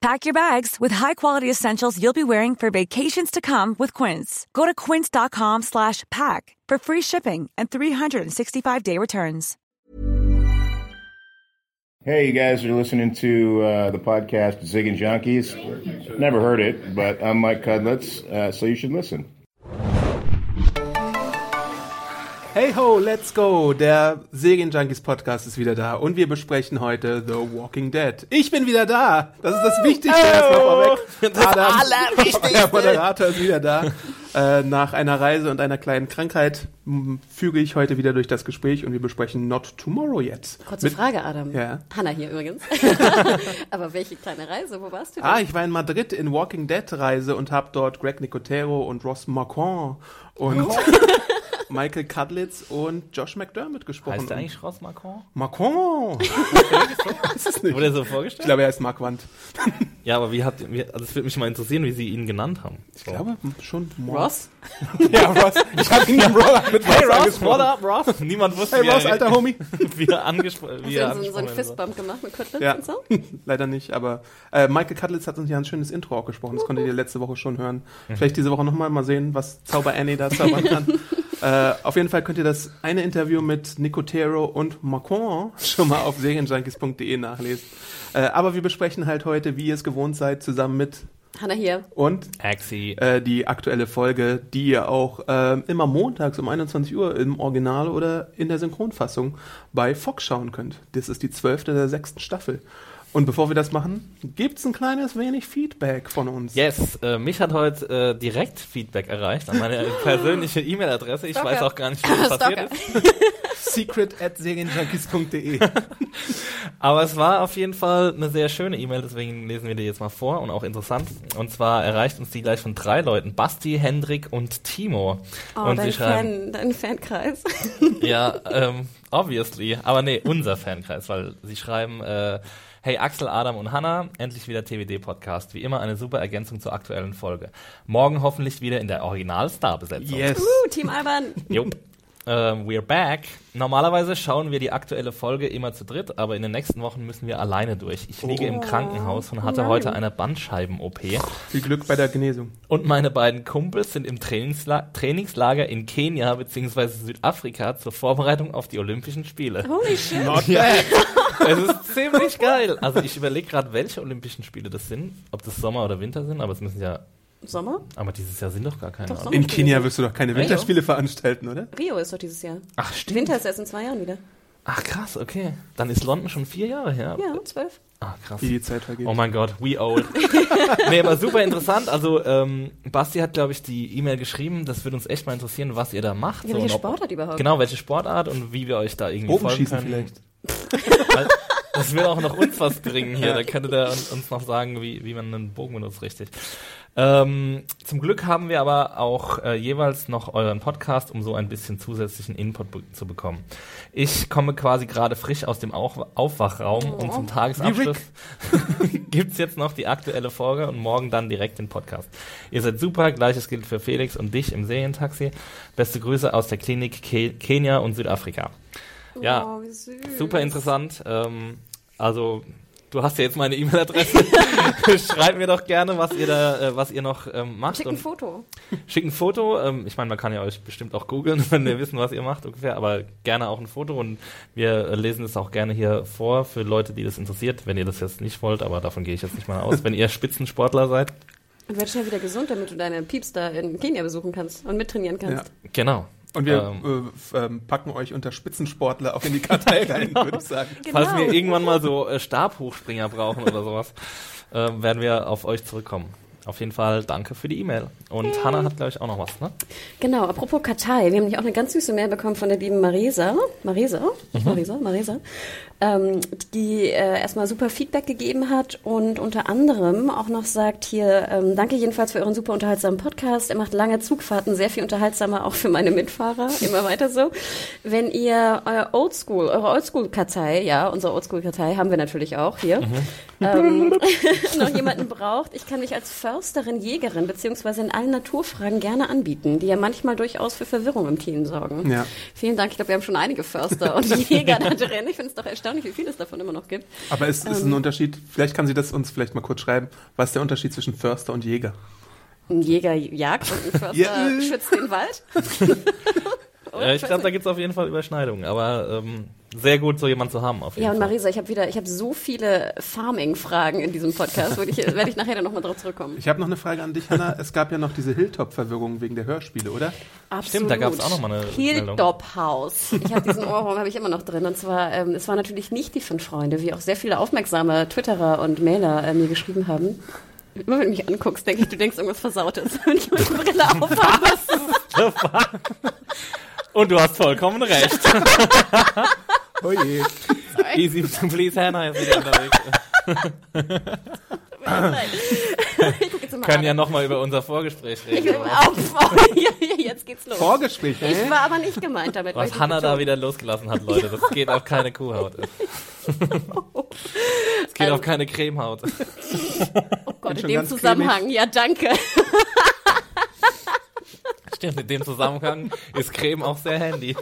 Pack your bags with high-quality essentials you'll be wearing for vacations to come with Quince. Go to quince.com slash pack for free shipping and 365-day returns. Hey, you guys are listening to uh, the podcast Zig and Junkies. Never heard it, but I'm Mike Cudlitz, uh, so you should listen. Hey ho, let's go! Der Serien Junkies Podcast ist wieder da und wir besprechen heute The Walking Dead. Ich bin wieder da! Das ist das Wichtigste erstmal vorweg. Das Adam, Allerwichtigste. euer Moderator ist wieder da. Äh, nach einer Reise und einer kleinen Krankheit füge ich heute wieder durch das Gespräch und wir besprechen Not Tomorrow Yet. Kurze Mit- Frage, Adam. Ja. Hanna hier übrigens. Aber welche kleine Reise? Wo warst du denn? Ah, ich war in Madrid in Walking Dead Reise und habe dort Greg Nicotero und Ross Marquand und Michael Cudlitz und Josh McDermott gesprochen. Heißt der eigentlich Ross Macron? Macron? Nicht. Wurde er so Ich vorgestellt? glaube, er ist Mark Wandt. ja, aber wie habt ihr, wie, also es würde mich mal interessieren, wie sie ihn genannt haben. Ich glaube schon. Ross? Ja, Ross. Ich habe ihn mit Ross, mit Ross Hey Ross, what up, Ross? Niemand wusste, Hey wie, Ross, er, alter Homie. wie er angesprochen wie Hast du so, so einen. Fistbump gemacht mit Kotlitz Ja, und so? leider nicht, aber äh, Michael Cudlitz hat uns ja ein schönes Intro auch gesprochen. Das konntet ihr letzte Woche schon hören. Vielleicht diese Woche nochmal mal sehen, was Zauber Annie da zaubern kann. Äh, auf jeden Fall könnt ihr das eine Interview mit Nicotero und Macron schon mal auf serienjunkies.de nachlesen. Äh, aber wir besprechen halt heute, wie ihr es gewohnt seid, zusammen mit Hanna hier. und Axie. äh, die aktuelle Folge, die ihr auch ähm, immer montags um 21 Uhr im Original oder in der Synchronfassung bei Fox schauen könnt. Das ist die zwölfte der sechsten Staffel. Und bevor wir das machen, gibt's ein kleines wenig Feedback von uns. Yes, äh, mich hat heute äh, direkt Feedback erreicht an meine persönliche E-Mail-Adresse. Ich Stalker. weiß auch gar nicht, wie das passiert ist. Secret at serienjunkies.de. Aber es war auf jeden Fall eine sehr schöne E-Mail, deswegen lesen wir die jetzt mal vor und auch interessant. Und zwar erreicht uns die gleich von drei Leuten: Basti, Hendrik und Timo. Oh, und dein, sie schreiben, Fan, dein Fankreis. ja, ähm, obviously, aber nee, unser Fankreis, weil sie schreiben, äh, Hey Axel, Adam und Hanna, endlich wieder TWD-Podcast. Wie immer eine super Ergänzung zur aktuellen Folge. Morgen hoffentlich wieder in der Original-Star-Besetzung. Yes. uh, Team Alban. Jupp. Ähm, we're back. Normalerweise schauen wir die aktuelle Folge immer zu dritt, aber in den nächsten Wochen müssen wir alleine durch. Ich liege im Krankenhaus und hatte nein. heute eine Bandscheiben-OP. Viel Glück bei der Genesung. Und meine beiden Kumpels sind im Trainingsla Trainingslager in Kenia bzw. Südafrika zur Vorbereitung auf die Olympischen Spiele. Holy shit. Not bad. Es ist ziemlich geil. Also ich überlege gerade, welche Olympischen Spiele das sind. Ob das Sommer oder Winter sind, aber es müssen ja. Sommer? Aber dieses Jahr sind doch gar keine. Doch. In Kenia wirst du doch keine Winterspiele veranstalten, oder? Rio ist doch dieses Jahr. Ach, stimmt. Winter ist erst in zwei Jahren wieder. Ach krass, okay. Dann ist London schon vier Jahre her. Ja, zwölf. Ah, krass. Wie die Zeit vergeht. Oh mein Gott, we old. nee, aber super interessant. Also, ähm, Basti hat, glaube ich, die E-Mail geschrieben. Das würde uns echt mal interessieren, was ihr da macht. Ja, So, welche Sportart überhaupt? Genau, welche Sportart und wie wir euch da irgendwie folgen können. vielleicht. Weil Das will auch noch uns was bringen hier. Da könnte der uns noch sagen, wie, wie man einen Bogen benutzt, richtig. Ähm, zum Glück haben wir aber auch äh, jeweils noch euren Podcast, um so ein bisschen zusätzlichen Input be zu bekommen. Ich komme quasi gerade frisch aus dem Auf Aufwachraum und zum Tagesabschluss gibt's jetzt noch die aktuelle Folge und morgen dann direkt den Podcast. Ihr seid super, gleiches gilt für Felix und dich im Serientaxi. Beste Grüße aus der Klinik Ke Kenia und Südafrika. Ja, Oh. Super interessant. Ähm, also, du hast ja jetzt meine E-Mail-Adresse. Schreibt mir doch gerne, was ihr da, äh, was ihr noch ähm, macht. Schick ein und Foto. schickt ein Foto. Ähm, ich meine, man kann ja euch bestimmt auch googeln, wenn wir wissen, was ihr macht ungefähr. Aber gerne auch ein Foto und wir äh, lesen es auch gerne hier vor für Leute, die das interessiert. Wenn ihr das jetzt nicht wollt, aber davon gehe ich jetzt nicht mal aus. wenn ihr Spitzensportler seid, Und werd schnell wieder gesund, damit du deine Pieps da in Kenia besuchen kannst und mittrainieren kannst. Ja. genau. Und wir Ähm. äh, ähm, packen euch unter Spitzensportler auch in die Kartei rein, würde ich sagen. Falls Genau. wir irgendwann mal so äh, Stabhochspringer brauchen oder sowas, äh, werden wir auf euch zurückkommen. Auf jeden Fall danke für die E-Mail. Und Hannah hat, glaube ich, auch noch was, ne? Genau, apropos Kartei. Wir haben nämlich auch eine ganz süße Mail bekommen von der lieben Marisa. Marisa? Mhm. Marisa? Marisa. Ähm, die äh, erstmal super Feedback gegeben hat und unter anderem auch noch sagt hier, ähm, danke jedenfalls für euren super unterhaltsamen Podcast. Er macht lange Zugfahrten, sehr viel unterhaltsamer auch für meine Mitfahrer, immer weiter so. Wenn ihr euer Oldschool, eure Oldschool-Kartei, ja, unsere Oldschool-Kartei haben wir natürlich auch hier, ähm, noch jemanden braucht, ich kann mich als Försterin, Jägerin beziehungsweise in allen Naturfragen gerne anbieten, die ja manchmal durchaus für Verwirrung im Team sorgen. Ja. Vielen Dank. Ich glaube, wir haben schon einige Förster und Jäger da drin. Ich finde es doch erstaunlich, wie viel es davon immer noch gibt. Aber es ist Ähm. ein Unterschied, vielleicht kann sie das uns vielleicht mal kurz schreiben, was ist der Unterschied zwischen Förster und Jäger? Ein Jäger jagt und ein Förster Ja. schützt den Wald. Ja, ich glaube, da gibt es auf jeden Fall Überschneidungen, aber ähm, sehr gut, so jemand zu haben. Auf jeden Ja, und Fall. Marisa, ich habe wieder, ich habe so viele Farming-Fragen in diesem Podcast, würde ich, werde ich nachher dann nochmal drauf zurückkommen. Ich habe noch eine Frage an dich, Hanna. Es gab ja noch diese Hilltop-Verwirrung wegen der Hörspiele, oder? Absolut. da gab's auch noch mal eine. Hilltop House. Ich habe diesen Ohrwurm habe ich immer noch drin. Und zwar, ähm, es waren natürlich nicht die fünf Freunde, wie auch sehr viele aufmerksame Twitterer und Mailer äh, mir geschrieben haben. Immer wenn du mich anguckst, denke ich, du denkst irgendwas Versautes. Wenn ich meine Brille aufhabe. Und du hast vollkommen recht. Oh je. Easy to please Hannah ist wieder unterwegs. Ich Können ja nochmal über unser Vorgespräch Ich, reden. auf, oh, jetzt geht's los. Vorgespräch, Ich hä? war aber nicht gemeint damit. Was ich Hannah da wieder losgelassen hat, Leute, das geht auf keine Kuhhaut. Es geht auf keine Cremehaut. Oh Gott, in dem Zusammenhang. Ja, danke. Stimmt, in dem Zusammenhang ist Creme auch sehr handy.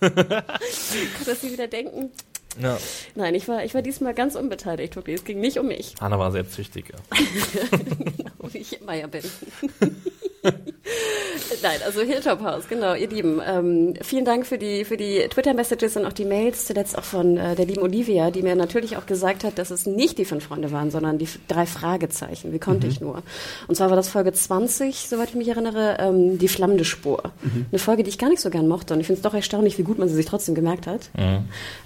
Dass Sie wieder denken. Ja. Nein, ich war, ich war diesmal ganz unbeteiligt, okay. Es ging nicht um mich, Hannah war sehr züchtig. Ja. wie ich immer ja bin. Nein, also Hilltop House, genau, ihr Lieben. Ähm, vielen Dank für die, für die Twitter-Messages und auch die Mails, zuletzt auch von äh, der lieben Olivia, die mir natürlich auch gesagt hat, dass es nicht die fünf Freunde waren, sondern die drei Fragezeichen. Wie konnte ich nur? Und zwar war das Folge 20, soweit ich mich erinnere, ähm, die flammende Spur. Eine Folge, die ich gar nicht so gern mochte und ich finde es doch erstaunlich, wie gut man sie sich trotzdem gemerkt hat.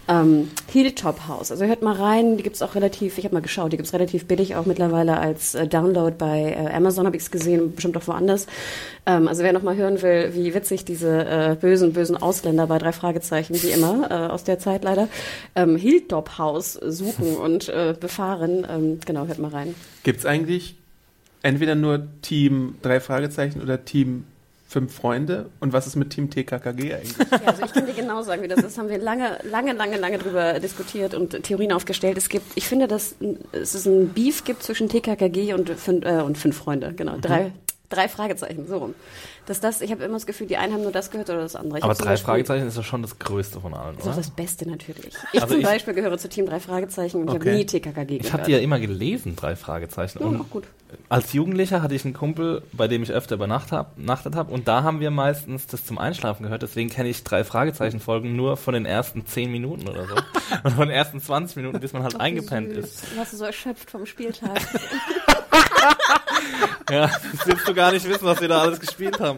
Ähm, Hilltop House, also hört mal rein, die gibt's auch relativ, ich habe mal geschaut, die gibt's relativ billig auch mittlerweile als äh, Download bei äh, Amazon, habe ich's gesehen, und bestimmt auch woanders. Ähm, also wer noch mal hören will, wie witzig diese äh, bösen, bösen Ausländer bei drei Fragezeichen, wie immer, äh, aus der Zeit leider, ähm, Hilltop House suchen und äh, befahren, ähm, genau, hört mal rein. Gibt's eigentlich entweder nur Team drei Fragezeichen oder Team fünf Freunde? Und was ist mit Team TKKG eigentlich? Ja, also ich kann dir genau sagen, wie das ist. Haben wir lange, lange, lange, lange drüber diskutiert und Theorien aufgestellt. Es gibt, ich finde, dass es ist ein Beef gibt zwischen TKKG und fünf, äh, und fünf Freunde. Genau, drei, drei Fragezeichen, so rum. Dass das, ich habe immer das Gefühl, die einen haben nur das gehört oder das andere. Ich Aber drei Beispiel- Fragezeichen ist doch schon das Größte von allen, Das ist oder? das Beste natürlich. Ich Also zum ich- Beispiel gehöre zu Team drei Fragezeichen und ich Okay. habe nie TKKG Ich gehört. habe die ja immer gelesen, drei Fragezeichen. ja, Und auch gut. als Jugendlicher hatte ich einen Kumpel, bei dem ich öfter übernachtet habe, hab, und da haben wir meistens das zum Einschlafen gehört. Deswegen kenne ich drei Fragezeichen-Folgen nur von den ersten 10 Minuten oder so. und von den ersten 20 Minuten, bis man halt Ach, eingepennt süß. ist. Warst du so erschöpft vom Spieltag? Ja, das willst du gar nicht wissen, was wir da alles gespielt haben.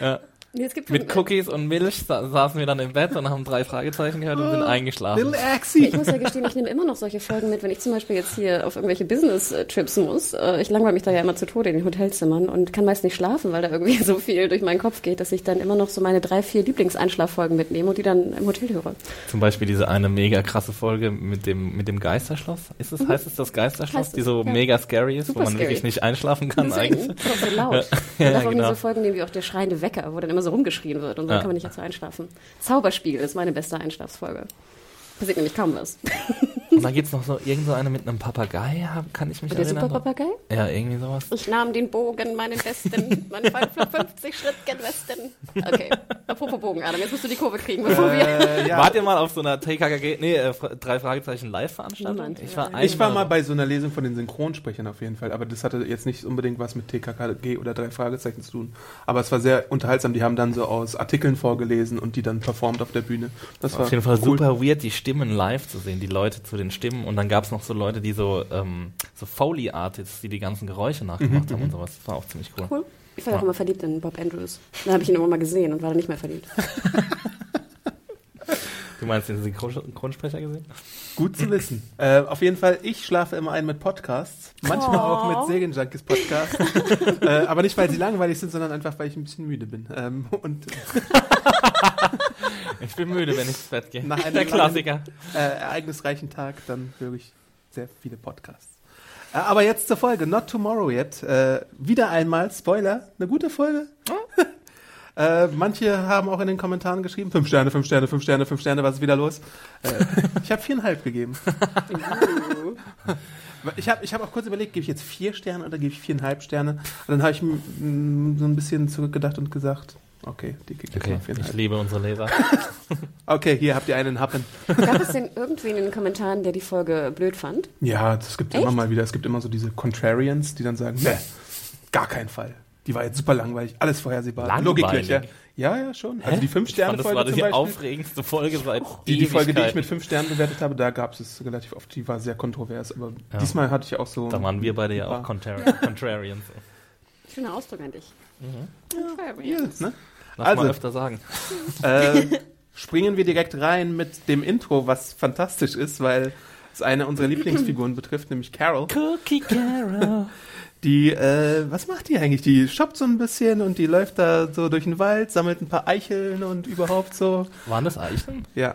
Ja. nee, es gibt Mit Cookies und Milch sa saßen wir dann im Bett und haben drei Fragezeichen gehört und sind eingeschlafen. Axie! Ich muss ja gestehen, ich nehme immer noch solche Folgen mit, wenn ich zum Beispiel jetzt hier auf irgendwelche Business-Trips muss. Äh, Ich langweile mich da ja immer zu Tode in den Hotelzimmern und kann meist nicht schlafen, weil da irgendwie so viel durch meinen Kopf geht, dass ich dann immer noch so meine drei, vier Lieblingseinschlaffolgen mitnehme und die dann im Hotel höre. Zum Beispiel diese eine mega krasse Folge mit dem, mit dem Geisterschloss. Ist es, heißt es das Geisterschloss, Mhm. Heißt die so ja. mega scary ist, Super wo man scary. wirklich nicht einschlafen kann Deswegen eigentlich? so laut. Ja, ja, auch genau. diese Folgen nehmen wie auch der schreiende Wecker, wo dann immer so rumgeschrien wird und dann Ja. kann man nicht dazu einschlafen. Zauberspiel ist meine beste Einschlafsfolge. Passiert nämlich kaum was. Und dann gibt's noch so irgend so eine mit einem Papagei, kann ich mich Der erinnern. Superpapagei? Ja, irgendwie sowas. Ich nahm den Bogen, meinen besten, meinen 50 Schritt gen Westen. Okay, apropos Bogen, Adam, jetzt musst du die Kurve kriegen, bevor wir... Äh, ja. Wart ihr mal auf so einer TKKG, nee, äh, drei Fragezeichen Live-Veranstaltung? Ich war, Ich war mal bei so einer Lesung von den Synchronsprechern auf jeden Fall, aber das hatte jetzt nicht unbedingt was mit TKKG oder drei Fragezeichen zu tun. Aber es war sehr unterhaltsam. Die haben dann so aus Artikeln vorgelesen und die dann performt auf der Bühne. Das war Auf jeden Fall cool. super weird, die Stimmen live zu sehen, die Leute zu den Stimmen. Und dann gab es noch so Leute, die so, ähm, so Foley-Artists, die die ganzen Geräusche nachgemacht Mhm, haben und sowas. Das war auch ziemlich cool. Cool. Ich war ja auch immer verliebt in Bob Andrews. Da habe ich ihn immer mal gesehen und war dann nicht mehr verliebt. Du meinst den Synchronsprecher gesehen? Gut zu wissen. Äh, auf jeden Fall, ich schlafe immer ein mit Podcasts. Manchmal auch mit Serienjunkies Podcasts. äh, aber nicht, weil sie langweilig sind, sondern einfach, weil ich ein bisschen müde bin. Ähm, und Ich bin müde, wenn ich ins Bett gehe. Nach einem Der Klassiker. äh, ereignisreichen Tag, dann höre ich sehr viele Podcasts. Äh, aber jetzt zur Folge, Not Tomorrow Yet. Äh, wieder einmal, Spoiler, eine gute Folge. Äh, manche haben auch in den Kommentaren geschrieben, fünf Sterne, fünf Sterne, fünf Sterne, fünf Sterne, was ist wieder los? Äh, ich habe viereinhalb gegeben. Ich habe ich hab auch kurz überlegt, gebe ich jetzt vier Sterne oder gebe ich viereinhalb Sterne? Und dann habe ich so ein bisschen zurückgedacht und gesagt, okay, die kriegt jetzt Okay, mal ich liebe unsere Leser. Okay, hier habt ihr einen Happen. Gab es denn irgendwen in den Kommentaren, der die Folge blöd fand? Ja, es gibt Echt? immer mal wieder, es gibt immer so diese Contrarians, die dann sagen, ne, gar keinen Fall. Die war jetzt super langweilig, alles vorhersehbar. Langweilig? Logiklöcher. Ja, ja, schon. Also die Ich fand, das war die Beispiel. aufregendste Folge seit Die, die Folge, die ich mit fünf Sternen bewertet habe, da gab es es relativ oft. Die war sehr kontrovers, aber Ja. diesmal hatte ich auch so. Da waren wir beide ja auch Contrari Contrarians. Schöner Ausdruck eigentlich. Ja, ne? Lass Also. mal öfter sagen. äh, springen wir direkt rein mit dem Intro, was fantastisch ist, weil es eine unserer Lieblingsfiguren betrifft, nämlich Carol. Cookie Carol. Die, äh, was macht die eigentlich? Die shoppt so ein bisschen und die läuft da so durch den Wald, sammelt ein paar Eicheln und überhaupt so. Waren das Eicheln? Ja.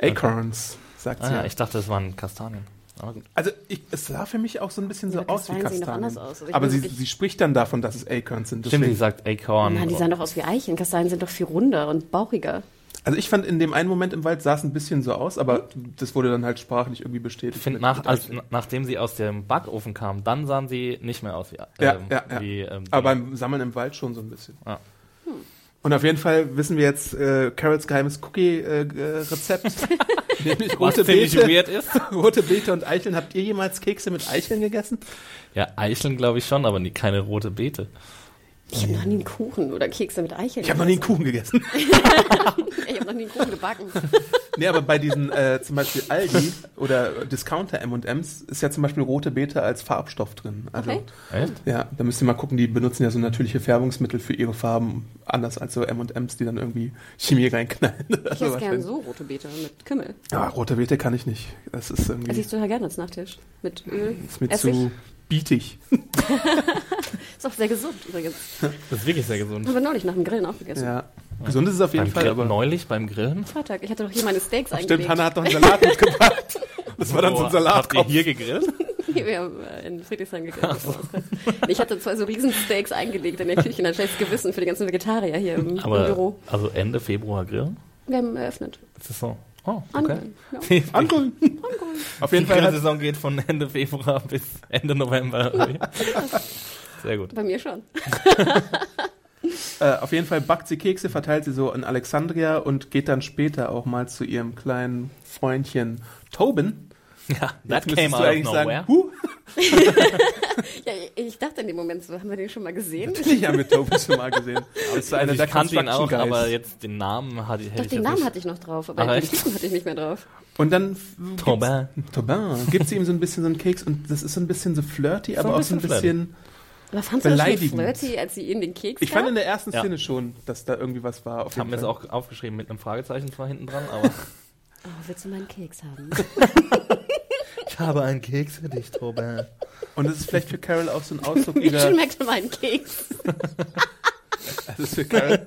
Acorns, sagt Ah, sie. ja, ich dachte, das waren Kastanien. Aber gut. also ich, es sah für mich auch so ein bisschen Ja, so aus wie Kastanien sehen doch Kastanien. anders aus. Also aber sie, sie spricht dann davon, dass es Acorns sind. Stimmt, deswegen- sagt Acorn. Nein, die sahen doch aus wie Eicheln. Kastanien sind doch viel runder und bauchiger. Also ich fand in dem einen Moment im Wald sah es ein bisschen so aus, aber das wurde dann halt sprachlich irgendwie bestätigt. ich finde, nach, als, nachdem sie aus dem Backofen kam, dann sahen sie nicht mehr aus wie, ähm, Ja, ja, ja. wie ähm, Aber beim Sammeln im Wald schon so ein bisschen. Ja. Und auf jeden Fall wissen wir jetzt äh, Carols geheimes Cookie-Rezept. nämlich was rote ziemlich Beete, weird ist. rote Beete und Eicheln. Habt ihr jemals Kekse mit Eicheln gegessen? Ja, Eicheln glaube ich schon, aber nie, keine rote Beete. Ich habe noch nie einen Kuchen oder Kekse mit Eicheln. Ich habe noch nie einen Kuchen gegessen. Ich habe noch nie einen Kuchen gebacken. nee, aber bei diesen äh, zum Beispiel Aldi oder Discounter M&M's ist ja zum Beispiel rote Beete als Farbstoff drin. Also, Okay. Echt? Ja, da müsst ihr mal gucken, die benutzen ja so natürliche Färbungsmittel für ihre Farben, anders als so M&M's, die dann irgendwie Chemie reinknallen. Ich Also esse gern wahrscheinlich- so rote Beete mit Kümmel. Ja, rote Beete kann ich nicht. Das ist Das irgendwie isst du ja gerne als Nachtisch. Mit Öl, ist mir Essig. zu bietig. Ist auch sehr gesund übrigens. Das ist wirklich sehr gesund. Haben wir neulich nach dem Grillen auch gegessen. Ja. Gesund ist es auf jeden Beim Fall, Grill, aber neulich beim Grillen? Freitag. Ich hatte doch hier meine Steaks Ach, eingelegt. stimmt, Hanna hat doch einen Salat mitgebracht. Das war dann so ein Salat. Habt ihr hier gegrillt? Wir haben äh, in Friedrichshain gegessen. Ich hatte zwei so riesen Steaks eingelegt in der Küche und ein schlechtes Gewissen für die ganzen Vegetarier hier im, im Aber Büro. also Ende Februar grillen? Wir haben eröffnet. Ist das so? Oh, okay. Angrillen. Ja. Die. Auf die jeden Fall hat, Grillsaison geht von Ende Februar bis Ende November. Sehr gut. Bei mir schon. äh, auf jeden Fall backt sie Kekse, verteilt sie so in Alexandria und geht dann später auch mal zu ihrem kleinen Freundchen Tobin. Ja, that Jetzt came out of nowhere. sagen, huh, Ja, ich dachte in dem Moment so, haben wir den schon mal gesehen? natürlich haben wir Tobin schon mal gesehen. Aber es ist einer Also der ich kannte ihn auch, Guys. aber jetzt den Namen hatte ich, Doch, ich den Namen nicht. hatte ich noch drauf, aber Ach, den? Typen hatte ich nicht mehr drauf. Und dann Tobin. gibt's- Tobin gibt sie ihm so ein bisschen so einen Keks und das ist so ein bisschen so flirty, aber auch so ein bisschen. Aber fandst du das schon flirty, als sie ihm den Keks Ich fand gab? in der ersten Ja. Szene schon, dass da irgendwie was war. Auf Ich habe mir das auch aufgeschrieben mit einem Fragezeichen zwar hinten dran, aber Oh, willst du meinen Keks haben? ich habe einen Keks für dich, Tobin. Und das ist vielleicht für Carol auch so ein Ausdruck Ich ihrer. schmeckte meinen Keks. Das ist für Carol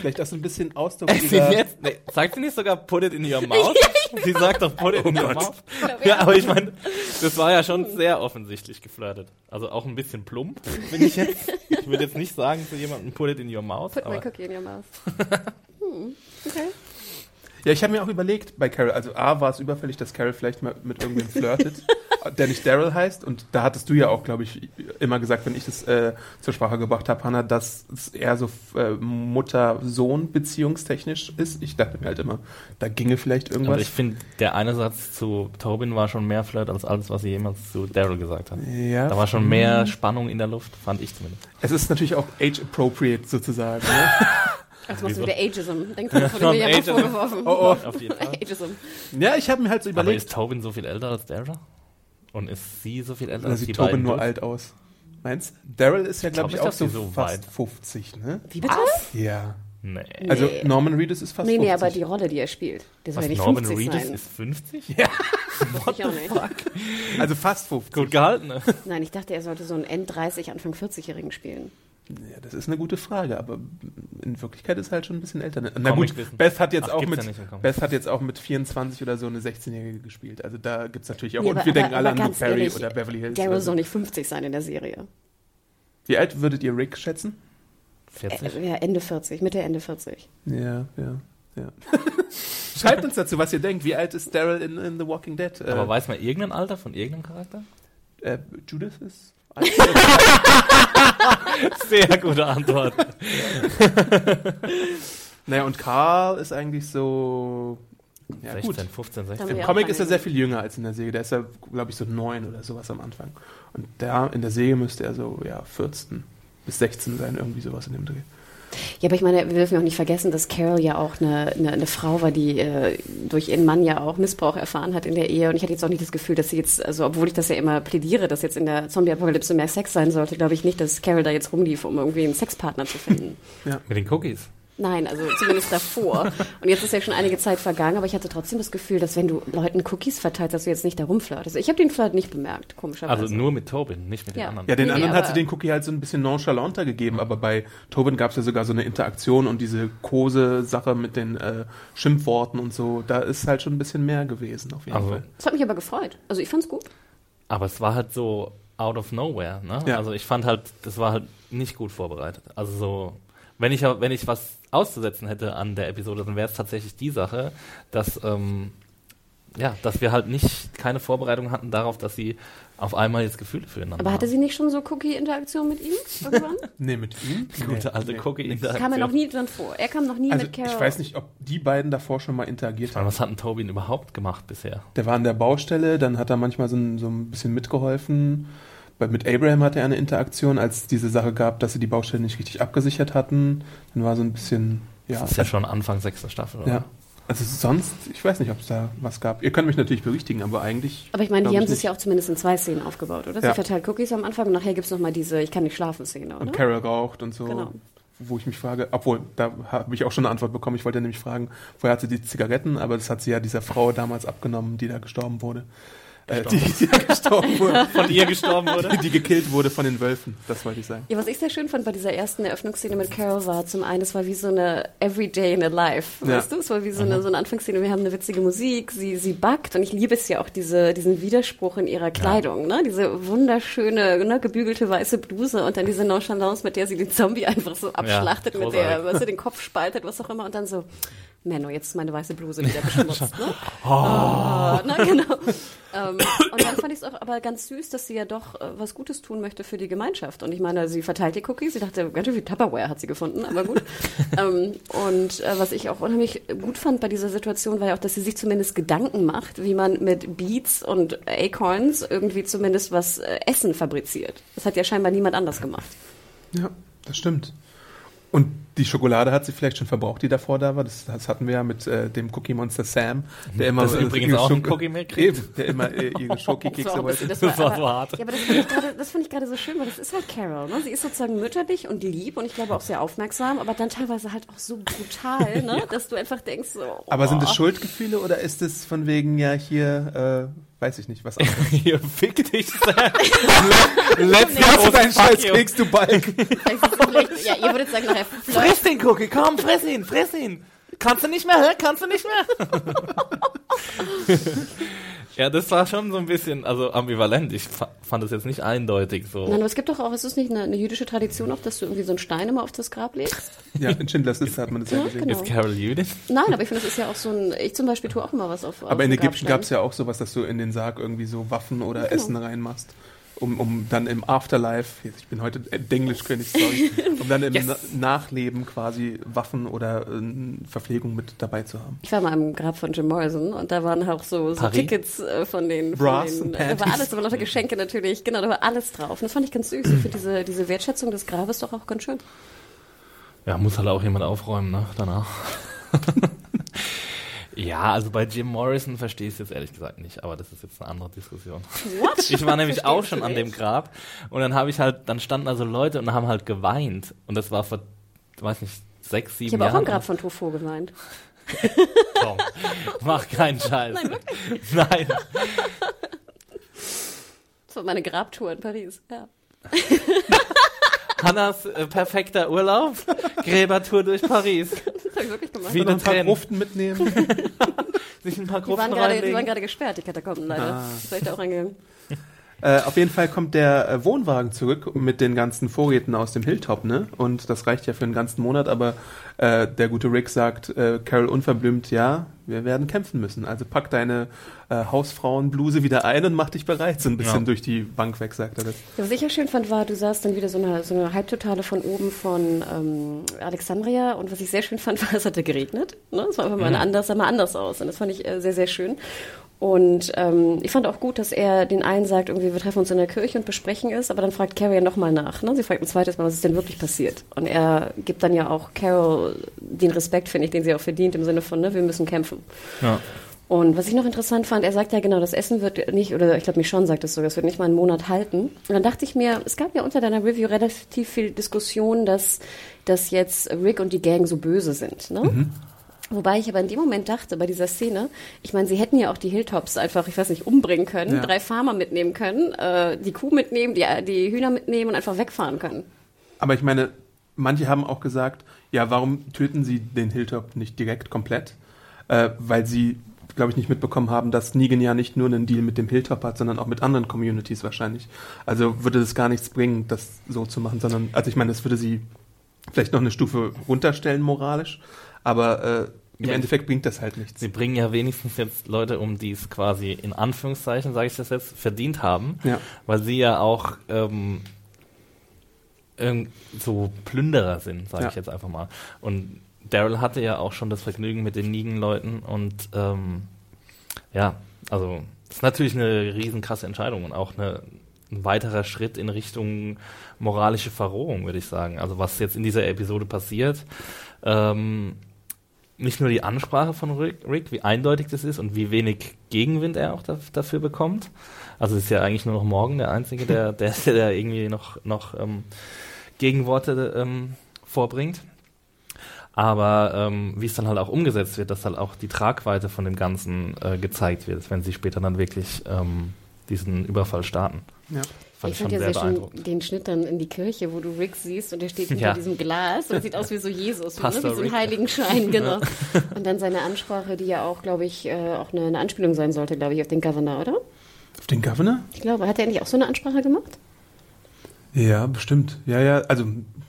vielleicht auch so ein bisschen Ausdruck Sie ihrer. jetzt, nee, sagt sie nicht sogar put it in your mouth? Sie sagt doch put it in your mouth. Ja, aber ich meine, das war ja schon sehr offensichtlich geflirtet. Also auch ein bisschen plump, finde ich jetzt. Ich würde jetzt nicht sagen zu jemandem put it in your mouth, Put my cookie in your mouth. Hm, okay. Ja, ich habe mir auch überlegt bei Carol, also A war es überfällig, dass Carol vielleicht mal mit irgendwem flirtet, der nicht Daryl heißt. Und da hattest du ja auch, glaube ich, immer gesagt, wenn ich das äh, zur Sprache gebracht habe, Hannah, dass es eher so äh, Mutter-Sohn beziehungstechnisch ist. Ich dachte mir halt immer, da ginge vielleicht aber irgendwas. ich finde, der eine Satz zu Tobin war schon mehr Flirt als alles, was sie jemals zu Daryl gesagt hat. ja, Da war schon mehr Spannung in der Luft, fand ich zumindest. es ist natürlich auch age-appropriate sozusagen. Ne? Jetzt machst du wieder Ageism. Denkst du, das wurde mir ja vorgeworfen. Oh, Auf jeden Fall. Ageism. ja, ich habe mir halt so Aber überlegt, ist Tobin so viel älter als Daryl? Und ist sie so viel älter oder als die sieht Tobin nur durch? alt aus. Meinst Daryl ist ja, glaube glaub ich, nicht, auch so, so fast weit- 50, ne? Wie bitte? Ja. Nee. Also Nee. Norman Reedus ist fast Nee, nee, 50. aber die Rolle, die er spielt, der soll Was, ja nicht Norman 50 Reedus sein. ist 50? Ja, ich auch nicht. also fast 50. Gut gehalten, ne? Nein, ich dachte, er sollte so einen End-30, Anfang 40-Jährigen spielen. Ja, das ist eine gute Frage, aber in Wirklichkeit ist er halt schon ein bisschen älter. Na gut, Comicwissen. Beth hat jetzt Ach, auch mit Comic. Beth hat jetzt auch mit 24 oder so eine 16-Jährige gespielt. Also da gibt's natürlich auch Nee, und aber- wir denken aber- alle aber an Luke Perry ehrlich, oder Beverly Hills. Daryl oder soll so. nicht 50 sein in der Serie. Wie alt würdet ihr Rick schätzen? 40? Äh, ja, Ende 40, Mitte, Ende 40. Ja, ja, ja. Schreibt uns dazu, was ihr denkt. Wie alt ist Daryl in, in The Walking Dead? Aber äh, weiß man irgendein Alter von irgendeinem Charakter? äh, Judith ist. Sehr gute Antwort. naja, und Carl ist eigentlich so. Ja, 16, gut. 15, Dann 16. wir Im Comic ist er sehr viel jünger als in der Serie. Der ist ja, glaube ich, so neun oder sowas am Anfang. Und da in der Serie müsste er so, ja, 14 bis 16 sein, irgendwie sowas in dem Dreh. Ja, aber ich meine, wir dürfen ja auch nicht vergessen, dass Carol ja auch eine, eine, eine Frau war, die äh, durch ihren Mann ja auch Missbrauch erfahren hat in der Ehe. Und ich hatte jetzt auch nicht das Gefühl, dass sie jetzt, also obwohl ich das ja immer plädiere, dass jetzt in der Zombie-Apokalypse mehr Sex sein sollte, glaube ich nicht, dass Carol da jetzt rumlief, um irgendwie einen Sexpartner zu finden. Mit den Cookies. Nein, also zumindest davor. Und jetzt ist ja schon einige Zeit vergangen, aber ich hatte trotzdem das Gefühl, dass wenn du Leuten Cookies verteilst, dass du jetzt nicht da rumflirtest. Ich habe den Flirt nicht bemerkt, komischerweise. Also nur mit Tobin, nicht mit Ja. den anderen. Ja, den Nee, anderen hat sie den Cookie halt so ein bisschen nonchalanter gegeben, aber bei Tobin gab es ja sogar so eine Interaktion und diese Kose-Sache mit den äh, Schimpfworten und so, da ist halt schon ein bisschen mehr gewesen, auf jeden Also, Fall. das hat mich aber gefreut. Also ich fand's gut. aber es war halt so out of nowhere. Ne? Ja. Also ich fand halt, das war halt nicht gut vorbereitet. Also so, wenn ich, wenn ich was auszusetzen hätte an der Episode, dann wäre es tatsächlich die Sache, dass, ähm, ja, dass wir halt nicht keine Vorbereitung hatten darauf, dass sie auf einmal jetzt Gefühle füreinander Aber hatte haben. sie nicht schon so Cookie-Interaktion mit ihm irgendwann? Nee, mit ihm? Gute alte Nee. Cookie-Interaktion. Kam er noch nie dran vor. Er kam noch nie Also mit Carol. ich weiß nicht, ob die beiden davor schon mal interagiert meine, haben. was hat denn Tobin überhaupt gemacht bisher? Der war an der Baustelle, dann hat er manchmal so ein, so ein bisschen mitgeholfen. Mit Abraham hatte er eine Interaktion, als diese Sache gab, dass sie die Baustelle nicht richtig abgesichert hatten. Dann war so ein bisschen, ja. Das ist ja schon Anfang sechster Staffel, oder? ja. Also sonst, ich weiß nicht, ob es da was gab. Ihr könnt mich natürlich berichtigen, aber eigentlich. Aber ich meine, die haben es ja auch zumindest in zwei Szenen aufgebaut, oder? Sie Ja. verteilt Cookies am Anfang und nachher gibt es nochmal diese Ich kann nicht schlafen Szene, oder? Und Carol raucht und so. Genau. Wo ich mich frage, obwohl, da habe ich auch schon eine Antwort bekommen. Ich wollte nämlich fragen, woher hat sie die Zigaretten? Aber das hat sie ja dieser Frau damals abgenommen, die da gestorben wurde. Äh, die, die ja gestorben wurde. Von ihr gestorben wurde? Die gekillt wurde von den Wölfen, das wollte ich sagen. Ja, was ich sehr schön fand bei dieser ersten Eröffnungsszene mit Carol war zum einen, es war wie so eine Everyday in a Life, Ja. weißt du? Es war wie so eine, so eine Anfangsszene, wir haben eine witzige Musik, sie, sie backt und ich liebe es ja auch, diese, diesen Widerspruch in ihrer Kleidung, ne? Diese wunderschöne, ne, gebügelte weiße Bluse und dann diese Nonchalance, mit der sie den Zombie einfach so abschlachtet, mit der, weißt du, den Kopf spaltet, was auch immer und dann so, Menno, jetzt ist meine weiße Bluse wieder beschmutzt, ne? Oh, na, genau. ähm, und dann fand ich es auch aber ganz süß, dass sie ja doch äh, was Gutes tun möchte für die Gemeinschaft. Und ich meine, sie verteilt die Cookies. Sie dachte, ganz schön viel Tupperware hat sie gefunden, aber gut. ähm, und äh, was ich auch unheimlich gut fand bei dieser Situation, war ja auch, dass sie sich zumindest Gedanken macht, wie man mit Beats und Acorns irgendwie zumindest was äh, Essen fabriziert. Das hat ja scheinbar niemand anders gemacht. Ja, das stimmt. Und die Schokolade hat sie vielleicht schon verbraucht, die davor da war. Das, das hatten wir ja mit äh, dem Cookie Monster Sam, der immer Das äh, übrigens auch einen Schoko- Cookie mehr kriegt. Der immer äh, ihre Das Schoki-Kekse bisschen- wollte. das war, Das war so hart. Ja, aber das fand ich gerade, das gerade so schön, weil das ist halt Carol. Ne? Sie ist sozusagen mütterlich und lieb und ich glaube auch sehr aufmerksam, aber dann teilweise halt auch so brutal, ne? dass du einfach denkst so. Oh. Aber sind es Schuldgefühle oder ist es von wegen, ja, hier, äh, weiß ich nicht, was anderes? Hier, fick dich, Sam. Let's go, deinen Scheiß you. Keks, du vielleicht, ja, ihr würdet sagen nachher. Friss den Cookie, komm, friss ihn, friss ihn. Kannst du nicht mehr, hä? Kannst du nicht mehr? ja, das war schon so ein bisschen, also ambivalent. Ich fa fand es jetzt nicht eindeutig so. Nein, aber es gibt doch auch, ist es nicht eine, eine jüdische Tradition auch, dass du irgendwie so einen Stein immer auf das Grab legst? Ja, in Schindlers Liste hat man das ja Ja, gesehen. genau. Ist Carol Judith? Nein, aber ich finde, das ist ja auch so ein, ich zum Beispiel tue auch immer was auf auf Aber in den Ägypten gab es ja auch sowas, dass du in den Sarg irgendwie so Waffen oder Genau. Essen reinmachst. Um, um dann im Afterlife, jetzt, ich bin heute Englischkönig, sorry, um dann im Yes. Na Nachleben quasi Waffen oder äh, Verpflegung mit dabei zu haben. Ich war mal am Grab von Jim Morrison und da waren auch so, so? Tickets äh, von den, von Bras den und äh, da war alles, da waren noch Geschenke natürlich, genau, da war alles drauf. Und das fand ich ganz süß. Ich finde diese, diese Wertschätzung des Grabes doch auch ganz schön. Ja, muss halt auch jemand aufräumen, ne? Danach. ja, also bei Jim Morrison verstehe ich es jetzt ehrlich gesagt nicht, aber das ist jetzt eine andere Diskussion. What? Ich war nämlich auch schon an dem? Grab und dann habe ich halt, dann standen also Leute und haben halt geweint und das war vor, weiß nicht, sechs, sieben Ich habe auch Jahren. am Grab von Truffaut geweint. Komm, mach keinen Scheiß. Nein, wirklich. Nein. Das war meine Grabtour in Paris. Ja. Hannas äh, perfekter Urlaub, Gräbertour durch Paris. Habe ich wirklich gemacht. Wie- ein paar. Gruften mitnehmen. Sich ein paar Die waren, Gruften gerade, die waren gerade gesperrt, die Katakomben leider. Ah. Vielleicht auch reingegangen. Äh, auf jeden Fall kommt der äh, Wohnwagen zurück mit den ganzen Vorräten aus dem Hilltop, ne? Und das reicht ja für einen ganzen Monat, aber äh, der gute Rick sagt äh, Carol unverblümt, ja, wir werden kämpfen müssen. Also pack deine äh, Hausfrauenbluse wieder ein und mach dich bereit, so ein bisschen Ja. durch die Bank weg, sagt er das. Ja, was ich ja schön fand, war, du sahst dann wieder so eine, so eine Halbtotale von oben von ähm, Alexandria und was ich sehr schön fand, war, es hatte geregnet. Ne? Es war einfach mal Mhm. anders, sah mal anders aus und das fand ich äh, sehr, sehr schön. Und ähm, ich fand auch gut, dass er den einen sagt, irgendwie, wir treffen uns in der Kirche und besprechen es, aber dann fragt Carrie ja nochmal nach. Ne? Sie fragt ein zweites Mal, was ist denn wirklich passiert? Und er gibt dann ja auch Carol den Respekt, finde ich, den sie auch verdient, im Sinne von, ne, wir müssen kämpfen. Ja. Und was ich noch interessant fand, er sagt ja genau, das Essen wird nicht, oder ich glaube, Michonne sagt es sogar, es wird nicht mal einen Monat halten. Und dann dachte ich mir, es gab ja unter deiner Review relativ viel Diskussion, dass, dass jetzt Rick und die Gang so böse sind. Ne? Wobei ich aber in dem Moment dachte, bei dieser Szene, ich meine, sie hätten ja auch die Hilltops einfach, ich weiß nicht, umbringen können, Ja. drei Farmer mitnehmen können, äh, die Kuh mitnehmen, die, die Hühner mitnehmen und einfach wegfahren können. Aber ich meine, manche haben auch gesagt, ja, warum töten sie den Hilltop nicht direkt komplett? Äh, weil sie, glaube ich, nicht mitbekommen haben, dass Negan ja nicht nur einen Deal mit dem Hilltop hat, sondern auch mit anderen Communities wahrscheinlich. Also würde es gar nichts bringen, das so zu machen, sondern, also ich meine, es würde sie vielleicht noch eine Stufe runterstellen moralisch, aber äh, im Ja. Endeffekt bringt das halt nichts. Sie bringen ja wenigstens jetzt Leute um, die es quasi in Anführungszeichen, sage ich das jetzt, verdient haben, Ja. weil sie ja auch ähm, so Plünderer sind, sage Ja. ich jetzt einfach mal. Und Daryl hatte ja auch schon das Vergnügen mit den Negan-Leuten und ähm, ja, also das ist natürlich eine riesen krasse Entscheidung und auch eine, ein weiterer Schritt in Richtung moralische Verrohung, würde ich sagen. Also was jetzt in dieser Episode passiert, ähm, nicht nur die Ansprache von Rick, Rick, wie eindeutig das ist und wie wenig Gegenwind er auch da, dafür bekommt. Also es ist ja eigentlich nur noch Morgan der Einzige, der, der, der irgendwie noch, noch ähm, Gegenworte ähm, vorbringt. Aber ähm, wie es dann halt auch umgesetzt wird, dass halt auch die Tragweite von dem Ganzen äh, gezeigt wird, wenn sie später dann wirklich ähm, diesen Überfall starten. Ja. Fand ich fand ja sehr sehr schön den Schnitt dann in die Kirche, wo du Rick siehst und der steht hinter Ja. diesem Glas und sieht aus wie so Jesus, ne? Wie so ein. Heiligenschein, genau. Und dann seine Ansprache, die ja auch, glaube ich, äh, auch eine, eine Anspielung sein sollte, glaube ich, auf den Governor, oder? Auf den Governor? Ich glaube, hat er nicht auch so eine Ansprache gemacht? Ja, bestimmt. Ja, ja, also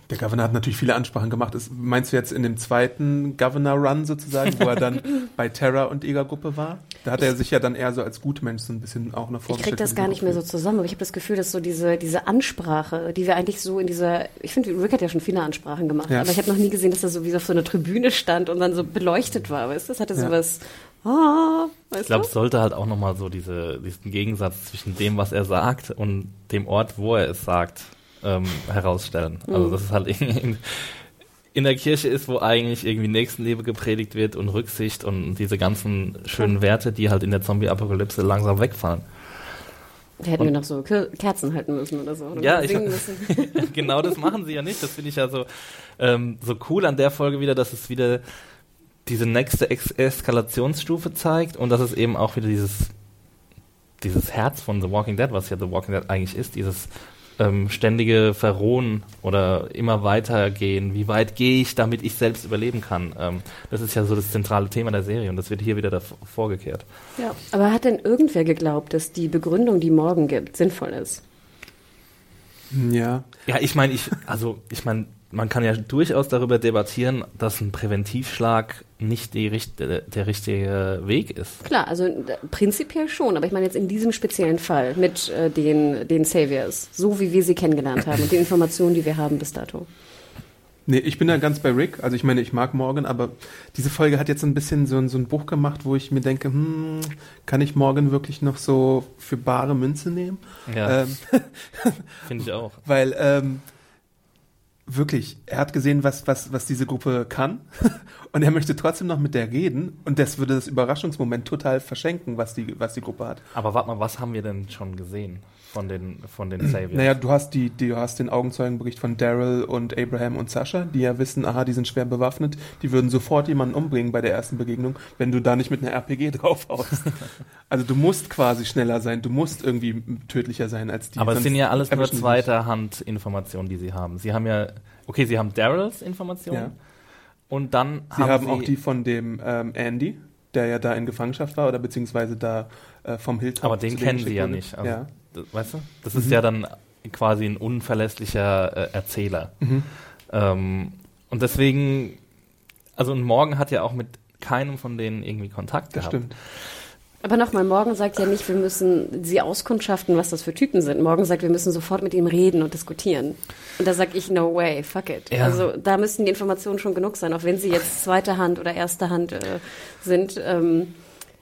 der Governor hat natürlich viele Ansprachen gemacht. Ist, meinst du jetzt in dem zweiten Governor-Run sozusagen, wo er dann bei Terra und Eger-Gruppe war? Da hat er sich ja dann eher so als Gutmensch so ein bisschen auch noch Ich vorgestellt. krieg das für gar nicht mehr so zusammen, aber ich habe das Gefühl, dass so diese, diese Ansprache, die wir eigentlich so in dieser, ich finde, Rick hat ja schon viele Ansprachen gemacht, Ja. aber ich habe noch nie gesehen, dass er so wie so auf so einer Tribüne stand und dann so beleuchtet war, weißt du? Das hatte Ja. sowas, ah, Ich glaube, es sollte halt auch nochmal so diese, diesen Gegensatz zwischen dem, was er sagt und dem Ort, wo er es sagt, ähm, herausstellen. Also Mhm. das ist halt in, in der Kirche ist, wo eigentlich irgendwie Nächstenliebe gepredigt wird und Rücksicht und diese ganzen schönen Werte, die halt in der Zombie-Apokalypse langsam wegfallen. Da hätten wir noch so Ker- Kerzen halten müssen oder so. Oder Ja, ich- genau das machen sie ja nicht. Das finde ich ja so, ähm, so cool an der Folge wieder, dass es wieder diese nächste Ex Eskalationsstufe zeigt und dass es eben auch wieder dieses, dieses Herz von The Walking Dead, was ja The Walking Dead eigentlich ist, dieses ähm, ständige Verrohen oder immer weitergehen. Wie weit gehe ich, damit ich selbst überleben kann? Ähm, das ist ja so das zentrale Thema der Serie und das wird hier wieder davor vorgekehrt. Ja. Aber hat denn irgendwer geglaubt, dass die Begründung, die morgen gibt, sinnvoll ist? Ja, Ja, ich meine, ich, also ich meine, man kann ja durchaus darüber debattieren, dass ein Präventivschlag nicht die, richt- äh, der richtige Weg ist. Klar, also prinzipiell schon, aber ich meine jetzt in diesem speziellen Fall mit äh, den, den Saviors, so wie wir sie kennengelernt haben und die Informationen, die wir haben bis dato. Nee, ich bin da ganz bei Rick. Also ich meine, ich mag Morgan, aber diese Folge hat jetzt ein bisschen so, ein- so einen Bruch gemacht, wo ich mir denke, hm, kann ich Morgan wirklich noch so für bare Münze nehmen? Ja, Ähm, finde ich auch. weil, ähm, wirklich, er hat gesehen, was, was, was diese Gruppe kann und er möchte trotzdem noch mit der reden und das würde das Überraschungsmoment total verschenken, was die, was die Gruppe hat. Aber warte mal, was haben wir denn schon gesehen von den, von den Saviors? Naja, du hast die, die, du hast den Augenzeugenbericht von Daryl und Abraham und Sascha, die ja wissen, aha, die sind schwer bewaffnet, die würden sofort jemanden umbringen bei der ersten Begegnung, wenn du da nicht mit einer RPG draufhaust. also du musst quasi schneller sein, du musst irgendwie tödlicher sein als die. Aber es sind ja alles nur zweiter Hand Informationen, die sie haben. Sie haben ja, okay, sie haben Daryls Informationen Ja. und dann Sie haben, sie auch die von dem ähm, Andy, der ja da in Gefangenschaft war oder beziehungsweise da äh, vom Hilltop. Aber den kennen sie ja nicht. Also, ja. Weißt du? Das ist ja dann quasi ein unverlässlicher äh, Erzähler. Mhm. Ähm, und deswegen, also und Morgan hat ja auch mit keinem von denen irgendwie Kontakt Das gehabt. stimmt. Aber nochmal, Morgan sagt ja nicht, wir müssen sie auskundschaften, was das für Typen sind. Morgan sagt, wir müssen sofort mit ihm reden und diskutieren. Und da sag ich, no way, fuck it. Ja. Also da müssten die Informationen schon genug sein, auch wenn sie jetzt zweite Hand oder erste Hand äh, sind. Ähm,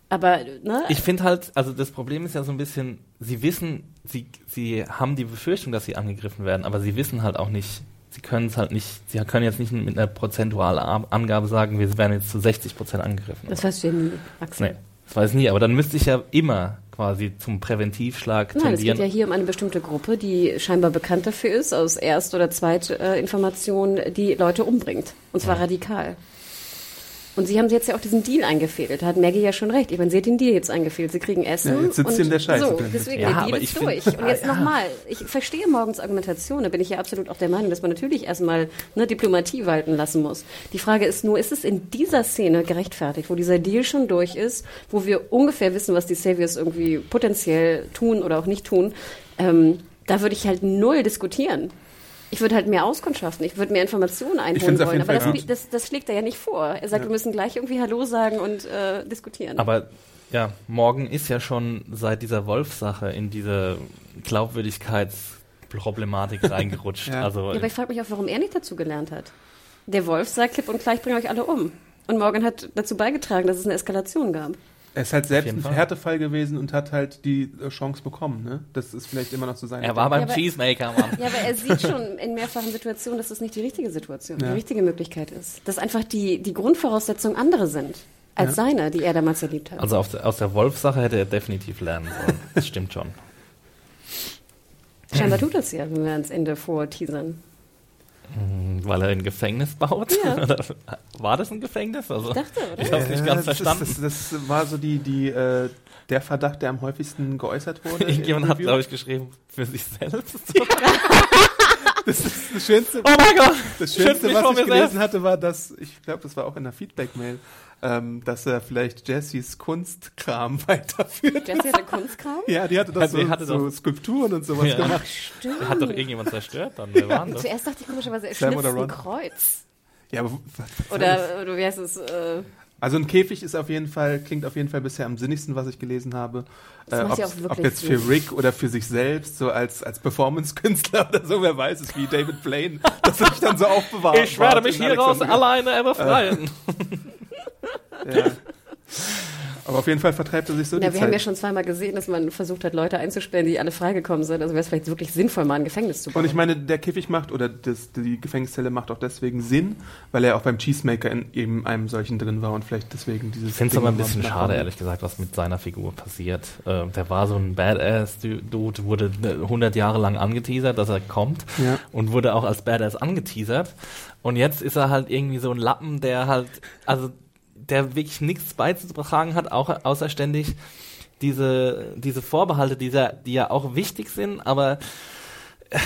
aber, ne? Ich finde halt, also das Problem ist ja so ein bisschen, sie wissen, sie, sie haben die Befürchtung, dass sie angegriffen werden, aber sie wissen halt auch nicht, sie können es halt nicht, sie können jetzt nicht mit einer prozentualen Angabe sagen, wir werden jetzt zu 60 Prozent angegriffen. das weißt du ja nie, Axel. nee, das weiß ich nie, aber dann müsste ich ja immer quasi zum Präventivschlag Nein, es geht tendieren. ja hier um eine bestimmte Gruppe, die scheinbar bekannt dafür ist, aus Erst- oder Zweitinformationen, die Leute umbringt. Und zwar radikal. Und sie haben jetzt ja auch diesen Deal eingefädelt. Da hat Maggie ja schon recht. Ich meine, sie hat den Deal jetzt eingefädelt. Sie kriegen Essen. Ja, jetzt sitzt und sie in der Scheiße So, deswegen, Ja, der Deal ich ist find- durch. Und jetzt Ja. nochmal. Ich verstehe morgens Argumentation. Da bin ich ja absolut auch der Meinung, dass man natürlich erstmal ne, Diplomatie walten lassen muss. Die Frage ist nur, ist es in dieser Szene gerechtfertigt, wo dieser Deal schon durch ist, wo wir ungefähr wissen, was die Saviors irgendwie potenziell tun oder auch nicht tun, ähm, da würde ich halt null diskutieren. Ich würde halt mehr auskundschaften, ich würde mehr Informationen einholen wollen, aber das, das, das schlägt er ja nicht vor. Er sagt, wir müssen gleich irgendwie Hallo sagen und äh, diskutieren. Aber ja, Morgan ist ja schon seit dieser Wolf-Sache in diese Glaubwürdigkeitsproblematik reingerutscht. Ja. Also ja, aber ich frage mich auch, warum er nicht dazu gelernt hat. Der Wolf sagt klipp und gleich, bringt euch alle um. Und Morgan hat dazu beigetragen, dass es eine Eskalation gab. Er ist halt selbst ein Fall. Härtefall gewesen und hat halt die äh, Chance bekommen. Ne? Das ist vielleicht immer noch zu sein. er war beim Ja, Cheesemaker, Mann. Ja, aber er sieht schon in mehrfachen Situationen, dass das nicht die richtige Situation, Ja. die richtige Möglichkeit ist. Dass einfach die, die Grundvoraussetzungen andere sind als Ja. seine, die er damals erlebt hat. Also auf der, aus der Wolf-Sache hätte er definitiv lernen sollen. Das stimmt schon. Scheinbar tut das ja, wenn wir ans Ende vorteasern. Hm, Weil er ein Gefängnis baut? Ja. War das ein Gefängnis? Also, Ich dachte, oder? Ich habe es nicht ganz das verstanden. Ist, das, das war so die, die, äh, der Verdacht, der am häufigsten geäußert wurde. Irgendjemand hat, glaube ich, geschrieben, für sich selbst. Das ist das Schönste. oh mein Gott! Das Schönste, was ich mir gelesen selbst. hatte, war, dass, ich glaube, das war auch in der Feedback-Mail, ähm, dass er vielleicht Jessys Kunstkram weiterführt. Jesse hatte Kunstkram? Ja, die hatte doch Ja, die so, hatte so doch- Skulpturen und sowas Ja. gemacht. Stimmt. Hat doch irgendjemand zerstört dann. Wer war denn das? Zuerst dachte ich komischerweise, er schnitzt ein? Kreuz. Ja, aber, Oder, oder wie heißt es? Äh, also ein Käfig ist auf jeden Fall, klingt auf jeden Fall bisher am sinnigsten, was ich gelesen habe. Das Äh, ja wirklich ob jetzt für Rick oder für sich selbst, so als, als Performance-Künstler oder so, wer weiß es, wie David Blaine, dass er sich dann so aufbewahrt. Ich werde mich hier raus alleine befreien. Ja. Aber auf jeden Fall vertreibt er sich so na, die wir Zeit. haben ja schon zweimal gesehen, dass man versucht hat, Leute einzusperren, die alle freigekommen sind. Also wäre es vielleicht wirklich sinnvoll, mal ein Gefängnis zu bauen. Und ich meine, der Käfig macht, oder das, die Gefängniszelle macht auch deswegen Sinn, weil er auch beim Cheesemaker in eben einem solchen drin war und vielleicht deswegen dieses. Ich finde es aber ein bisschen schade, ehrlich gesagt, was mit seiner Figur passiert. Äh, der war so ein Badass-Dude, wurde äh, 100 Jahre lang angeteasert, dass er kommt Ja. und wurde auch als Badass angeteasert. Und jetzt ist er halt irgendwie so ein Lappen, der halt, also der wirklich nichts beizutragen hat, auch außer ständig diese, diese Vorbehalte, die, sehr- die ja auch wichtig sind, aber äh,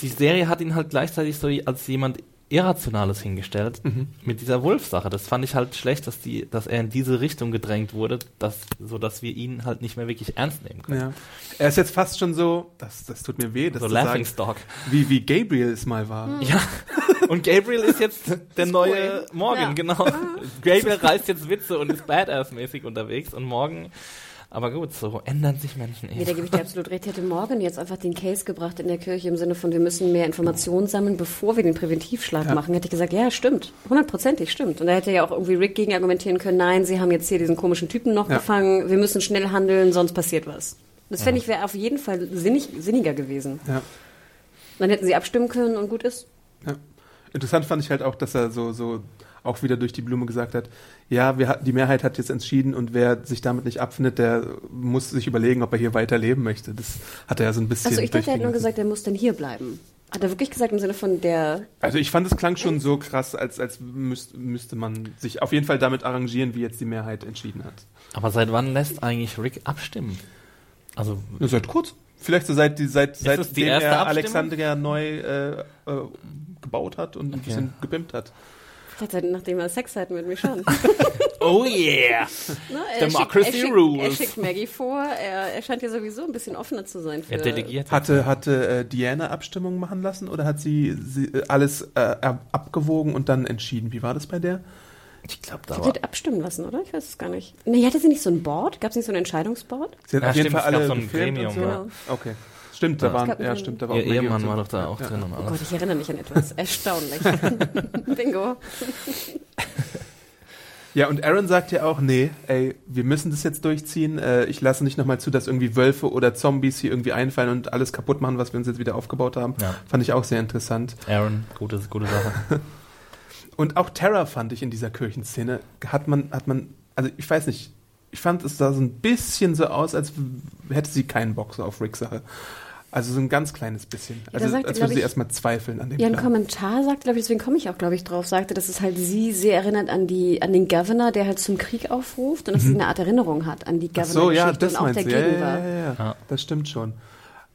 die Serie hat ihn halt gleichzeitig so als jemand Irrationales hingestellt mit dieser Wolf-Sache. Das fand ich halt schlecht, dass die, dass er in diese Richtung gedrängt wurde, dass, so dass wir ihn halt nicht mehr wirklich ernst nehmen können. Ja. Er ist jetzt fast schon so, das, das tut mir weh, das so zu sagen, Laughingstock. wie, wie Gabriel es mal war. Ja. Und Gabriel ist jetzt der neue cool. Morgan, Ja. genau. Gabriel reißt jetzt Witze und ist Badass-mäßig unterwegs und Morgan, aber gut, so ändern sich Menschen Nee, eben. da gebe ich dir absolut recht. Hätte Morgan jetzt einfach den Case gebracht in der Kirche im Sinne von, wir müssen mehr Informationen sammeln, bevor wir den Präventivschlag Ja. machen, hätte ich gesagt, ja, stimmt. Hundertprozentig stimmt. Und da hätte ja auch irgendwie Rick gegen argumentieren können, nein, sie haben jetzt hier diesen komischen Typen noch Ja. gefangen, wir müssen schnell handeln, sonst passiert was. Das fände ich wäre auf jeden Fall sinnig, sinniger gewesen. Ja. Dann hätten sie abstimmen können und gut ist. Interessant fand ich halt auch, dass er so, so auch wieder durch die Blume gesagt hat, ja, wir, hat- die Mehrheit hat jetzt entschieden und wer sich damit nicht abfindet, der muss sich überlegen, ob er hier weiter leben möchte. Das hat er ja so ein bisschen Also ich dachte, er hat nur gesagt, er muss dann hier bleiben. Hat er wirklich gesagt im Sinne von der. Also ich fand, es klang schon so krass, als, als müsst, müsste man sich auf jeden Fall damit arrangieren, wie jetzt die Mehrheit entschieden hat. Aber seit wann lässt eigentlich Rick abstimmen? Also, Nur seit kurz. Vielleicht so seit, seit, erste er? Alexandria neu äh, äh, gebaut hat und ein Okay. bisschen gepimpt hat. Seit- nachdem er Sex hat mit mir schon. oh yeah! Ne, er Democracy schickt, er schickt, rules. Er schickt Maggie vor. Er, er scheint ja sowieso ein bisschen offener zu sein. Für, Er delegiert. Hatte, hatte äh, Diana Abstimmung machen lassen oder hat sie, sie äh, alles äh, ab- abgewogen und dann entschieden? Wie war das bei der? Ich glaube, da Sie war. hat abstimmen lassen, oder? Ich weiß es gar nicht. Nee, hatte sie nicht so ein Board? Gab es nicht so ein Entscheidungsboard? Sie hat Ja, auf jeden stimmt, Fall alle so ein gefilmt Gremium, und so. ja. Okay. Stimmt, da Ja. waren, ja, stimmt, da war Ihr Ehemann war doch da auch Ja. drin und Oh alles. Gott, ich erinnere mich an etwas. Erstaunlich. Bingo. Ja, und Aaron sagt ja auch, nee, ey, wir müssen das jetzt durchziehen. Äh, ich lasse nicht nochmal zu, dass irgendwie Wölfe oder Zombies hier irgendwie einfallen und alles kaputt machen, was wir uns jetzt wieder aufgebaut haben. Ja. Fand ich auch sehr interessant. Aaron, gute, gute Sache. Und auch Terror fand ich in dieser Kirchenszene, hat man, hat man, also ich weiß nicht, ich fand es sah so ein bisschen so aus, als hätte sie keinen Bock so auf Ricks Sache. Also so ein ganz kleines bisschen. da Also sagte, als würde sie ich- erstmal zweifeln an dem Ja, ein Plan. Kommentar sagte, glaube ich, deswegen komme ich auch, glaube ich, drauf, sagte, dass es halt sie sehr erinnert an die, an den Governor, der halt zum Krieg aufruft und dass es eine Art Erinnerung hat an die Mhm. Ach so, ja, Governor-Geschichte das und auch meinst der du. Ja, ja, Gegenwart. ja, ja, ja. Ja. Das stimmt schon.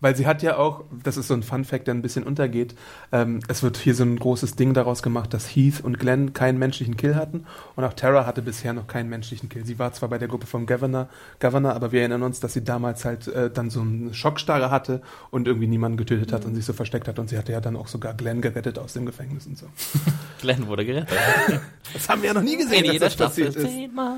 Weil sie hat ja auch, das ist so ein Fun-Fact, der ein bisschen untergeht, ähm, es wird hier so ein großes Ding daraus gemacht, dass Heath und Glenn keinen menschlichen Kill hatten und auch Tara hatte bisher noch keinen menschlichen Kill. Sie war zwar bei der Gruppe vom Governor, Governor aber wir erinnern uns, dass sie damals halt äh, dann so eine Schockstarre hatte und irgendwie niemanden getötet hat und sich so versteckt hat und sie hatte ja dann auch sogar Glenn gerettet aus dem Gefängnis und so. Glenn wurde gerettet. Das haben wir ja noch nie gesehen, In dass jeder das Staffel passiert ist. zehnmal.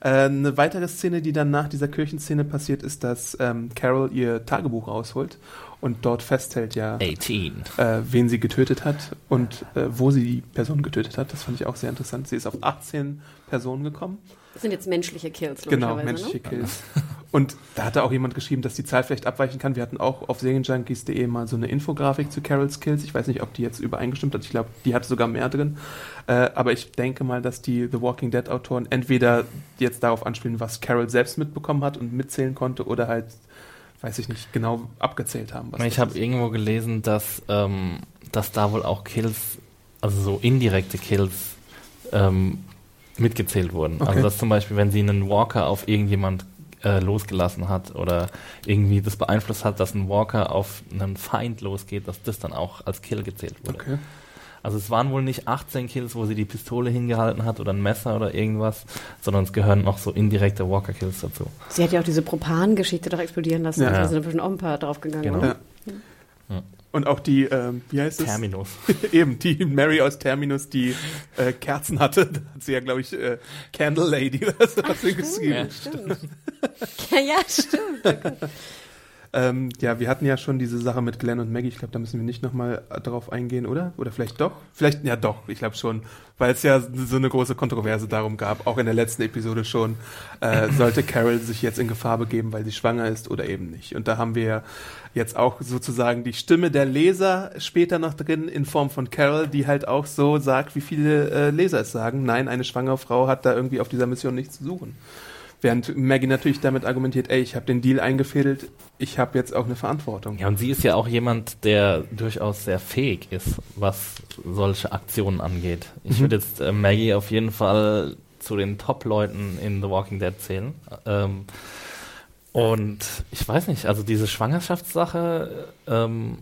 Äh, eine weitere Szene, die dann nach dieser Kirchenszene passiert, ist, dass ähm, Carol ihr Tagebuch rausholt und dort festhält ja, 18. äh, wen sie getötet hat und äh, wo sie die Person getötet hat. Das fand ich auch sehr interessant. Sie ist auf 18 Personen gekommen. Das sind jetzt menschliche Kills, Genau, logischerweise, menschliche ne? Kills. Und da hatte auch jemand geschrieben, dass die Zahl vielleicht abweichen kann. Wir hatten auch auf Serienjunkies.de mal so eine Infografik zu Carols Kills. Ich weiß nicht, ob die jetzt übereingestimmt hat. Ich glaube, die hat sogar mehr drin. Äh, aber ich denke mal, dass die The Walking Dead Autoren entweder jetzt darauf anspielen, was Carol selbst mitbekommen hat und mitzählen konnte oder halt, weiß ich nicht, genau abgezählt haben. Was Ich habe irgendwo gelesen, dass, ähm, dass da wohl auch Kills, also so indirekte Kills, ähm, mitgezählt wurden. Okay. Also dass zum Beispiel, wenn sie einen Walker auf irgendjemand äh, losgelassen hat oder irgendwie das beeinflusst hat, dass ein Walker auf einen Feind losgeht, dass das dann auch als Kill gezählt wurde. Okay. Also es waren wohl nicht 18 Kills, wo sie die Pistole hingehalten hat oder ein Messer oder irgendwas, sondern es gehören noch so indirekte Walker-Kills dazu. Sie hat ja auch diese Propan-Geschichte doch explodieren lassen. Ja. Da sind bestimmt auch ein paar draufgegangen. Genau. oder? Ja. Ja. Und auch die, ähm, wie heißt es? Terminus. Eben, die Mary aus Terminus, die äh, Kerzen hatte. Da hat sie ja, glaube ich, äh, Candle Lady oder so hat sie geschrieben. Ja. Stimmt. ja, ja, stimmt. Ähm, ja, wir hatten ja schon diese Sache mit Glenn und Maggie. Ich glaube, da müssen wir nicht nochmal darauf eingehen, oder? Oder vielleicht doch? Vielleicht, ja doch, ich glaube schon. Weil es ja so eine große Kontroverse darum gab, auch in der letzten Episode schon, äh, sollte Carol sich jetzt in Gefahr begeben, weil sie schwanger ist oder eben nicht. Und da haben wir ja jetzt auch sozusagen die Stimme der Leser später noch drin in Form von Carol, die halt auch so sagt, wie viele äh, Leser es sagen. Nein, eine schwangere Frau hat da irgendwie auf dieser Mission nichts zu suchen. Während Maggie natürlich damit argumentiert, ey, ich habe den Deal eingefädelt, ich habe jetzt auch eine Verantwortung. Ja, und sie ist ja auch jemand, der durchaus sehr fähig ist, was solche Aktionen angeht. Ich Mhm. würde jetzt äh, Maggie auf jeden Fall zu den Top-Leuten in The Walking Dead zählen. Ähm, und ich weiß nicht, also diese Schwangerschaftssache ähm,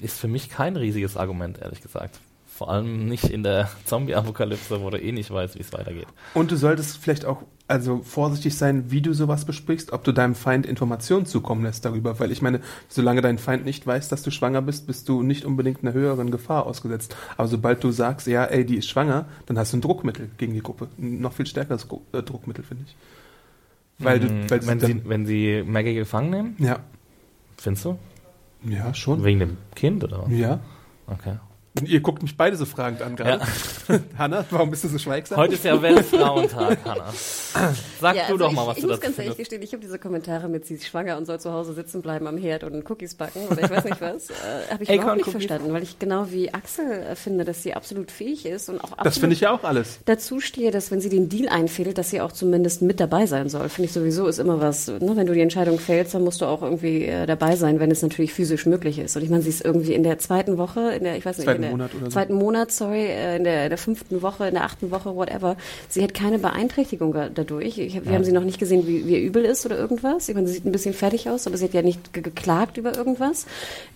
ist für mich kein riesiges Argument, ehrlich gesagt. Vor allem nicht in der Zombie-Apokalypse, wo du eh nicht weißt, wie es weitergeht. Und du solltest vielleicht auch also vorsichtig sein, wie du sowas besprichst, ob du deinem Feind Informationen zukommen lässt darüber, weil ich meine, solange dein Feind nicht weiß, dass du schwanger bist, bist du nicht unbedingt einer höheren Gefahr ausgesetzt. Aber sobald du sagst, ja, ey, die ist schwanger, dann hast du ein Druckmittel gegen die Gruppe. Ein noch viel stärkeres Gru- äh, Druckmittel, finde ich. Weil du, Mm, weil wenn, sie, wenn sie Maggie gefangen nehmen, ja, findest du? ja, schon. Wegen dem Kind, oder was? Ja. Okay. Ihr guckt mich beide so fragend an gerade. Hanna, warum bist du so schweigsam? Heute ist ja Weltfrauentag, Hanna. Sag Ja, du also doch ich, mal, was ich du muss dazu ganz ehrlich findest. gestehen, ich habe diese Kommentare mit, sie ist schwanger und soll zu Hause sitzen bleiben am Herd und Cookies backen oder ich weiß nicht was, äh, habe ich Acorn überhaupt nicht Cookies. verstanden, weil ich genau wie Axel äh, finde, dass sie absolut fähig ist und auch absolut Das finde ich ja auch alles. dazu stehe, dass wenn sie den Deal einfädelt, dass sie auch zumindest mit dabei sein soll. Finde ich sowieso ist immer was, ne? wenn du die Entscheidung fällst, dann musst du auch irgendwie äh, dabei sein, wenn es natürlich physisch möglich ist. Und ich meine, sie ist irgendwie in der zweiten Woche, in der, ich weiß nicht, Zweiten der Monat oder so. zweiten Monat, sorry, äh, in der, der fünften Woche, in der achten Woche, whatever. Sie hat keine Beeinträchtigung dadurch. Ich, wir haben sie noch nicht gesehen, wie, wie übel ist oder irgendwas. Ich meine, sie sieht ein bisschen fertig aus, aber sie hat ja nicht ge geklagt über irgendwas.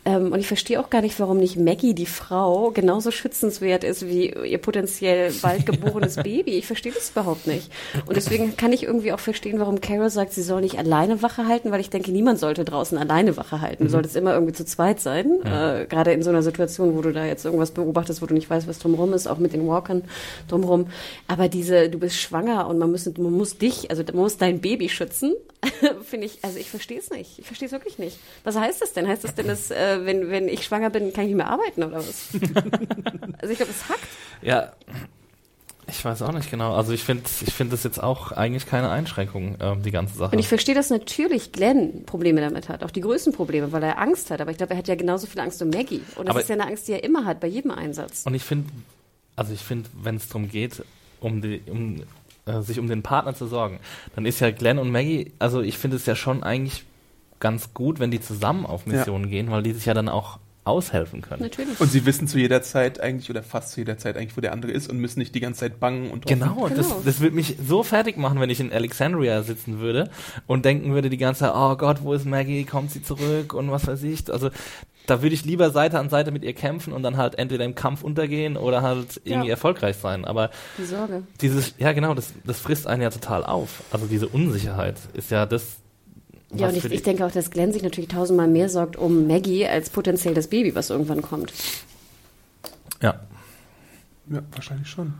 Ähm, und ich verstehe auch gar nicht, warum nicht Maggie, die Frau, genauso schützenswert ist wie ihr potenziell bald geborenes Baby. Ich verstehe das überhaupt nicht. Und deswegen kann ich irgendwie auch verstehen, warum Carol sagt, sie soll nicht alleine Wache halten, weil ich denke, niemand sollte draußen alleine Wache halten. Du solltest immer irgendwie zu zweit sein. Äh, gerade in so einer Situation, wo du da jetzt irgendwas beobachtest, wo du nicht weißt, was drumherum ist, auch mit den Walkern drumherum. Aber diese, du bist schwanger und man muss, man muss dich, also man muss dein Baby schützen, finde ich, also ich verstehe es nicht. Ich verstehe es wirklich nicht. Was heißt das denn? Heißt das denn, dass, äh, wenn, wenn ich schwanger bin, kann ich nicht mehr arbeiten oder was? also ich glaube, es hackt. Ja, ich weiß auch nicht genau. Also ich finde ich finde das jetzt auch eigentlich keine Einschränkung, ähm, die ganze Sache. Und ich verstehe, dass natürlich Glenn Probleme damit hat, auch die größten Probleme, weil er Angst hat. Aber ich glaube, er hat ja genauso viel Angst um Maggie. Und das Aber- ist ja eine Angst, die er immer hat, bei jedem Einsatz. Und ich finde, also ich finde, wenn es darum geht, um die, um äh, sich um den Partner zu sorgen, dann ist ja Glenn und Maggie, also ich finde es ja schon eigentlich ganz gut, wenn die zusammen auf Missionen gehen, weil die sich ja dann auch aushelfen können. Natürlich. Und sie wissen zu jeder Zeit eigentlich oder fast zu jeder Zeit eigentlich, wo der andere ist und müssen nicht die ganze Zeit bangen und hoffen. Genau, das, Genau. das würde mich so fertig machen, wenn ich in Alexandria sitzen würde und denken würde die ganze Zeit, oh Gott, wo ist Maggie, kommt sie zurück und was weiß ich. Also da würde ich lieber Seite an Seite mit ihr kämpfen und dann halt entweder im Kampf untergehen oder halt irgendwie Ja. erfolgreich sein. Aber Die Sorge. dieses, ja genau, das, das frisst einen ja total auf. Also diese Unsicherheit ist ja das. Ja, und ich, ich denke auch, dass Glenn sich natürlich tausendmal mehr sorgt um Maggie als potenziell das Baby, was irgendwann kommt. ja. Ja, wahrscheinlich schon.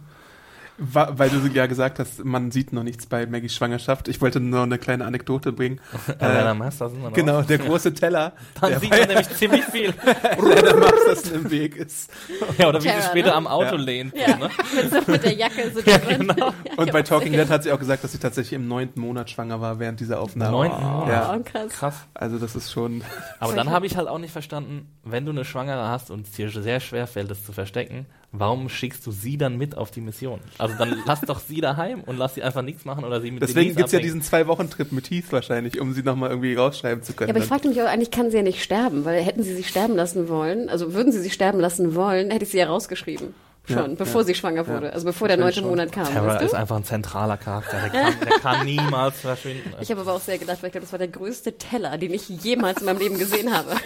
Wa- Weil du ja gesagt hast, man sieht noch nichts bei Maggies Schwangerschaft. Ich wollte nur eine kleine Anekdote bringen. Äh, Werner Meister sind wir noch. Genau, der große Teller, Dann der sieht man nämlich ziemlich viel. Werner Masters im Weg ist. ja, oder wie Terror, sie später ne? am Auto Ja. lehnt. Ja, Ne? mit, so, mit der Jacke so ja, genau. Und bei Talking Dead hat sie auch gesagt, dass sie tatsächlich im neunten Monat schwanger war während dieser Aufnahme. Neunten Monat? Ja, Oh, krass. Krass. also das ist schon. Aber dann habe ich halt auch nicht verstanden, wenn du eine Schwangere hast und es dir sehr schwer fällt, das zu verstecken, warum schickst du sie dann mit auf die Mission? Also dann lass doch sie daheim und lass sie einfach nichts machen oder sie mit Deswegen Denise gibt's ja diesen Zwei-Wochen-Trip mit Heath wahrscheinlich, um sie nochmal irgendwie rausschreiben zu können. Ja, aber ich fragte mich auch, eigentlich kann sie ja nicht sterben, weil hätten sie sich sterben lassen wollen, also würden sie sich sterben lassen wollen, hätte ich sie ja rausgeschrieben. Schon, Ja, bevor ja. sie schwanger wurde. Ja. Also bevor der neunte. Monat kam. Terra weißt ist einfach ein zentraler Charakter, der kann, der kann niemals verschwinden. Ich habe aber auch sehr gedacht, weil ich glaube, das war der größte Teller, den ich jemals in meinem Leben gesehen habe.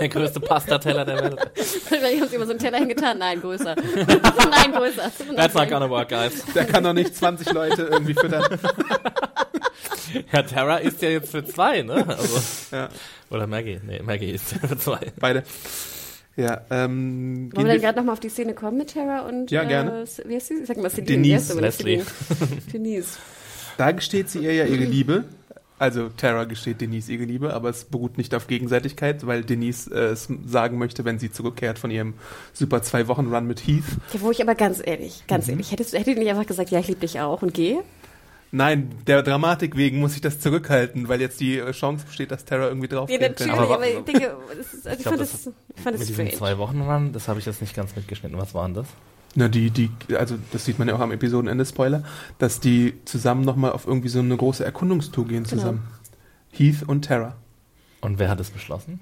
Der größte Pastateller der Welt. Vielleicht haben sie immer so einen Teller hingetan. Nein, größer. Nein, größer. That's not gonna work, guys. Der kann doch nicht 20 Leute irgendwie füttern. Ja, Terra ist ja jetzt für zwei, ne? Also, Ja, oder Maggie. Nee, Maggie ist für zwei. beide. Ja, ähm, Wollen wir dann gerade nochmal auf die Szene kommen mit Terra und Ja, äh, gerne. wie heißt sie? Sag mal. Denise nicht? Leslie. Denise. da gesteht sie ihr ja ihre Liebe. Also Tara gesteht Denise ihre Liebe, aber es beruht nicht auf Gegenseitigkeit, weil Denise äh, es sagen möchte, wenn sie zurückkehrt von ihrem super zwei Wochen Run mit Heath. Ja, wo ich aber ganz ehrlich, Mhm. ganz ehrlich, hättest du hättet ihr nicht einfach gesagt, ja, ich liebe dich auch und geh? Nein, der Dramatik wegen muss ich das zurückhalten, weil jetzt die äh, Chance besteht, dass Tara irgendwie Ja, draufgehen natürlich, könnte. Aber aber, ich denke, das ist, also ich, glaub, fand das das, ich fand das Mit diesen strange. zwei Wochen Run, das habe ich jetzt nicht ganz mitgeschnitten. Was waren das? Na, die, die, also das sieht man ja auch am Episodenende, Spoiler, dass die zusammen nochmal auf irgendwie so eine große Erkundungstour gehen zusammen. Heath und Tara. Und wer hat es beschlossen?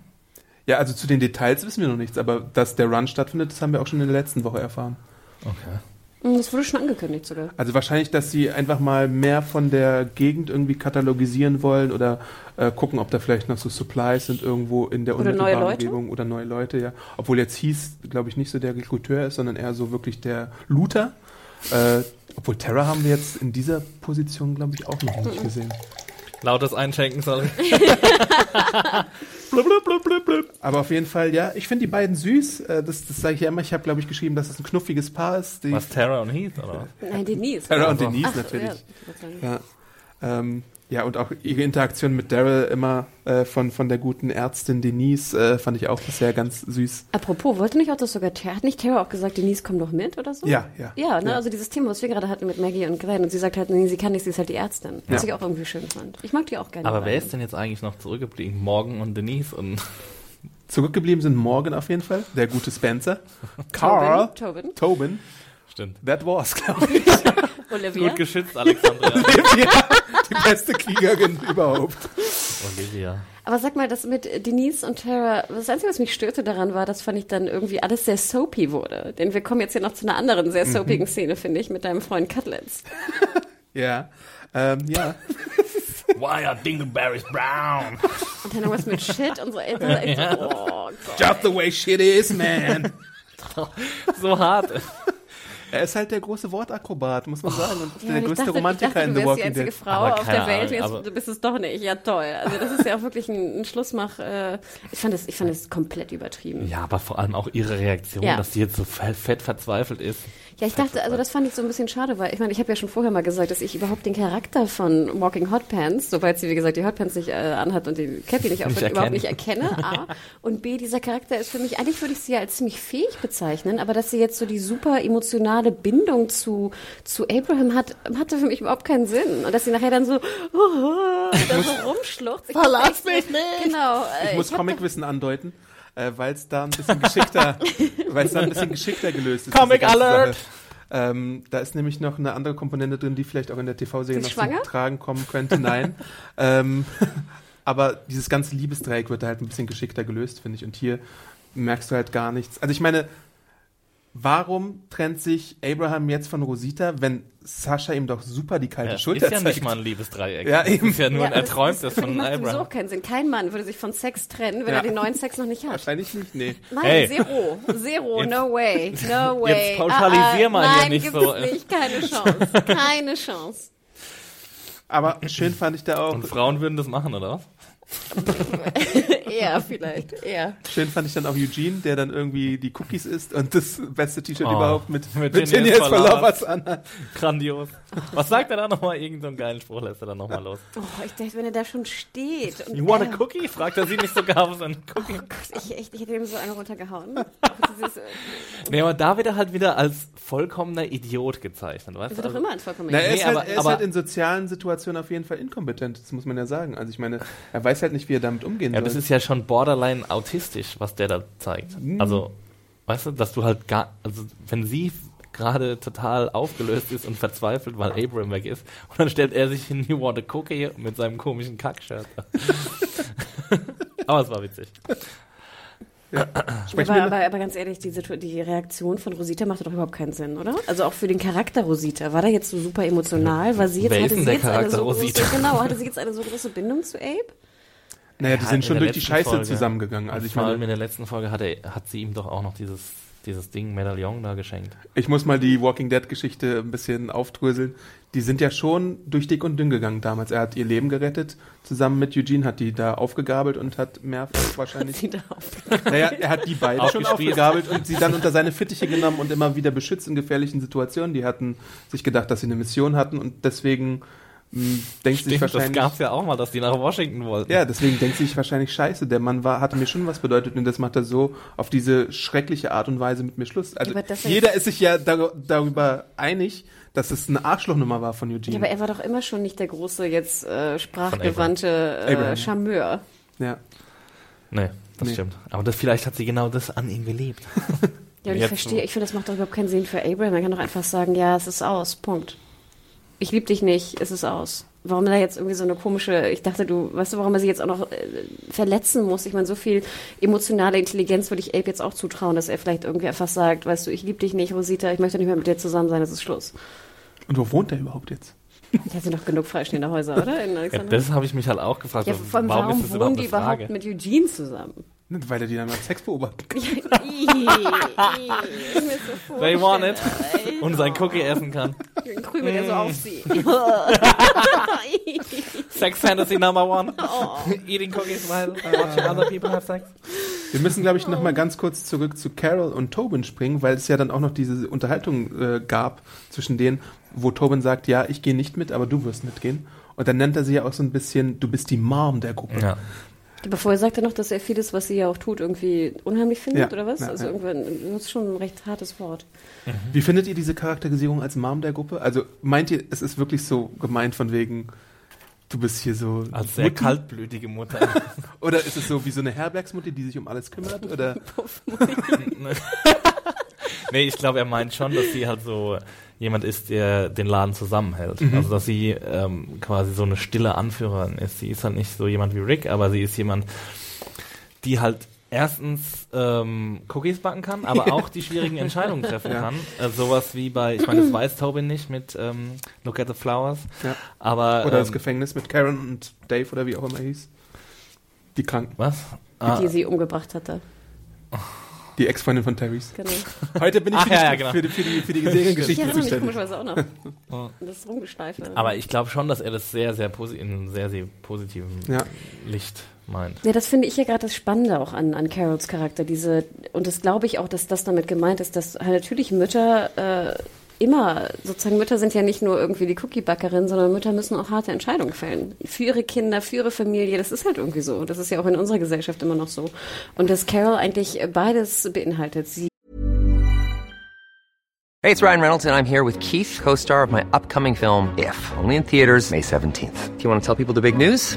Ja, also zu den Details wissen wir noch nichts, aber dass der Run stattfindet, das haben wir auch schon in der letzten Woche erfahren. Okay. Hm, Das wurde schon angekündigt sogar. Also wahrscheinlich, dass sie einfach mal mehr von der Gegend irgendwie katalogisieren wollen oder äh, gucken, ob da vielleicht noch so Supplies sind irgendwo in der Oder neue unmittelbaren Leute? Umgebung oder neue Leute, ja. Obwohl jetzt hieß, glaube ich, nicht so der Rekruteur ist, sondern eher so wirklich der Looter. Äh, obwohl Terra haben wir jetzt in dieser Position, glaube ich, auch noch nicht gesehen. Lautes Einschenken, sorry. Blub, blub, blub, blub, blub. Aber auf jeden Fall, ja, ich finde die beiden süß. Äh, das das sage ich ja immer. Ich habe, glaube ich, geschrieben, dass es ein knuffiges Paar ist. Die Was, Terra und Heath, oder? Nein, Denise. Terra und Denise Ach, natürlich. Ja. Ähm, ja, und auch ihre Interaktion mit Daryl immer äh, von, von der guten Ärztin Denise äh, fand ich auch bisher ganz süß. Apropos, wollte nicht auch das sogar, hat nicht Tara auch gesagt, Denise, komm doch mit oder so? Ja, ja. Ja, ne, Ja. also dieses Thema, was wir gerade hatten mit Maggie und Glenn und sie sagt halt, nee, sie kann nicht, sie ist halt die Ärztin. Was Ja. ich auch irgendwie schön fand. Ich mag die auch gerne. Aber wer ist denn jetzt eigentlich noch zurückgeblieben? Morgan und Denise und Zurückgeblieben sind Morgan auf jeden Fall, der gute Spencer. Carl. Tobin. Tobin. Stimmt. That was, glaube ich. Olivia. Gut geschützt, Alexandria. Die beste Kriegerin überhaupt. Olivia. Aber sag mal, das mit Denise und Tara, das Einzige, was mich störte daran war, das fand ich dann irgendwie alles sehr soapy wurde. Denn wir kommen jetzt hier noch zu einer anderen sehr soapigen Szene, finde ich, mit deinem Freund Cutlets. Ja. Ähm, ja. Why are Dingleberries brown? Und dann irgendwas mit Shit und so. Ey, echt so, oh Gott. Just the way shit is, man. so hart. Er ist halt der große Wortakrobat, muss man sagen. Und Ja, der größte dachte, Romantiker dachte, in du The wärst die Walking einzige Dead. Frau Aber auf der Welt. Ahnung, Jetzt, du bist es doch nicht. Ja, toll. Also das ist ja auch wirklich ein, ein Schlussmach. Äh, ich fand es, ich fand es komplett übertrieben. Ja, aber vor allem auch ihre Reaktion, Ja. dass sie jetzt so fett, verzweifelt ist. Ja, ich dachte, also das fand ich so ein bisschen schade, weil ich meine, ich habe ja schon vorher mal gesagt, dass ich überhaupt den Charakter von Walking Hot Pants, sobald sie wie gesagt die Hot Pants nicht äh, anhat und die Cappy nicht Nicht überhaupt nicht erkenne. A. Und B, dieser Charakter ist für mich, eigentlich würde ich sie ja als ziemlich fähig bezeichnen, aber dass sie jetzt so die super emotionale Bindung zu, zu Abraham hat, hatte für mich überhaupt keinen Sinn. Und dass sie nachher dann so, oh, da so rumschluchzt. Ich Verlass mich nicht! Genau. äh, Ich muss Comicwissen andeuten, äh, weil es da ein bisschen geschickter, weil es da ein bisschen geschickter gelöst ist. Comic Alert! Ähm, da ist nämlich noch eine andere Komponente drin, die vielleicht auch in der TV-Serie noch schwanger? zum Tragen kommen könnte. Nein. ähm, aber dieses ganze Liebesdreieck wird da halt ein bisschen geschickter gelöst, finde ich. Und hier merkst du halt gar nichts. Also ich meine, warum trennt sich Abraham jetzt von Rosita, wenn Sascha ihm doch super die kalte Ja, Schulter ist ja zeigt? nicht mal ein Liebesdreieck. Ja, Das eben. ist ja nur Ja, ein das- erträumtes das von macht sowieso Abraham. auch keinen Sinn. Kein Mann würde sich von Sex trennen, wenn Ja. er den neuen Sex noch nicht hat. Wahrscheinlich nicht, nee. Nein, Hey. zero. Zero, Jetzt- no way. No way. Jetzt pauschalisier Ah, ah, mal hier nein, nicht gibt so. Es nicht. Keine Chance. Keine Chance. Aber schön fand ich da auch, Und Frauen würden das machen, oder was? Eher vielleicht. Eher. Schön fand ich dann auch Eugene, der dann irgendwie die Cookies isst und das beste T-Shirt Oh, überhaupt mit, mit mit Genius Genius for for Lovers. Lovers anhat. Grandios. Was sagt er da nochmal? Irgendeinen geilen Spruch lässt er dann nochmal los. Oh, ich dachte, wenn er da schon steht. Und You want a cookie? Fragt er sie nicht sogar auf seinen Cookie. Gott, ich, echt, ich hätte ihm so eine runtergehauen. Äh, Nee, aber da wird er halt wieder als vollkommener Idiot gezeichnet, weißt er du? wird doch Also- immer ein vollkommen Na, er Nee, ist, halt, aber- er ist aber- halt in sozialen Situationen auf jeden Fall inkompetent, das muss man ja sagen. Also ich meine, er weiß halt nicht, wie er damit umgehen Ja, soll. das ist ja schon borderline autistisch, was der da zeigt. Also, weißt du, dass du halt gar, also wenn sie gerade total aufgelöst ist und verzweifelt, weil Abraham weg ist, und dann stellt er sich hin, you want a cookie mit seinem komischen Kackshirt. Aber es war witzig. Sprechen aber, aber, aber ganz ehrlich, die, die Reaktion von Rosita machte doch überhaupt keinen Sinn, oder? Also auch für den Charakter Rosita. War der jetzt so super emotional? War sie jetzt, Wer ist hatte denn sie der jetzt eine Charakter so Rosita? große, genau, hatte sie jetzt eine so große Bindung zu Abe? naja, die Ja, sind in schon durch die Scheiße Folge. zusammengegangen. Also ich vor allem meine, in der letzten Folge hat, er, hat sie ihm doch auch noch dieses, dieses Ding Medaillon da geschenkt. ich muss mal die Walking Dead Geschichte ein bisschen aufdröseln. Die sind ja schon durch dick und dünn gegangen damals. Er hat ihr Leben gerettet, zusammen mit Eugene hat die da aufgegabelt und hat mehrfach wahrscheinlich Sie da. Naja, er hat die beiden schon aufgegabelt und sie dann unter seine Fittiche genommen und immer wieder beschützt in gefährlichen Situationen. Die hatten sich gedacht, dass sie eine Mission hatten und deswegen denkt sie sich Stimmt, das wahrscheinlich. gab's ja auch mal, dass die nach Washington wollten. Ja, deswegen denkt sie sich wahrscheinlich scheiße. Der Mann war, hatte mir schon was bedeutet und das macht er so auf diese schreckliche Art und Weise mit mir Schluss. Also jeder ist sich ja dar darüber einig, dass es eine Arschlochnummer war von Eugene. Ja, aber er war doch immer schon nicht der große, jetzt äh, sprachgewandte äh. Charmeur. ja. Nee, das Nee. stimmt. Aber das, vielleicht hat sie genau das an ihm geliebt. Ja, und ich verstehe, ich finde, das macht doch überhaupt keinen Sinn für Abraham. Er kann doch einfach sagen, ja, es ist aus, Punkt. Ich liebe dich nicht, es ist aus. Warum da jetzt irgendwie so eine komische, ich dachte, du, weißt du, warum er sie jetzt auch noch äh, verletzen muss? Ich meine, so viel emotionale Intelligenz würde ich Abe jetzt auch zutrauen, dass er vielleicht irgendwie einfach sagt, weißt du, ich liebe dich nicht, Rosita, ich möchte nicht mehr mit dir zusammen sein, es ist Schluss. Und wo wohnt er überhaupt jetzt? Da sind doch genug freistehende Häuser, oder? In Ja, das habe ich mich halt auch gefragt. Ja, warum, ist das wohnen überhaupt die überhaupt mit Eugene zusammen? Nicht, Weil er die dann mal Sex beobachten kann. Ja, so They want it. Und sein Cookie essen kann. Dann krümelt er so auf sie. Sex Fantasy number one. Oh. Eating cookies while watching other people have sex. Wir müssen, glaube ich, noch mal ganz kurz zurück zu Carol und Tobin springen, weil es ja dann auch noch diese Unterhaltung äh, gab zwischen denen, wo Tobin sagt, ja, ich gehe nicht mit, aber du wirst mitgehen. Und dann nennt er sie ja auch so ein bisschen, du bist die Mom der Gruppe. Ja. Aber vorher sagt er noch, dass er vieles, was sie ja auch tut, irgendwie unheimlich findet, Ja, oder was? ja, also ja. irgendwann, das ist schon ein recht hartes Wort. Wie findet ihr diese Charakterisierung als Mom der Gruppe? Also meint ihr, es ist wirklich so gemeint von wegen, du bist hier so Als sehr Mutti? kaltblütige Mutter. Oder ist es so wie so eine Herbergsmutti, die sich um alles kümmert? Oder nee, ich glaube, er meint schon, dass sie halt so jemand ist, der den Laden zusammenhält. Also, dass sie ähm, quasi so eine stille Anführerin ist. Sie ist halt nicht so jemand wie Rick, aber sie ist jemand, die halt erstens ähm, Cookies backen kann, aber auch die schwierigen Entscheidungen treffen kann. Äh, sowas wie bei, ich meine, das weiß Tobin nicht mit ähm, Look at the Flowers, Ja. aber Oder das ähm, Gefängnis mit Karen und Dave oder wie auch immer hieß. Die Kranken. was? Ah, Die sie umgebracht hatte. Die Ex-Freundin von Terrys. Genau. Heute bin ich Ach, für, die, ja, ja, genau. für, die, für die, für die Ich Seriengeschichte erinnere mich zuständig. komischerweise auch noch. Ja. Das Rumgeschleife. aber ich glaube schon, dass er das sehr, sehr in einem sehr, sehr positiven Ja. Licht meint. Ja, das finde ich ja gerade das Spannende auch an, an Carols Charakter. Diese, und das glaube ich auch, dass das damit gemeint ist, dass halt natürlich Mütter äh, immer, sozusagen Mütter sind ja nicht nur irgendwie die Cookie-Backerin, sondern Mütter müssen auch harte Entscheidungen fällen. Für ihre Kinder, für ihre Familie, das ist halt irgendwie so. Das ist ja auch in unserer Gesellschaft immer noch so. Und dass Carol eigentlich beides beinhaltet. Sie Hey, it's Ryan Reynolds, and I'm here with Keith, co star of my upcoming film, If, only in theaters, May 17th. Do you want to tell people the big news?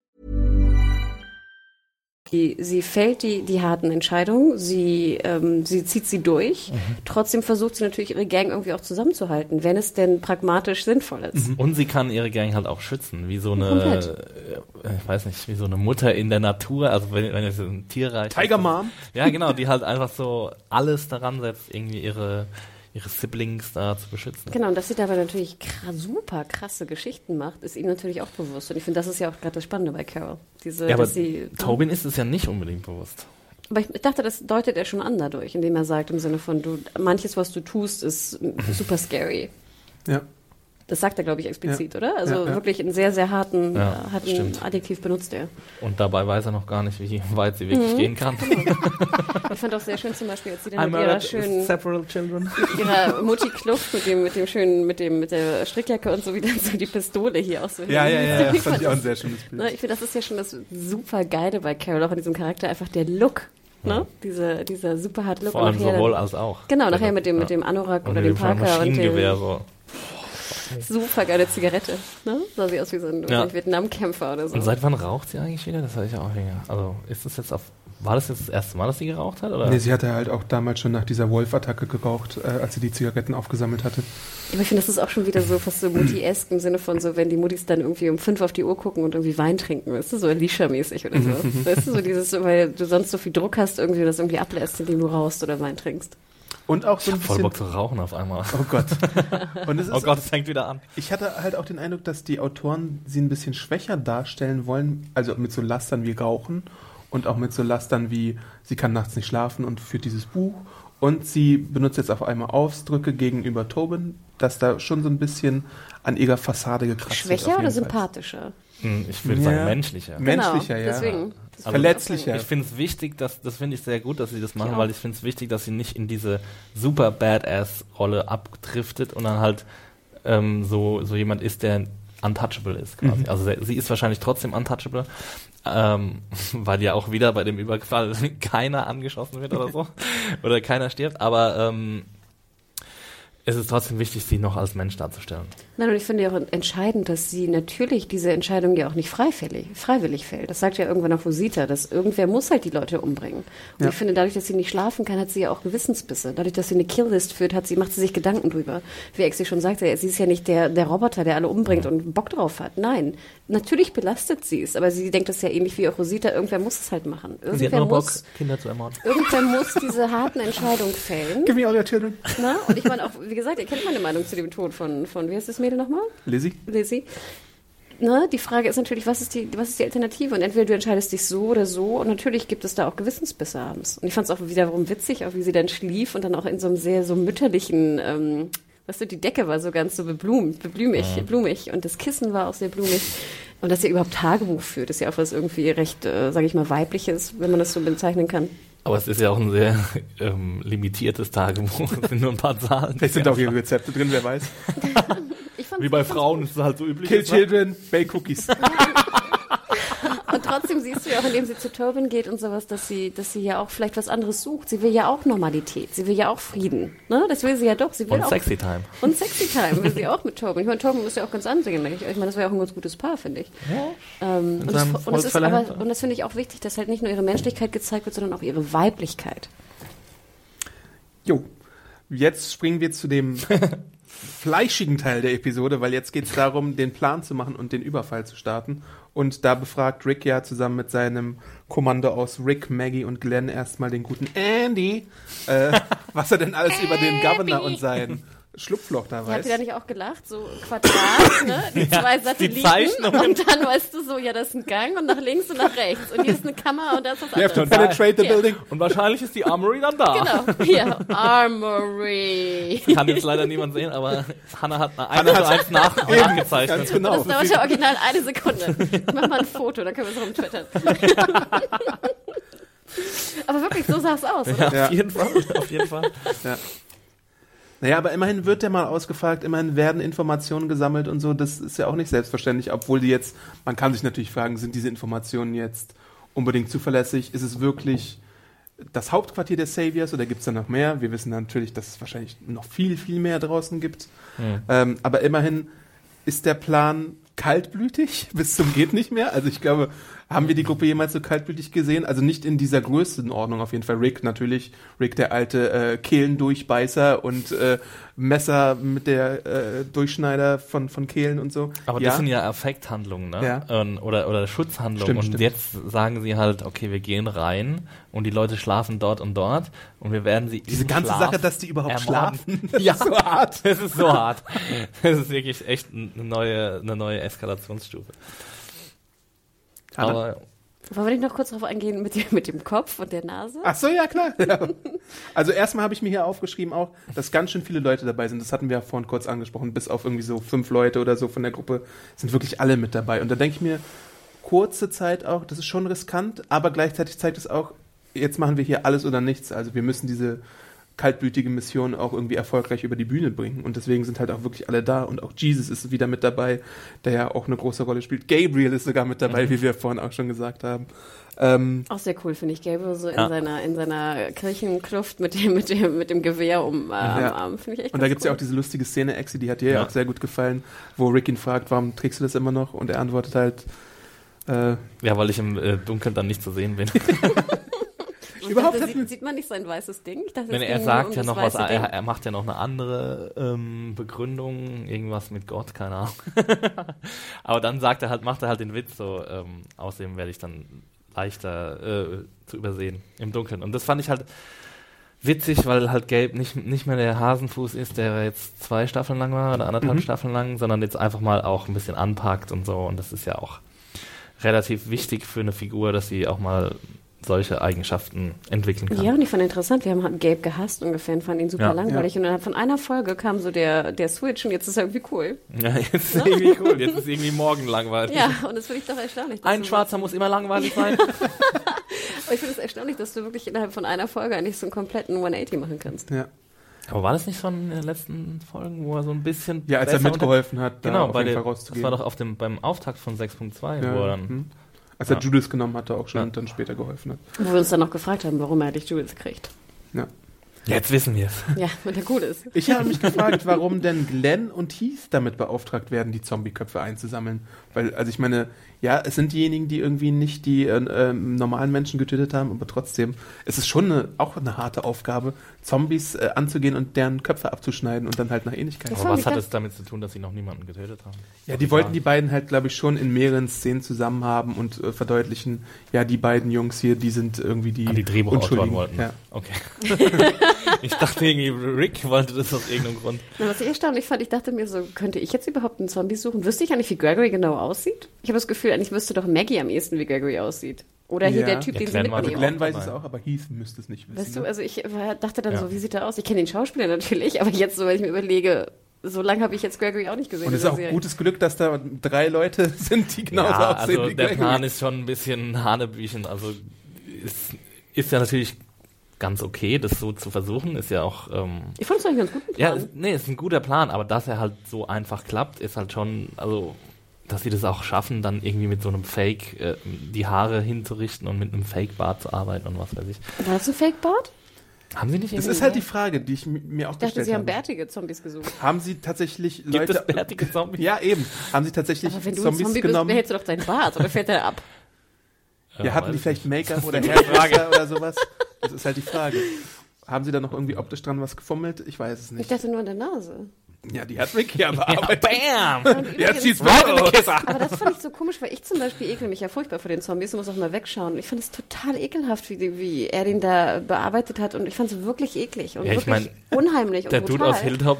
Die, sie fällt die, die harten Entscheidungen, sie, ähm, sie zieht sie durch. Trotzdem versucht sie natürlich ihre Gang irgendwie auch zusammenzuhalten, wenn es denn pragmatisch sinnvoll ist. Und sie kann ihre Gang halt auch schützen, wie so eine, Komplett. äh, ich weiß nicht, wie so eine Mutter in der Natur, also wenn, wenn es ein Tierreich Tiger Mom. Ja, genau, die halt einfach so alles daran setzt, irgendwie ihre, ihre Siblings da zu beschützen. Genau, und dass sie dabei natürlich kra super krasse Geschichten macht, ist ihm natürlich auch bewusst. Und ich finde, das ist ja auch gerade das Spannende bei Carol. Diese, Ja, aber dass sie, Tobin ist es ja nicht unbedingt bewusst. aber ich dachte, das deutet er schon an dadurch, indem er sagt, im Sinne von, du, manches, was du tust, ist super scary. Ja. Das sagt er, glaube ich, explizit, Ja. oder? Also Ja, ja. wirklich einen sehr, sehr harten, Ja, äh, harten stimmt. Adjektiv benutzt er. Und dabei weiß er noch gar nicht, wie weit sie Mhm. wirklich gehen kann. Ich fand auch sehr schön zum Beispiel, als sie dann mit ihrer schönen, several children. mit ihrer Mutti Kluft, mit dem, mit dem schönen, mit dem, mit der Strickjacke und so wieder so die Pistole hier auch so Ja, ja, ja, ja. Ich Fand ich auch ein das- sehr schönes Bild. Ne, ich finde, das ist ja schon das super Geile bei Carol, auch in diesem Charakter, einfach der Look. Ne? Diese, dieser super hart Look. Vor allem sowohl dann- als auch. Genau, nachher Also, mit dem, ja. mit dem Anorak Und oder dem Parker und dem so. Super geile Zigarette. Ne? Sah sie aus wie so ein, Ja. Vietnamkämpfer oder so. Und seit wann raucht sie eigentlich wieder? Das hatte ich auch länger. Also ist das jetzt auf. War das jetzt das erste Mal, dass sie geraucht hat? Oder? Nee, sie hatte halt auch damals schon nach dieser Wolf-Attacke geraucht, äh, als sie die Zigaretten aufgesammelt hatte. Aber ich finde, das ist auch schon wieder so fast so Mutti-esk im Sinne von so, wenn die Muttis dann irgendwie um fünf auf die Uhr gucken und irgendwie Wein trinken, weißt du, so Alicia-mäßig oder so. weißt du, so dieses, weil du sonst so viel Druck hast, irgendwie das irgendwie ablässt, indem du rauchst oder Wein trinkst. Und auch so ein Voll bisschen. Bock zu rauchen auf einmal. Oh Gott. Und es ist, Oh Gott, es fängt wieder an. ich hatte halt auch den Eindruck, dass die Autoren sie ein bisschen schwächer darstellen wollen, also mit so Lastern wie Rauchen und auch mit so Lastern wie sie kann nachts nicht schlafen und führt dieses Buch. Und sie benutzt jetzt auf einmal Ausdrücke gegenüber Tobin, dass da schon so ein bisschen an ihrer Fassade gekratzt wird. Schwächer oder sympathischer? Hm, Ich würde Ja. sagen, menschlicher. Menschlicher, genau, ja. Deswegen. Also- Verletzlicher. Ich finde es wichtig, dass, das finde ich sehr gut, dass sie das machen, auch. weil ich finde es wichtig, dass sie nicht in diese super Badass-Rolle abdriftet und dann halt ähm, so, so jemand ist, der untouchable ist quasi. Also sie- sie ist wahrscheinlich trotzdem untouchable, ähm, weil ja auch wieder bei dem Überfall keiner angeschossen wird oder so. oder keiner stirbt, aber ähm, es ist trotzdem wichtig, sie noch als Mensch darzustellen. Nein, und ich finde ja auch entscheidend, dass sie natürlich diese Entscheidung ja auch nicht freiwillig, freiwillig fällt. Das sagt ja irgendwann auch Rosita, dass irgendwer muss halt die Leute umbringen. Und Ja. ich finde, dadurch, dass sie nicht schlafen kann, hat sie ja auch Gewissensbisse. Dadurch, dass sie eine Killlist führt, hat sie, macht sie sich Gedanken drüber. Wie Exi schon sagte, sie ist ja nicht der, der Roboter, der alle umbringt und Bock drauf hat. Nein, natürlich belastet sie es, aber sie denkt das ja ähnlich wie auch Rosita, irgendwer muss es halt machen. Sie hat Irgendwer nur Bock, muss, Kinder zu ermorden. irgendwer muss diese harten Entscheidungen fällen. Give me all your children. Na? Und ich meine auch, wie gesagt, ihr kennt meine Meinung zu dem Tod von, von wie heißt das Mädel nochmal? Lizzie? Lizzie. ne, die Frage ist natürlich, was ist die, was ist die Alternative? Und entweder du entscheidest dich so oder so. Und natürlich gibt es da auch Gewissensbisse abends. Und ich fand es auch wiederum witzig, auch wie sie dann schlief und dann auch in so einem sehr so mütterlichen, ähm, weißt du, die Decke war so ganz so beblumt, beblümig, blumig und das Kissen war auch sehr blumig. Und dass sie überhaupt Tagebuch führt, ist ja auch was irgendwie recht, äh, sage ich mal, weibliches, wenn man das so bezeichnen kann. Aber es ist ja auch ein sehr ähm, limitiertes Tagebuch. Es sind nur ein paar Zahlen. Vielleicht sind auch ihre Rezepte drin, wer weiß. Wie bei Frauen ist es halt so üblich. Kill ne? Children, bake Cookies. Und trotzdem siehst du ja auch, indem sie zu Tobin geht und sowas, dass sie, dass sie ja auch vielleicht was anderes sucht. Sie will ja auch Normalität. Sie will ja auch Frieden. Ne? Das will sie ja doch. Sie will Und auch Sexy Time. Und Sexy Time will sie auch mit Tobin. Ich meine, Tobin ist ja auch ganz ansehnlich. Ich meine, das wäre ja auch ein ganz gutes Paar, finde ich. Ähm, und, das, und, das ist aber, und das finde ich auch wichtig, dass halt nicht nur ihre Menschlichkeit gezeigt wird, sondern auch ihre Weiblichkeit. Jo. Jetzt springen wir zu dem fleischigen Teil der Episode, weil jetzt geht es darum, den Plan zu machen und den Überfall zu starten. Und da befragt Rick ja zusammen mit seinem Kommando aus Rick, Maggie und Glenn erstmal den guten Andy, äh, was er denn alles über den Governor und sein Schlupfloch da Habt weiß. ihr da nicht auch gelacht? So Quadrat, ne? Die zwei Satelliten. Zeichnungen. und dann weißt du so, ja, das ist ein Gang und nach links und nach rechts. Und hier ist eine Kamera und da ist was You have to anderes. penetrate the Ja. building. Und wahrscheinlich ist die Armory dann da. Genau, hier, Armory. Kann jetzt leider niemand sehen, aber Hannah hat eine 1 zu 1 nach nachgezeichnet. Ganz genau. Das dauert ja original eine Sekunde. Ich mach mal ein Foto, dann können wir es rumtwittern. Aber wirklich, so sah es aus, oder? Ja, Ja. auf jeden Fall. Auf jeden Fall. Naja, aber immerhin wird der mal ausgefragt, immerhin werden Informationen gesammelt und so. Das ist ja auch nicht selbstverständlich, obwohl die jetzt, man kann sich natürlich fragen, sind diese Informationen jetzt unbedingt zuverlässig? Ist es wirklich das Hauptquartier der Saviors oder gibt es da noch mehr? Wir wissen natürlich, dass es wahrscheinlich noch viel, viel mehr draußen gibt. Ähm, aber immerhin ist der Plan kaltblütig bis zum geht nicht mehr. Also ich glaube, haben wir die Gruppe jemals so kaltblütig gesehen? Also nicht in dieser Größenordnung auf jeden Fall. Rick natürlich, Rick der alte äh, Kehlendurchbeißer und äh, Messer mit der äh, Durchschneider von, von Kehlen und so. Aber das sind ja Affekthandlungen, ne? Ja. Ähm, Oder, oder Schutzhandlungen. Stimmt, und stimmt. jetzt sagen sie halt, okay, wir gehen rein und die Leute schlafen dort und dort und wir werden sie Diese ganze Schlaf Sache, dass die überhaupt ermorden. schlafen, ja, ist so hart. Das ist so hart. Das ist wirklich echt eine neue, eine neue Eskalationsstufe. Aber Wollen wir nicht noch kurz darauf eingehen mit dem, mit dem Kopf und der Nase? Ach so, ja klar. Ja. Also erstmal habe ich mir hier aufgeschrieben auch, dass ganz schön viele Leute dabei sind. Das hatten wir ja vorhin kurz angesprochen. Bis auf irgendwie so fünf Leute oder so von der Gruppe sind wirklich alle mit dabei. Und da denke ich mir, kurze Zeit auch, das ist schon riskant, aber gleichzeitig zeigt es auch, jetzt machen wir hier alles oder nichts. Also wir müssen diese kaltblütige Mission auch irgendwie erfolgreich über die Bühne bringen. Und deswegen sind halt auch wirklich alle da. Und auch Jesus ist wieder mit dabei, der ja auch eine große Rolle spielt. Gabriel ist sogar mit dabei, wie wir vorhin auch schon gesagt haben. Ähm, Auch sehr cool, finde ich. Gabriel so in, Ja. seiner, in seiner Kirchenkluft mit dem, mit dem, mit dem Gewehr um, äh, am Ja. Arm. Finde ich echt Und da gibt's ja cool. auch diese lustige Szene, Exi, die hat dir ja. Ja. auch sehr gut gefallen, wo Rick ihn fragt, warum trägst du das immer noch? Und er antwortet halt, äh, ja, weil ich im äh, Dunkeln dann nicht zu sehen bin. Überhaupt dachte, sieht, sieht man nicht sein weißes Ding? Ich dachte, Wenn er sagt ja noch was, er, er macht ja noch eine andere ähm, Begründung, irgendwas mit Gott, keine Ahnung. Aber dann sagt er halt, macht er halt den Witz so, ähm, außerdem werde ich dann leichter äh, zu übersehen im Dunkeln. Und das fand ich halt witzig, weil halt Gelb nicht, nicht mehr der Hasenfuß ist, der jetzt zwei Staffeln lang war oder anderthalb Mhm. Staffeln lang, sondern jetzt einfach mal auch ein bisschen anpackt und so. Und das ist ja auch relativ wichtig für eine Figur, dass sie auch mal solche Eigenschaften entwickeln kann. Ja, und ich fand interessant, wir haben halt Gabe gehasst ungefähr und fanden ihn super Ja. langweilig. Und innerhalb von einer Folge kam so der, der Switch und jetzt ist er irgendwie cool. Ja, jetzt ist irgendwie cool. Jetzt ist irgendwie morgen langweilig. Ja, und das finde ich doch erstaunlich. Ein Schwarzer muss immer langweilig sein. Aber ich finde es erstaunlich, dass du wirklich innerhalb von einer Folge eigentlich so einen kompletten 180 machen kannst. ja. Aber war das nicht schon in den letzten Folgen, wo er so ein bisschen. ja, als er mitgeholfen hat, Unter da genau, auf bei jeden der, das war doch auf dem, beim Auftakt von 6.2, ja, wo er dann. hm. Als er Ja. Judas genommen hatte, auch schon Ja. und dann später geholfen hat. Wo wir uns dann noch gefragt haben, warum er eigentlich Jules kriegt. Ja. Jetzt wissen wir es. Ja, wenn er gut ist. Ich habe mich gefragt, warum denn Glenn und Heath damit beauftragt werden, die Zombie-Köpfe einzusammeln. Weil, also ich meine, ja, es sind diejenigen, die irgendwie nicht die äh, ähm, normalen Menschen getötet haben, aber trotzdem, es ist schon eine, auch eine harte Aufgabe, Zombies äh, anzugehen und deren Köpfe abzuschneiden und dann halt nach Ähnlichkeit. Aber was hat es damit zu tun, dass sie noch niemanden getötet haben? Ja, die wollten die beiden halt, glaube ich, schon in mehreren Szenen zusammen haben und äh, verdeutlichen, ja, die beiden Jungs hier, die sind irgendwie die, Ah, die Drehbuchautoren Unschuldigen. wollten. Ja. Okay. Ich dachte irgendwie, Rick wollte das aus irgendeinem Grund. Na, was ich erstaunlich fand, ich dachte mir so, könnte ich jetzt überhaupt einen Zombie suchen? Wüsste ich eigentlich, wie Gregory genau aussieht? Ich habe das Gefühl, eigentlich wüsste doch Maggie am ehesten, wie Gregory aussieht. Oder hier Ja. der Typ, Ja, den sie Glenn war- mitnehmen. Glenn weiß es auch, aber Heath müsste es nicht wissen. Weißt du, ne? also ich war- dachte dann Ja. so, wie sieht er aus? Ich kenne den Schauspieler natürlich, aber jetzt so, wenn ich mir überlege, so lange habe ich jetzt Gregory auch nicht gesehen. Und es ist auch Serie. gutes Glück, dass da drei Leute sind, die genauso ja, aussehen also wie der Gregory. Plan ist schon ein bisschen Hanebüchen. Also ist, ist ja natürlich ganz okay, das so zu versuchen. Ist ja auch ähm, Ich fand es eigentlich einen ganz guten Ja, Plan. ist, nee, ist ein guter Plan, aber dass er halt so einfach klappt, ist halt schon, also, dass sie das auch schaffen, dann irgendwie mit so einem Fake äh, die Haare hinzurichten und mit einem Fake-Bart zu arbeiten und was weiß ich. War das ein Fake-Board? Haben sie nicht Das ist halt die? Frage, die ich mi- mir auch Ich dachte, gestellt sie haben habe. bärtige Zombies gesucht. Haben sie tatsächlich Gibt Leute... es bärtige Zombies? Ja, eben. Haben sie tatsächlich Aber wenn du ein Zombies Zombie bist, genommen? behältst du doch deinen Bart oder fällt der ab? ja, hatten weiß die ich vielleicht. Make-up oder Hairdresser oder sowas? Das ist halt die Frage. Haben sie da noch irgendwie optisch dran was gefummelt? Ich weiß es Ich nicht. dachte nur an der Nase. Ja, die hat Ricky ja bearbeitet. Bam! Ja, schießt Right in the kisser! Aber das fand ich so komisch, weil ich zum Beispiel ekel mich ja furchtbar vor den Zombies und muss auch mal wegschauen. Ich fand es total ekelhaft, wie, die, wie er den da bearbeitet hat. Und ich fand es wirklich eklig und Ja, ich wirklich mein, unheimlich Der und Dude aus Hilltop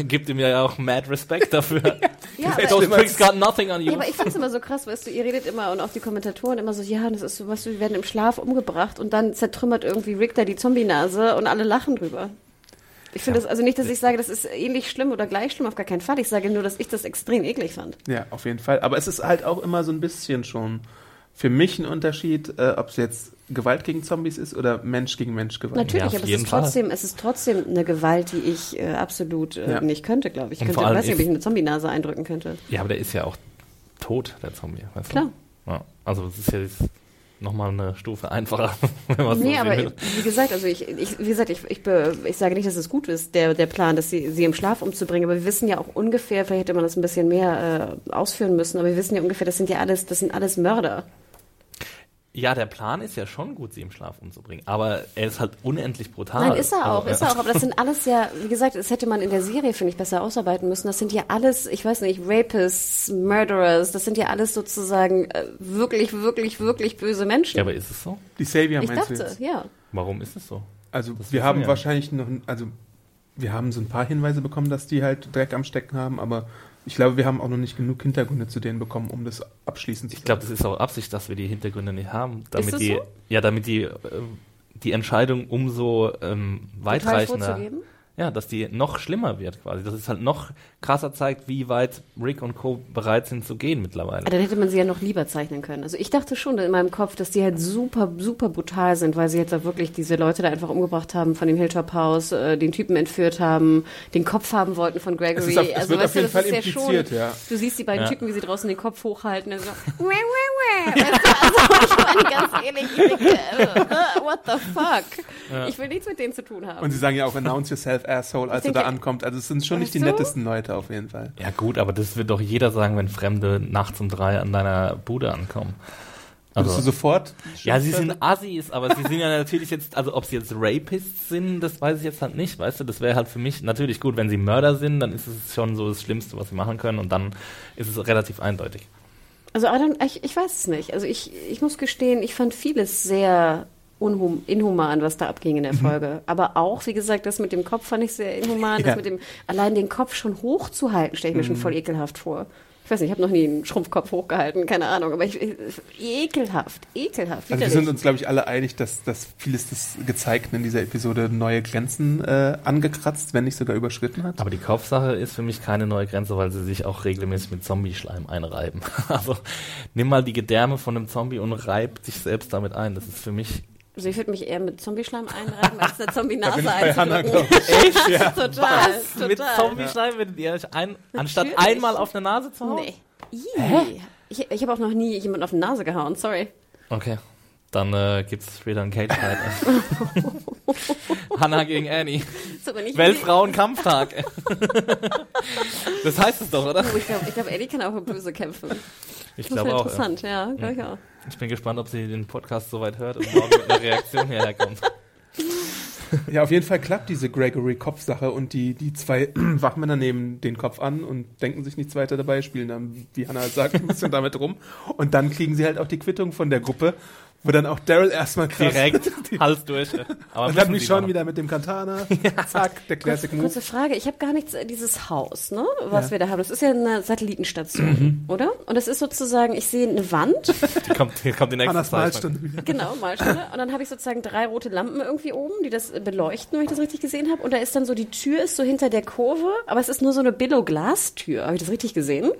gibt ihm ja auch mad Respect dafür. ja, Those aber, tricks got nothing on you. ja, aber ich finde es immer so krass, weißt du, ihr redet immer und auch die Kommentatoren immer so, ja, das ist so, weißt du, wir werden im Schlaf umgebracht und dann zertrümmert irgendwie Rick da die Zombie-Nase und alle lachen drüber. Ich finde das, also nicht, dass ich sage, das ist ähnlich schlimm oder gleich schlimm, auf gar keinen Fall. Ich sage nur, dass ich das extrem eklig fand. Ja, auf jeden Fall. Aber es ist halt auch immer so ein bisschen schon für mich ein Unterschied, äh, ob es jetzt Gewalt gegen Zombies ist oder Mensch gegen Mensch Gewalt. Natürlich, Ja, aber es ist Fall. trotzdem, es ist trotzdem eine Gewalt, die ich äh, absolut äh, Ja. nicht könnte, glaube ich. Ich könnte, weiß nicht, ob ich eine Zombie-Nase eindrücken könnte. ja, aber der ist ja auch tot, der Zombie. Weißt Klar. Du? Ja, also es ist ja nochmal eine Stufe einfacher, wenn man so Nee, sehen aber will. wie gesagt, also ich, ich wie gesagt, ich, ich, be, ich sage nicht, dass es gut ist, der, der Plan, dass sie, sie im Schlaf umzubringen, aber wir wissen ja auch ungefähr, vielleicht hätte man das ein bisschen mehr äh, ausführen müssen, aber wir wissen ja ungefähr, das sind ja alles, das sind alles Mörder. Ja, der Plan ist ja schon gut, sie im Schlaf umzubringen, aber er ist halt unendlich brutal. Nein, ist er auch, Also, ist er auch. Aber das sind alles ja, wie gesagt, das hätte man in der Serie, finde ich, besser ausarbeiten müssen. Das sind ja alles, ich weiß nicht, Rapists, Murderers, das sind ja alles sozusagen äh, wirklich, wirklich, wirklich böse Menschen. Ja, aber ist es so? Die Savior ich meinst du dachte, jetzt? ja. Warum ist es so? Also Das wir haben wir ja. wahrscheinlich noch, also wir haben so ein paar Hinweise bekommen, dass die halt Dreck am Stecken haben, aber ich glaube, wir haben auch noch nicht genug Hintergründe zu denen bekommen, um das abschließend zu Ich glaube, das ist auch Absicht, dass wir die Hintergründe nicht haben, damit das die, so? ja, damit die äh, die Entscheidung umso ähm, weitreichender, vorzugeben. Ja, dass die noch schlimmer wird quasi, dass es halt noch krasser zeigt, wie weit Rick und Co. bereit sind zu gehen mittlerweile. Aber Dann hätte man sie ja noch lieber zeichnen können. Also ich dachte schon in meinem Kopf, dass die halt super, super brutal sind, weil sie jetzt da wirklich diese Leute da einfach umgebracht haben von dem Hilltop-Haus, äh, den Typen entführt haben, den Kopf haben wollten von Gregory. Es ist auf- es also wird weißt auf jeden du, Fall das ist impliziert, ja ja. schon, Du siehst die beiden Ja. Typen, wie sie draußen den Kopf hochhalten und so, wah, wah, wah. weißt du, also ich meine ganz ehrlich, ich denke, äh, what the fuck? Ich will nichts mit denen zu tun haben. Und sie sagen ja auch, announce yourself, asshole, als er da ankommt. Also es sind schon nicht die nettesten Leute auf jeden Fall. Ja gut, aber das wird doch jeder sagen, wenn Fremde nachts um drei an deiner Bude ankommen. Würdest du sofort? Ja, sie sind Assis, aber sie sind ja natürlich jetzt, also ob sie jetzt Rapists sind, das weiß ich jetzt halt nicht, weißt du, das wäre halt für mich natürlich gut, wenn sie Mörder sind, dann ist es schon so das Schlimmste, was sie machen können und dann ist es relativ eindeutig. Also I don't, ich, ich weiß es nicht. Also ich, ich muss gestehen, ich fand vieles sehr unhum, inhuman, was da abging in der Folge. Aber auch, wie gesagt, das mit dem Kopf fand ich sehr inhuman. Ja. Das mit dem, allein den Kopf schon hochzuhalten, stelle ich mir schon voll ekelhaft vor. Ich weiß nicht, ich habe noch nie einen Schrumpfkopf hochgehalten, keine Ahnung. Aber ich, ich, ekelhaft, ekelhaft. Also wir sind uns, glaube ich, alle einig, dass, dass vieles des Gezeigten in dieser Episode neue Grenzen äh, angekratzt, wenn nicht sogar überschritten hat. Aber die Kopfsache ist für mich keine neue Grenze, weil sie sich auch regelmäßig mit Zombie-Schleim einreiben. Also nimm mal die Gedärme von einem Zombie und reib dich selbst damit ein. Das ist für mich also ich würde mich eher mit Zombieschleim einreiben, als eine Da bin Zombie-Nase ich bei Hannah, einzudrücken. glaube ich. Echt? Ja. Total, total. mit Zombie-Schleim würdet ihr euch ein, anstatt Natürlich. einmal auf eine Nase zu hauen? Nee. Ih. Ich, ich habe auch noch nie jemanden auf die Nase gehauen, sorry. Okay. Dann äh, gibt's später einen Cage Fight. Hannah gegen Annie. Ist aber nicht Weltfrauenkampftag. das heißt es doch, oder? Oh, ich glaube, ich glaub, Eddie kann auch böse kämpfen. Ich glaube auch. Ja. interessant, ja, glaube ich auch. Ich bin gespannt, ob sie den Podcast soweit hört und morgen mit einer Reaktion hierher kommt. Ja, auf jeden Fall klappt diese Gregory-Kopfsache und die, die zwei Wachmänner nehmen den Kopf an und denken sich nichts weiter dabei, spielen dann, wie Hannah sagt, ein bisschen damit rum. Und dann kriegen sie halt auch die Quittung von der Gruppe, Wo dann auch Daryl erstmal krass Direkt Hals durch. Aber Und dann mich schon noch. wieder mit dem Katana. Zack, der Classic Move. Kurze Frage, ich habe gar nichts, äh, dieses Haus, ne, was Ja. wir da haben, das ist ja eine Satellitenstation, Mhm. oder? Und das ist sozusagen, ich sehe eine Wand, Die kommt, hier kommt die nächste Zeichnung. Malstunde wieder. genau, Malstunde, und dann habe ich sozusagen drei rote Lampen irgendwie oben, die das äh, beleuchten, wenn ich das richtig gesehen habe. Und da ist dann so, die Tür ist so hinter der Kurve, aber es ist nur so eine Billo-Glastür. Habe ich das richtig gesehen?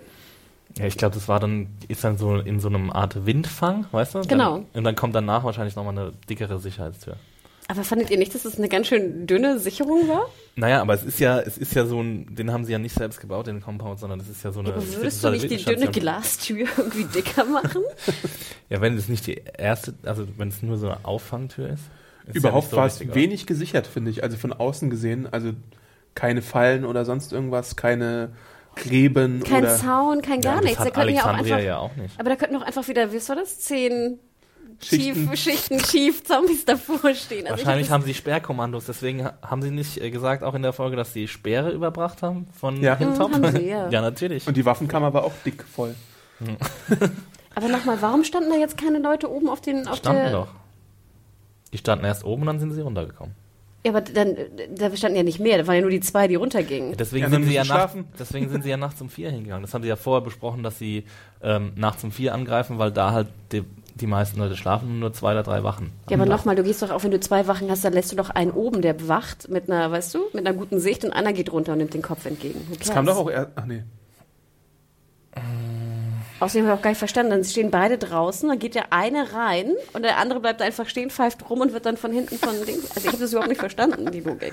Ja, ich glaube, das war dann, ist dann so in so einem Art Windfang, weißt du? Genau. Dann, und dann kommt danach wahrscheinlich nochmal eine dickere Sicherheitstür. Aber fandet ihr nicht, dass das eine ganz schön dünne Sicherung war? Naja, aber es ist ja, es ist ja so ein, den haben sie ja nicht selbst gebaut, den Compound, sondern es ist ja so eine. Aber würdest du nicht die dünne Glastür irgendwie dicker machen? Ja, wenn es nicht die erste, also wenn es nur so eine Auffangtür ist. ist Überhaupt ja so war es wenig gesichert, finde ich. Also von außen gesehen, also keine Fallen oder sonst irgendwas, keine Gräben Kein oder Zaun, kein gar ja, nichts. Das Da hat könnten ja auch einfach, ja auch nicht. aber da könnten auch einfach wieder, wie war das? Zehn Schichten. Schichten, Schichten tief Zombies davor stehen. Also ich Wahrscheinlich hab haben sie Sperrkommandos, deswegen ha- haben sie nicht äh, gesagt, auch in der Folge, dass sie Speere überbracht haben von Ja. Hintop? Mhm, haben sie, ja. ja, natürlich. Und die Waffenkammer war auch dick voll. das- aber nochmal, warum standen da jetzt keine Leute oben auf den, auf standen der, doch. Die standen erst oben und dann sind sie runtergekommen. Ja, aber dann, da standen ja nicht mehr, da waren ja nur die zwei, die runtergingen. Deswegen, Ja, sind sie ja schlafen. deswegen sind sie ja nachts um vier hingegangen. Das haben sie ja vorher besprochen, dass sie ähm, nachts um vier angreifen, weil da halt die, die meisten Leute schlafen und nur zwei oder drei wachen. Ja, aber nochmal, du gehst doch auch, wenn du zwei Wachen hast, dann lässt du doch einen oben, der bewacht mit einer, weißt du, mit einer guten Sicht und einer geht runter und nimmt den Kopf entgegen. Das kam doch auch erst. Ach nee. Außerdem habe ich auch gar nicht verstanden, dann stehen beide draußen, dann geht der eine rein und der andere bleibt einfach stehen, pfeift rum und wird dann von hinten von Dings. Also ich habe das überhaupt nicht verstanden, die Logik.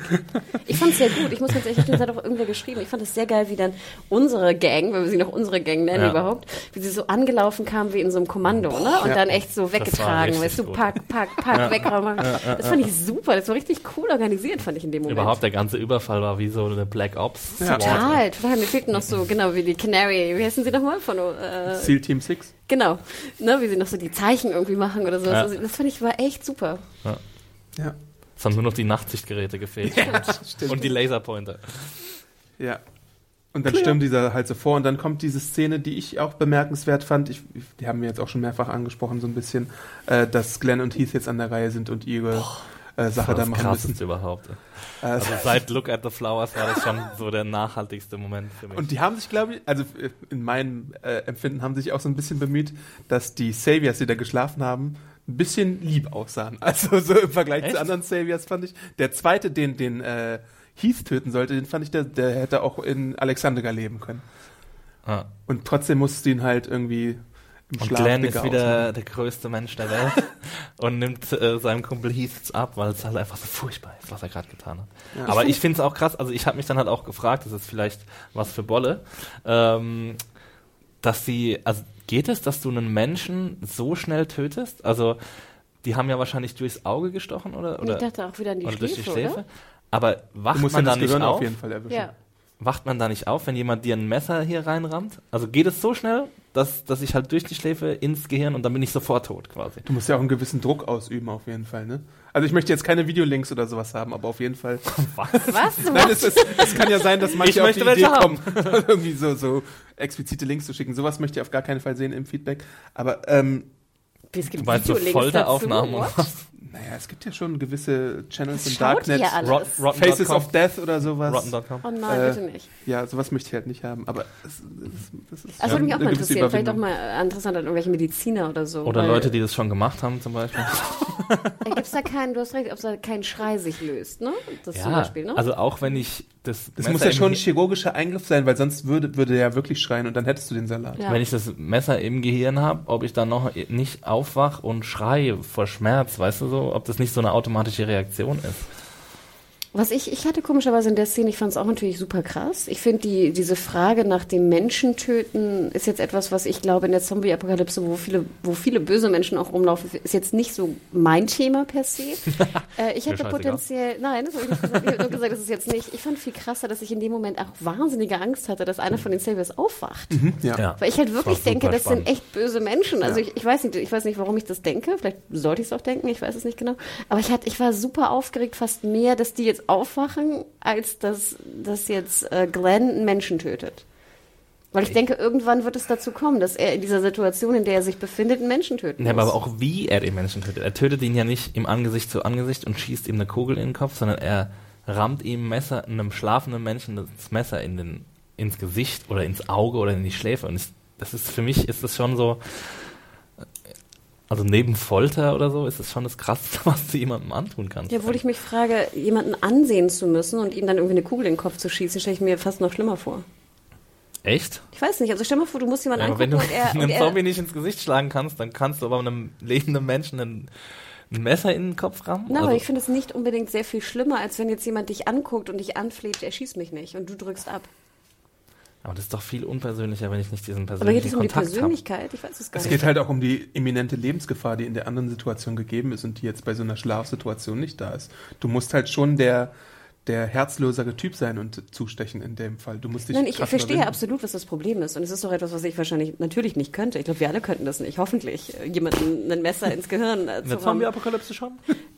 Ich fand es sehr gut. Ich muss ganz ehrlich das hat auch irgendwer geschrieben. Ich fand es sehr geil, wie dann unsere Gang, wenn wir sie noch unsere Gang nennen Ja. überhaupt, wie sie so angelaufen kam wie in so einem Kommando, ne? Und Ja. dann echt so weggetragen, weißt du, gut. pack, pack, pack, wegräumen. Das fand ich super. Das war richtig cool organisiert, fand ich in dem Moment. Überhaupt der ganze Überfall war wie so eine Black Ops. Ja. Total, total. Mir fehlten noch so, genau, wie die Canary, wie heißen sie nochmal? Von, äh, Seal Team 6. Genau, ne, wie sie noch so die Zeichen irgendwie machen oder so. Ja. Also, das fand ich war echt super. Ja. Es haben nur noch die Nachtsichtgeräte gefehlt. Stimmt. Und die Laserpointer. Ja. Und dann stürmt dieser halt so vor und dann kommt diese Szene, die ich auch bemerkenswert fand. Ich, die haben wir jetzt auch schon mehrfach angesprochen, so ein bisschen, äh, dass Glenn und Heath jetzt an der Reihe sind und ihre äh, Sache Das da das machen müssen. überhaupt. Äh, Also seit Look at the Flowers war das schon so der nachhaltigste Moment für mich. Und die haben sich, glaube ich, also äh, in meinem äh, Empfinden haben sich auch so ein bisschen bemüht, dass die Saviors, die da geschlafen haben, ein bisschen lieb aussahen. Also so im Vergleich Echt? zu anderen Saviors fand ich. Der zweite, den, den äh, Heath töten sollte, den fand ich, der, der hätte auch in Alexandria leben können. ah. Und trotzdem musste ihn halt irgendwie Und Schlaf Glenn ist wieder ausmachen. der größte Mensch der Welt und nimmt äh, seinem Kumpel Heath ab, weil es halt einfach so furchtbar ist, was er gerade getan hat. Ja. Aber ich finde es auch krass, also ich habe mich dann halt auch gefragt, das ist vielleicht was für Bolle, ähm, dass sie, also geht es, dass du einen Menschen so schnell tötest? Also die haben ja wahrscheinlich durchs Auge gestochen oder, ich oder, dachte auch wieder an die oder durch die Schläfe, Schläfe. oder? Aber Du wacht musst man ja da nicht Gehirn auf? auf jeden Fall erwischen. Ja. Wacht man da nicht auf, wenn jemand dir ein Messer hier reinrammt? Also geht es so schnell, dass, dass ich halt durch die Schläfe ins Gehirn und dann bin ich sofort tot quasi. Du musst ja auch einen gewissen Druck ausüben, auf jeden Fall, ne? Also ich möchte jetzt keine Videolinks oder sowas haben, aber auf jeden Fall. Was? Nein, es, ist, es kann ja sein, dass manche Ich auf möchte die Idee haben. kommen, irgendwie so, so explizite Links zu schicken. Sowas möchte ich auf gar keinen Fall sehen im Feedback. Aber ähm, Es gibt Du meinst so Videolinks Folteraufnahmen und was? Naja, es gibt ja schon gewisse Channels im Darknet. Rot, rotten Faces of Death oder sowas. Rotten.com. Oh nein, Äh, bitte nicht. Ja, sowas möchte ich halt nicht haben. Aber es, es, das ist Das würde mich auch mal interessieren. Vielleicht auch mal interessant an irgendwelche Mediziner oder so. Oder weil- Leute, die das schon gemacht haben zum Beispiel. Gibt's da keinen, du hast recht, ob da kein Schrei sich löst, ne? Das zum Beispiel, ne? also auch wenn ich das Das Messer muss ja schon ein chirurgischer Eingriff sein, weil sonst würde, würde er ja wirklich schreien und dann hättest du den Salat. ja. wenn ich das Messer im Gehirn habe, ob ich dann noch nicht aufwach und schreie vor Schmerz, weißt du so, ob das nicht so eine automatische Reaktion ist. Was ich, ich hatte komischerweise in der Szene, ich fand es auch natürlich super krass. Ich finde, die, diese Frage nach dem Menschentöten ist jetzt etwas, was ich glaube, in der Zombie-Apokalypse, wo viele, wo viele böse Menschen auch rumlaufen, ist jetzt nicht so mein Thema per se. äh, ich hätte potenziell, nein, das habe ich nicht gesagt. Ich habe nur gesagt, das ist jetzt nicht. Ich fand viel krasser, dass ich in dem Moment auch wahnsinnige Angst hatte, dass einer von den Saviors aufwacht. Ja. Weil ich halt wirklich Das denke, das sind echt böse Menschen. Also Ja. ich, ich weiß nicht, ich weiß nicht, warum ich das denke. Vielleicht sollte ich es auch denken, ich weiß es nicht genau. Aber ich hatte, ich war super aufgeregt, fast mehr, dass die jetzt aufwachen, als dass, dass jetzt äh, Glenn einen Menschen tötet. Weil ich denke, irgendwann wird es dazu kommen, dass er in dieser Situation, in der er sich befindet, einen Menschen töten Ja, aber auch wie er den Menschen tötet. Er tötet ihn ja nicht im Angesicht zu Angesicht und schießt ihm eine Kugel in den Kopf, sondern er rammt ihm Messer, einem schlafenden Menschen das Messer in den, ins Gesicht oder ins Auge oder in die Schläfe. Und ich, das ist für mich ist das schon so, also neben Folter oder so, ist es schon das Krasseste, was du jemandem antun kannst. Ja, obwohl ich mich frage, jemanden ansehen zu müssen und ihm dann irgendwie eine Kugel in den Kopf zu schießen, stelle ich mir fast noch schlimmer vor. Echt? Ich weiß nicht, also stell mal vor, du musst jemanden Ja, aber wenn angucken du und er, einem Zombie nicht ins Gesicht schlagen kannst, dann kannst du aber einem lebenden Menschen ein, ein Messer in den Kopf rammen. Na, Also- aber ich finde es nicht unbedingt sehr viel schlimmer, als wenn jetzt jemand dich anguckt und dich anfleht, er schießt mich nicht und du drückst ab. Aber das ist doch viel unpersönlicher, wenn ich nicht diesen Aber persönlichen geht es um die Kontakt habe. Persönlichkeit? Ich weiß es gar Es nicht. geht halt auch um die imminente Lebensgefahr, die in der anderen Situation gegeben ist und die jetzt bei so einer Schlafsituation nicht da ist. Du musst halt schon der, der herzlosere Typ sein und zustechen in dem Fall. Du musst dich Nein, ich verstehe überwinden. absolut, was das Problem ist. Und es ist doch etwas, was ich wahrscheinlich natürlich nicht könnte. Ich glaube, wir alle könnten das nicht. Hoffentlich. Jemanden ein Messer ins Gehirn äh, zu rammen. Zombie-Apokalypse schon?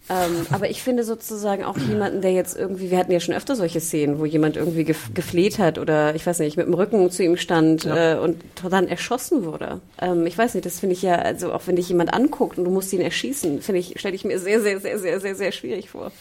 Ähm, aber ich finde sozusagen auch jemanden, der jetzt irgendwie, wir hatten ja schon öfter solche Szenen, wo jemand irgendwie gef gefleht hat oder ich weiß nicht, mit dem Rücken zu ihm stand äh, und dann erschossen wurde. Ähm, ich weiß nicht, das finde ich ja, also auch wenn dich jemand anguckt und du musst ihn erschießen, finde ich, stelle ich mir sehr, sehr, sehr, sehr, sehr, sehr schwierig vor.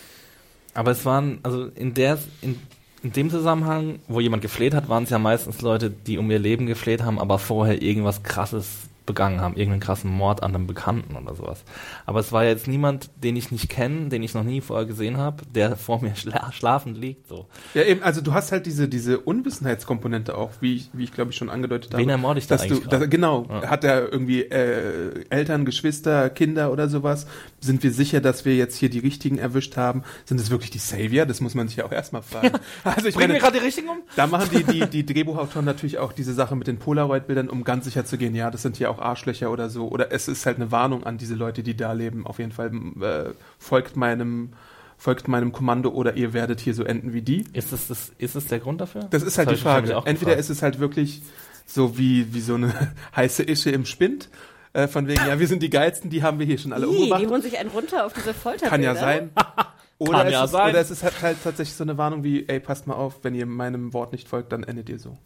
Aber es waren, also in der, in, in dem Zusammenhang, wo jemand gefleht hat, waren es ja meistens Leute, die um ihr Leben gefleht haben, aber vorher irgendwas krasses begangen haben, irgendeinen krassen Mord an einem Bekannten oder sowas. Aber es war jetzt niemand, den ich nicht kenne, den ich noch nie vorher gesehen habe, der vor mir schla schlafend liegt. So. Ja, eben, also du hast halt diese, diese Unwissenheitskomponente auch, wie ich, wie ich glaube ich schon angedeutet habe. Wen ermorde ich da dass du, eigentlich dass, gerade? Genau, Ja. hat er irgendwie äh, Eltern, Geschwister, Kinder oder sowas? Sind wir sicher, dass wir jetzt hier die richtigen erwischt haben? Sind es wirklich die Savior? Das muss man sich ja auch erstmal fragen. Also ich Bringen wir gerade die richtigen um? da machen die, die, die Drehbuchautoren natürlich auch diese Sache mit den Polaroid-Bildern, um ganz sicher zu gehen, ja, das sind hier auch Arschlöcher oder so. Oder es ist halt eine Warnung an diese Leute, die da leben. Auf jeden Fall äh, folgt meinem folgt meinem Kommando oder ihr werdet hier so enden wie die. Ist es, das, ist es der Grund dafür? Das ist halt die ich mich nämlich Frage. auch Entweder gefragt. ist es halt wirklich so wie, wie so eine heiße Ische im Spind, äh, von wegen, ja, wir sind die Geilsten, die haben wir hier schon alle umgebracht. die holen sich einen runter auf diese Folterbilder. Kann ja sein. Oder, Kann es ja ist, sein. oder es ist halt, halt tatsächlich so eine Warnung wie, ey, passt mal auf, wenn ihr meinem Wort nicht folgt, dann endet ihr so.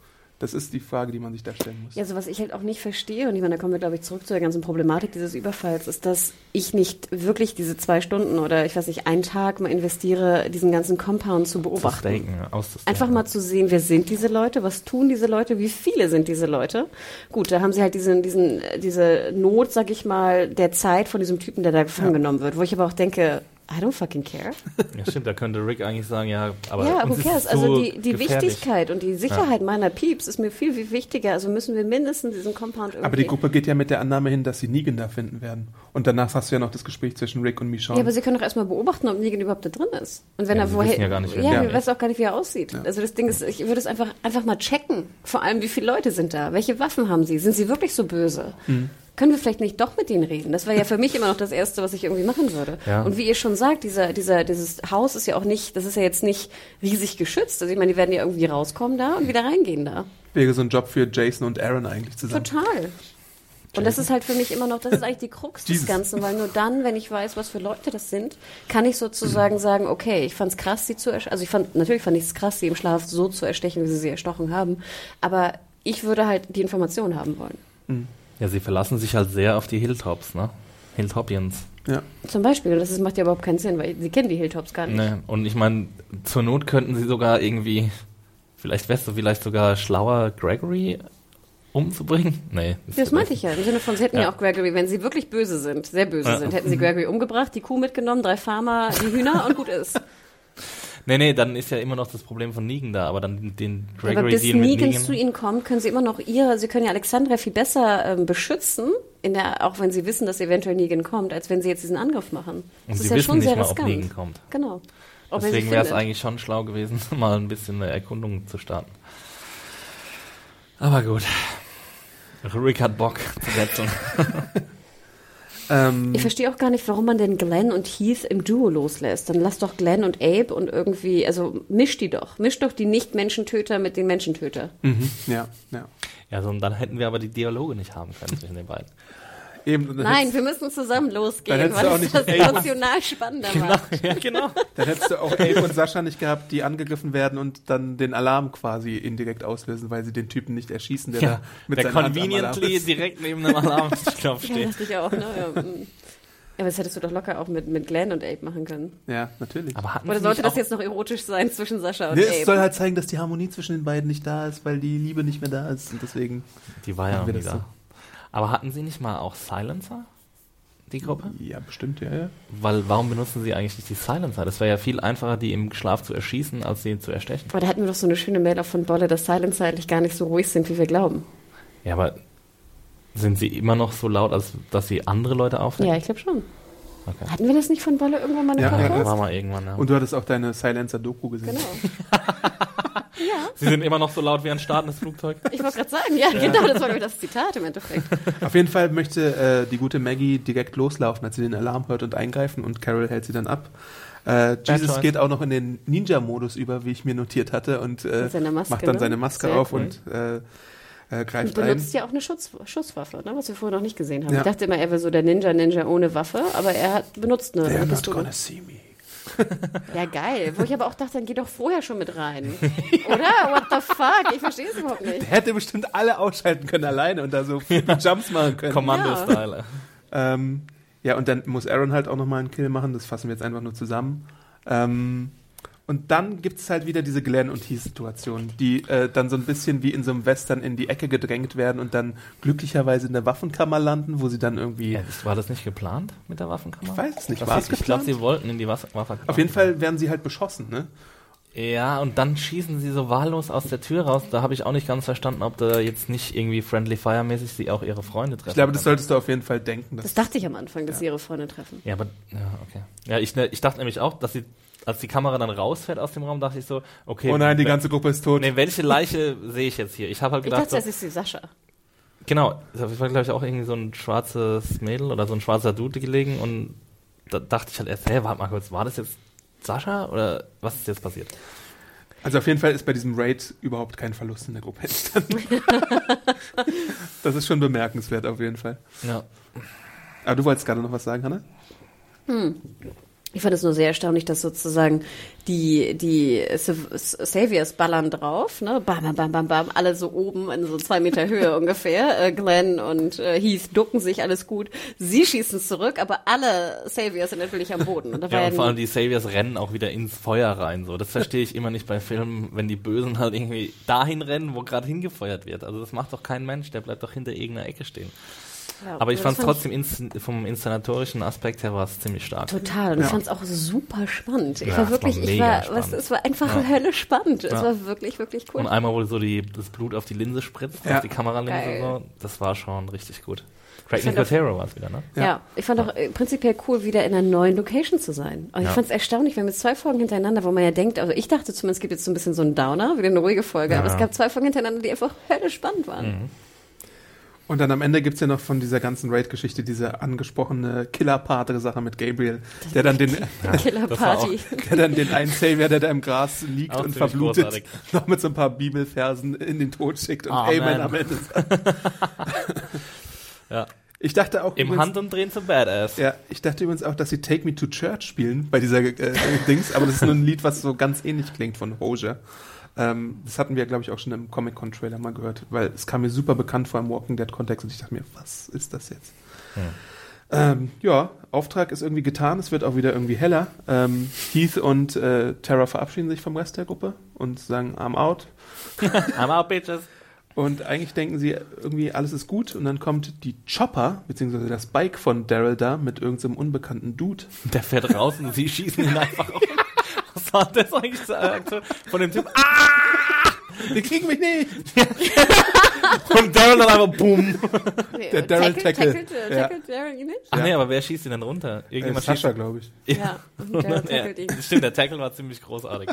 Das ist die Frage, die man sich da stellen muss. Ja, also was ich halt auch nicht verstehe, und ich meine, da kommen wir, glaube ich, zurück zu der ganzen Problematik dieses Überfalls, ist, dass ich nicht wirklich diese zwei Stunden oder ich weiß nicht, einen Tag mal investiere, diesen ganzen Compound zu beobachten. ja, auszustaken. Einfach mal zu sehen, wer sind diese Leute, was tun diese Leute, wie viele sind diese Leute. Gut, da haben sie halt diesen, diesen, diese Not, sag ich mal, der Zeit von diesem Typen, der da gefangen genommen wird, wo ich aber auch denke, I don't fucking care. Ja, stimmt, da könnte Rick eigentlich sagen, ja, aber ja, who cares? es Also die, die. Wichtigkeit und die Sicherheit meiner Pieps ist mir viel, viel wichtiger. Also müssen wir mindestens diesen Compound irgendwie... Aber die Gruppe geht ja mit der Annahme hin, dass sie Negan da finden werden. Und danach hast du ja noch das Gespräch zwischen Rick und Michonne. Ja, aber sie können doch erstmal beobachten, ob Negan überhaupt da drin ist. Und wenn Ja, er woher. wissen ja gar nicht, wer ja, ist. wissen auch gar nicht, wie er aussieht. Also das Ding ist, ich würde es einfach, einfach mal checken. Vor allem, wie viele Leute sind da? Welche Waffen haben sie? Sind sie wirklich so böse? Mhm. Können wir vielleicht nicht doch mit denen reden? Das wäre ja für mich immer noch das Erste, was ich irgendwie machen würde. Ja. Und wie ihr schon sagt, dieser, dieser, dieses Haus ist ja auch nicht, das ist ja jetzt nicht riesig geschützt. Also ich meine, die werden ja irgendwie rauskommen da und wieder reingehen da. Wäre so ein Job für Jason und Aaron eigentlich zusammen. Total. Und das ist halt für mich immer noch, das ist eigentlich die Krux des. Ganzen, weil nur dann, wenn ich weiß, was für Leute das sind, kann ich sozusagen sagen, okay, ich fand's krass, sie zu erstechen. Also ich fand, natürlich fand ich es krass, sie im Schlaf so zu erstechen, wie sie sie erstochen haben. Aber ich würde halt die Information haben wollen. Ja, sie verlassen sich halt sehr auf die Hilltops, ne? Hilltopians. Ja. Zum Beispiel, und das macht ja überhaupt keinen Sinn, weil sie kennen die Hilltops gar nicht. Ne? Und ich meine, zur Not könnten sie sogar irgendwie, vielleicht wärst du vielleicht sogar schlauer, Gregory umzubringen? Nee. Das meinte ich ja. Im Sinne von, sie hätten ja. Ja. auch Gregory, wenn sie wirklich böse sind, sehr böse Ja. sind, hätten sie Gregory umgebracht, die Kuh mitgenommen, drei Farmer, die Hühner und gut ist. Nee, nee, dann ist ja immer noch das Problem von Negan da, aber dann den Gregory Aber bis Deal mit Negan Negan. zu ihnen kommt, können sie immer noch ihre, sie können ja Alexandra viel besser ähm, beschützen, in der, auch wenn sie wissen, dass eventuell Negan kommt, als wenn sie jetzt diesen Angriff machen. Und das sie ist ja wissen schon nicht sehr mal, ob riskant. Negan kommt. Genau. Ob sie Deswegen wäre es eigentlich schon schlau gewesen, mal ein bisschen eine Erkundung zu starten. Aber gut. Rick hat Bock zu wechseln. Ähm, Ich verstehe auch gar nicht, warum man denn Glenn und Heath im Duo loslässt. Dann lass doch Glenn und Abe und irgendwie, also misch die doch. Misch doch die Nicht-Menschentöter mit den Menschentöter. mhm, ja, ja. Ja, so, und dann hätten wir aber die Dialoge nicht haben können zwischen den beiden. Eben, Nein, hättest, wir müssen zusammen losgehen, weil es das emotional spannender macht. ja, genau. dann hättest du auch Abe und Sascha nicht gehabt, die angegriffen werden und dann den Alarm quasi indirekt auslösen, weil sie den Typen nicht erschießen, der Ja, da mit der Alarm conveniently ist. direkt neben dem Alarmknopf Ja, steht. dachte ich auch, ne? Ja, mm. aber das hättest du doch locker auch mit, mit Glenn und Abe machen können. Ja, natürlich. Aber Oder sollte das jetzt noch erotisch sein zwischen Sascha und Nee, Abe? es soll halt zeigen, dass die Harmonie zwischen den beiden nicht da ist, weil die Liebe nicht mehr da ist und deswegen. Die war ja noch nie das da. Aber hatten Sie nicht mal auch Silencer? Die Gruppe? Ja, bestimmt, ja, ja. Weil warum benutzen Sie eigentlich nicht die Silencer? Das wäre ja viel einfacher, die im Schlaf zu erschießen, als sie zu erstechen. Aber da hatten wir doch so eine schöne Mail auch von Bolle, dass Silencer eigentlich gar nicht so ruhig sind, wie wir glauben. Ja, aber sind sie immer noch so laut, als dass sie andere Leute aufwecken? Ja, ich glaube schon. Okay. Hatten wir das nicht von Bolle irgendwann mal eine Ja, Podcast? ja, Ja, war mal irgendwann, ja. Und du hattest auch deine Silencer-Doku gesehen. Genau. sie sind immer noch so laut wie ein startendes Flugzeug. Ich wollte gerade sagen, ja, genau, das war glaube das Zitat im Endeffekt. Auf jeden Fall möchte äh, die gute Maggie direkt loslaufen, als sie den Alarm hört und eingreifen und Carol hält sie dann ab. Äh, Jesus geht auch noch in den Ninja-Modus über, wie ich mir notiert hatte, und äh, macht dann ne? seine Maske Sehr auf cool. und äh, äh, Und greift ein. benutzt ja auch eine Schutz, Schusswaffe, ne, was wir vorher noch nicht gesehen haben. Ja. Ich dachte immer, er wäre so der Ninja-Ninja ohne Waffe, aber er hat benutzt eine, They're eine not Pistole. gonna see me. Ja, geil. Wo ich aber auch dachte, dann geh doch vorher schon mit rein. Oder? What the fuck? Ich verstehe es überhaupt nicht. Der hätte bestimmt alle ausschalten können alleine und da so viele Jumps machen können. Kommando-Style. Ähm, ja, und dann muss Aaron halt auch nochmal einen Kill machen, das fassen wir jetzt einfach nur zusammen. Ähm, und dann gibt's halt wieder diese Glenn und Heath-Situation, die äh, dann so ein bisschen wie in so einem Western in die Ecke gedrängt werden und dann glücklicherweise in der Waffenkammer landen, wo sie dann irgendwie. Ja, war das nicht geplant mit der Waffenkammer? Ich weiß es nicht. War es ich glaube, geplant? sie wollten in die Waffenkammer. Auf jeden Fall werden sie halt beschossen, ne? Ja, und dann schießen sie so wahllos aus der Tür raus. Da habe ich auch nicht ganz verstanden, ob da jetzt nicht irgendwie Friendly Fire-mäßig sie auch ihre Freunde treffen. Ich glaube, das solltest du auf jeden Fall denken. Das dachte ich am Anfang, dass sie ihre Freunde treffen. Ja, aber, ja, okay. Ja, ich, ne, ich dachte nämlich auch, dass sie, als die Kamera dann rausfährt aus dem Raum, dachte ich so, okay. oh nein, die ganze Gruppe ist tot. Nee, welche Leiche sehe ich jetzt hier? Ich habe halt Ich gedacht, dachte, das so, ist die Sascha. genau, da war glaube ich auch irgendwie so ein schwarzes Mädel oder so ein schwarzer Dude gelegen und da dachte ich halt erst, hä, warte mal kurz, war das jetzt Sascha oder was ist jetzt passiert? Also auf jeden Fall ist bei diesem Raid überhaupt kein Verlust in der Gruppe entstanden. das ist schon bemerkenswert auf jeden Fall. Ja. Aber du wolltest gerade noch was sagen, Hanna? Ich fand es nur sehr erstaunlich, dass sozusagen die, die Sav- Saviors ballern drauf, ne? Bam, bam, bam, bam, bam, alle so oben in so zwei Meter Höhe ungefähr. Äh, Glenn und äh, Heath ducken sich, alles gut. Sie schießen zurück, aber alle Saviors sind natürlich am Boden. Und ja und vor allem die Saviors rennen auch wieder ins Feuer rein. So, das verstehe ich immer nicht bei Filmen, wenn die Bösen halt irgendwie dahin rennen, wo gerade hingefeuert wird. Also das macht doch kein Mensch, der bleibt doch hinter irgendeiner Ecke stehen. Ja, Aber ich fand es trotzdem ins, vom inszenatorischen Aspekt her war es ziemlich stark. Total. Und ich fand es auch super spannend. Ich Ja, war es wirklich, war ich war, was, spannend. es war einfach Ja. Hölle spannend. Es Ja. war wirklich, wirklich cool. Und einmal, wo so die, das Blut auf die Linse spritzt, Ja. auf die Kameralinse so, das war schon richtig gut. Craig Ich fand auch- Nicotero war es wieder, ne? Ja. ich fand auch äh, prinzipiell cool, wieder in einer neuen Location zu sein. Und ich Ja. fand es erstaunlich, wir haben jetzt zwei Folgen hintereinander, wo man ja denkt, also ich dachte zumindest, es gibt jetzt so ein bisschen so einen Downer, wieder eine ruhige Folge, aber Ja. es gab zwei Folgen hintereinander, die einfach höllisch spannend waren. Mhm. Und dann am Ende gibt's ja noch von dieser ganzen Raid-Geschichte diese angesprochene Killer-Patre-Sache mit Gabriel, der dann den, Party. der dann den einen Savior, der da im Gras liegt Auch und verblutet, großartig. noch mit so ein paar Bibelversen in den Tod schickt und Amen. Amen am Ende sagt. Ja. Ich dachte auch Im übrigens- Handumdrehen zum Badass. Ja, ich dachte übrigens auch, dass sie Take Me to Church spielen bei dieser äh, Dings, aber das ist nur ein Lied, was so ganz ähnlich klingt von Hozier. Ähm, das hatten wir, glaube ich, auch schon im Comic-Con-Trailer mal gehört, weil es kam mir super bekannt vor im Walking Dead-Kontext und ich dachte mir, was ist das jetzt? Ähm, ja, Auftrag ist irgendwie getan, es wird auch wieder irgendwie heller. Ähm, Heath und äh, Tara verabschieden sich vom Rest der Gruppe und sagen, I'm out. I'm out, bitches. Und eigentlich denken sie irgendwie, alles ist gut. Und dann kommt die Chopper, beziehungsweise das Bike von Daryl da mit irgendeinem unbekannten Dude. Der fährt raus und sie schießen ihn einfach auf. Was war das eigentlich zur Aktion von dem Typ? Ah! Die kriegen mich nicht! Und Daryl dann einfach boom. Der Daryl Tackle. Tackelt, äh, Ja. tackelt Daryl ihn nicht? Ach Ja. nee, aber wer schießt ihn denn runter? Äh, Irgendjemand Sascha, schießt glaube ich. Ja, und Daryl tackelt ihn. ja, stimmt, der Tackle war ziemlich großartig.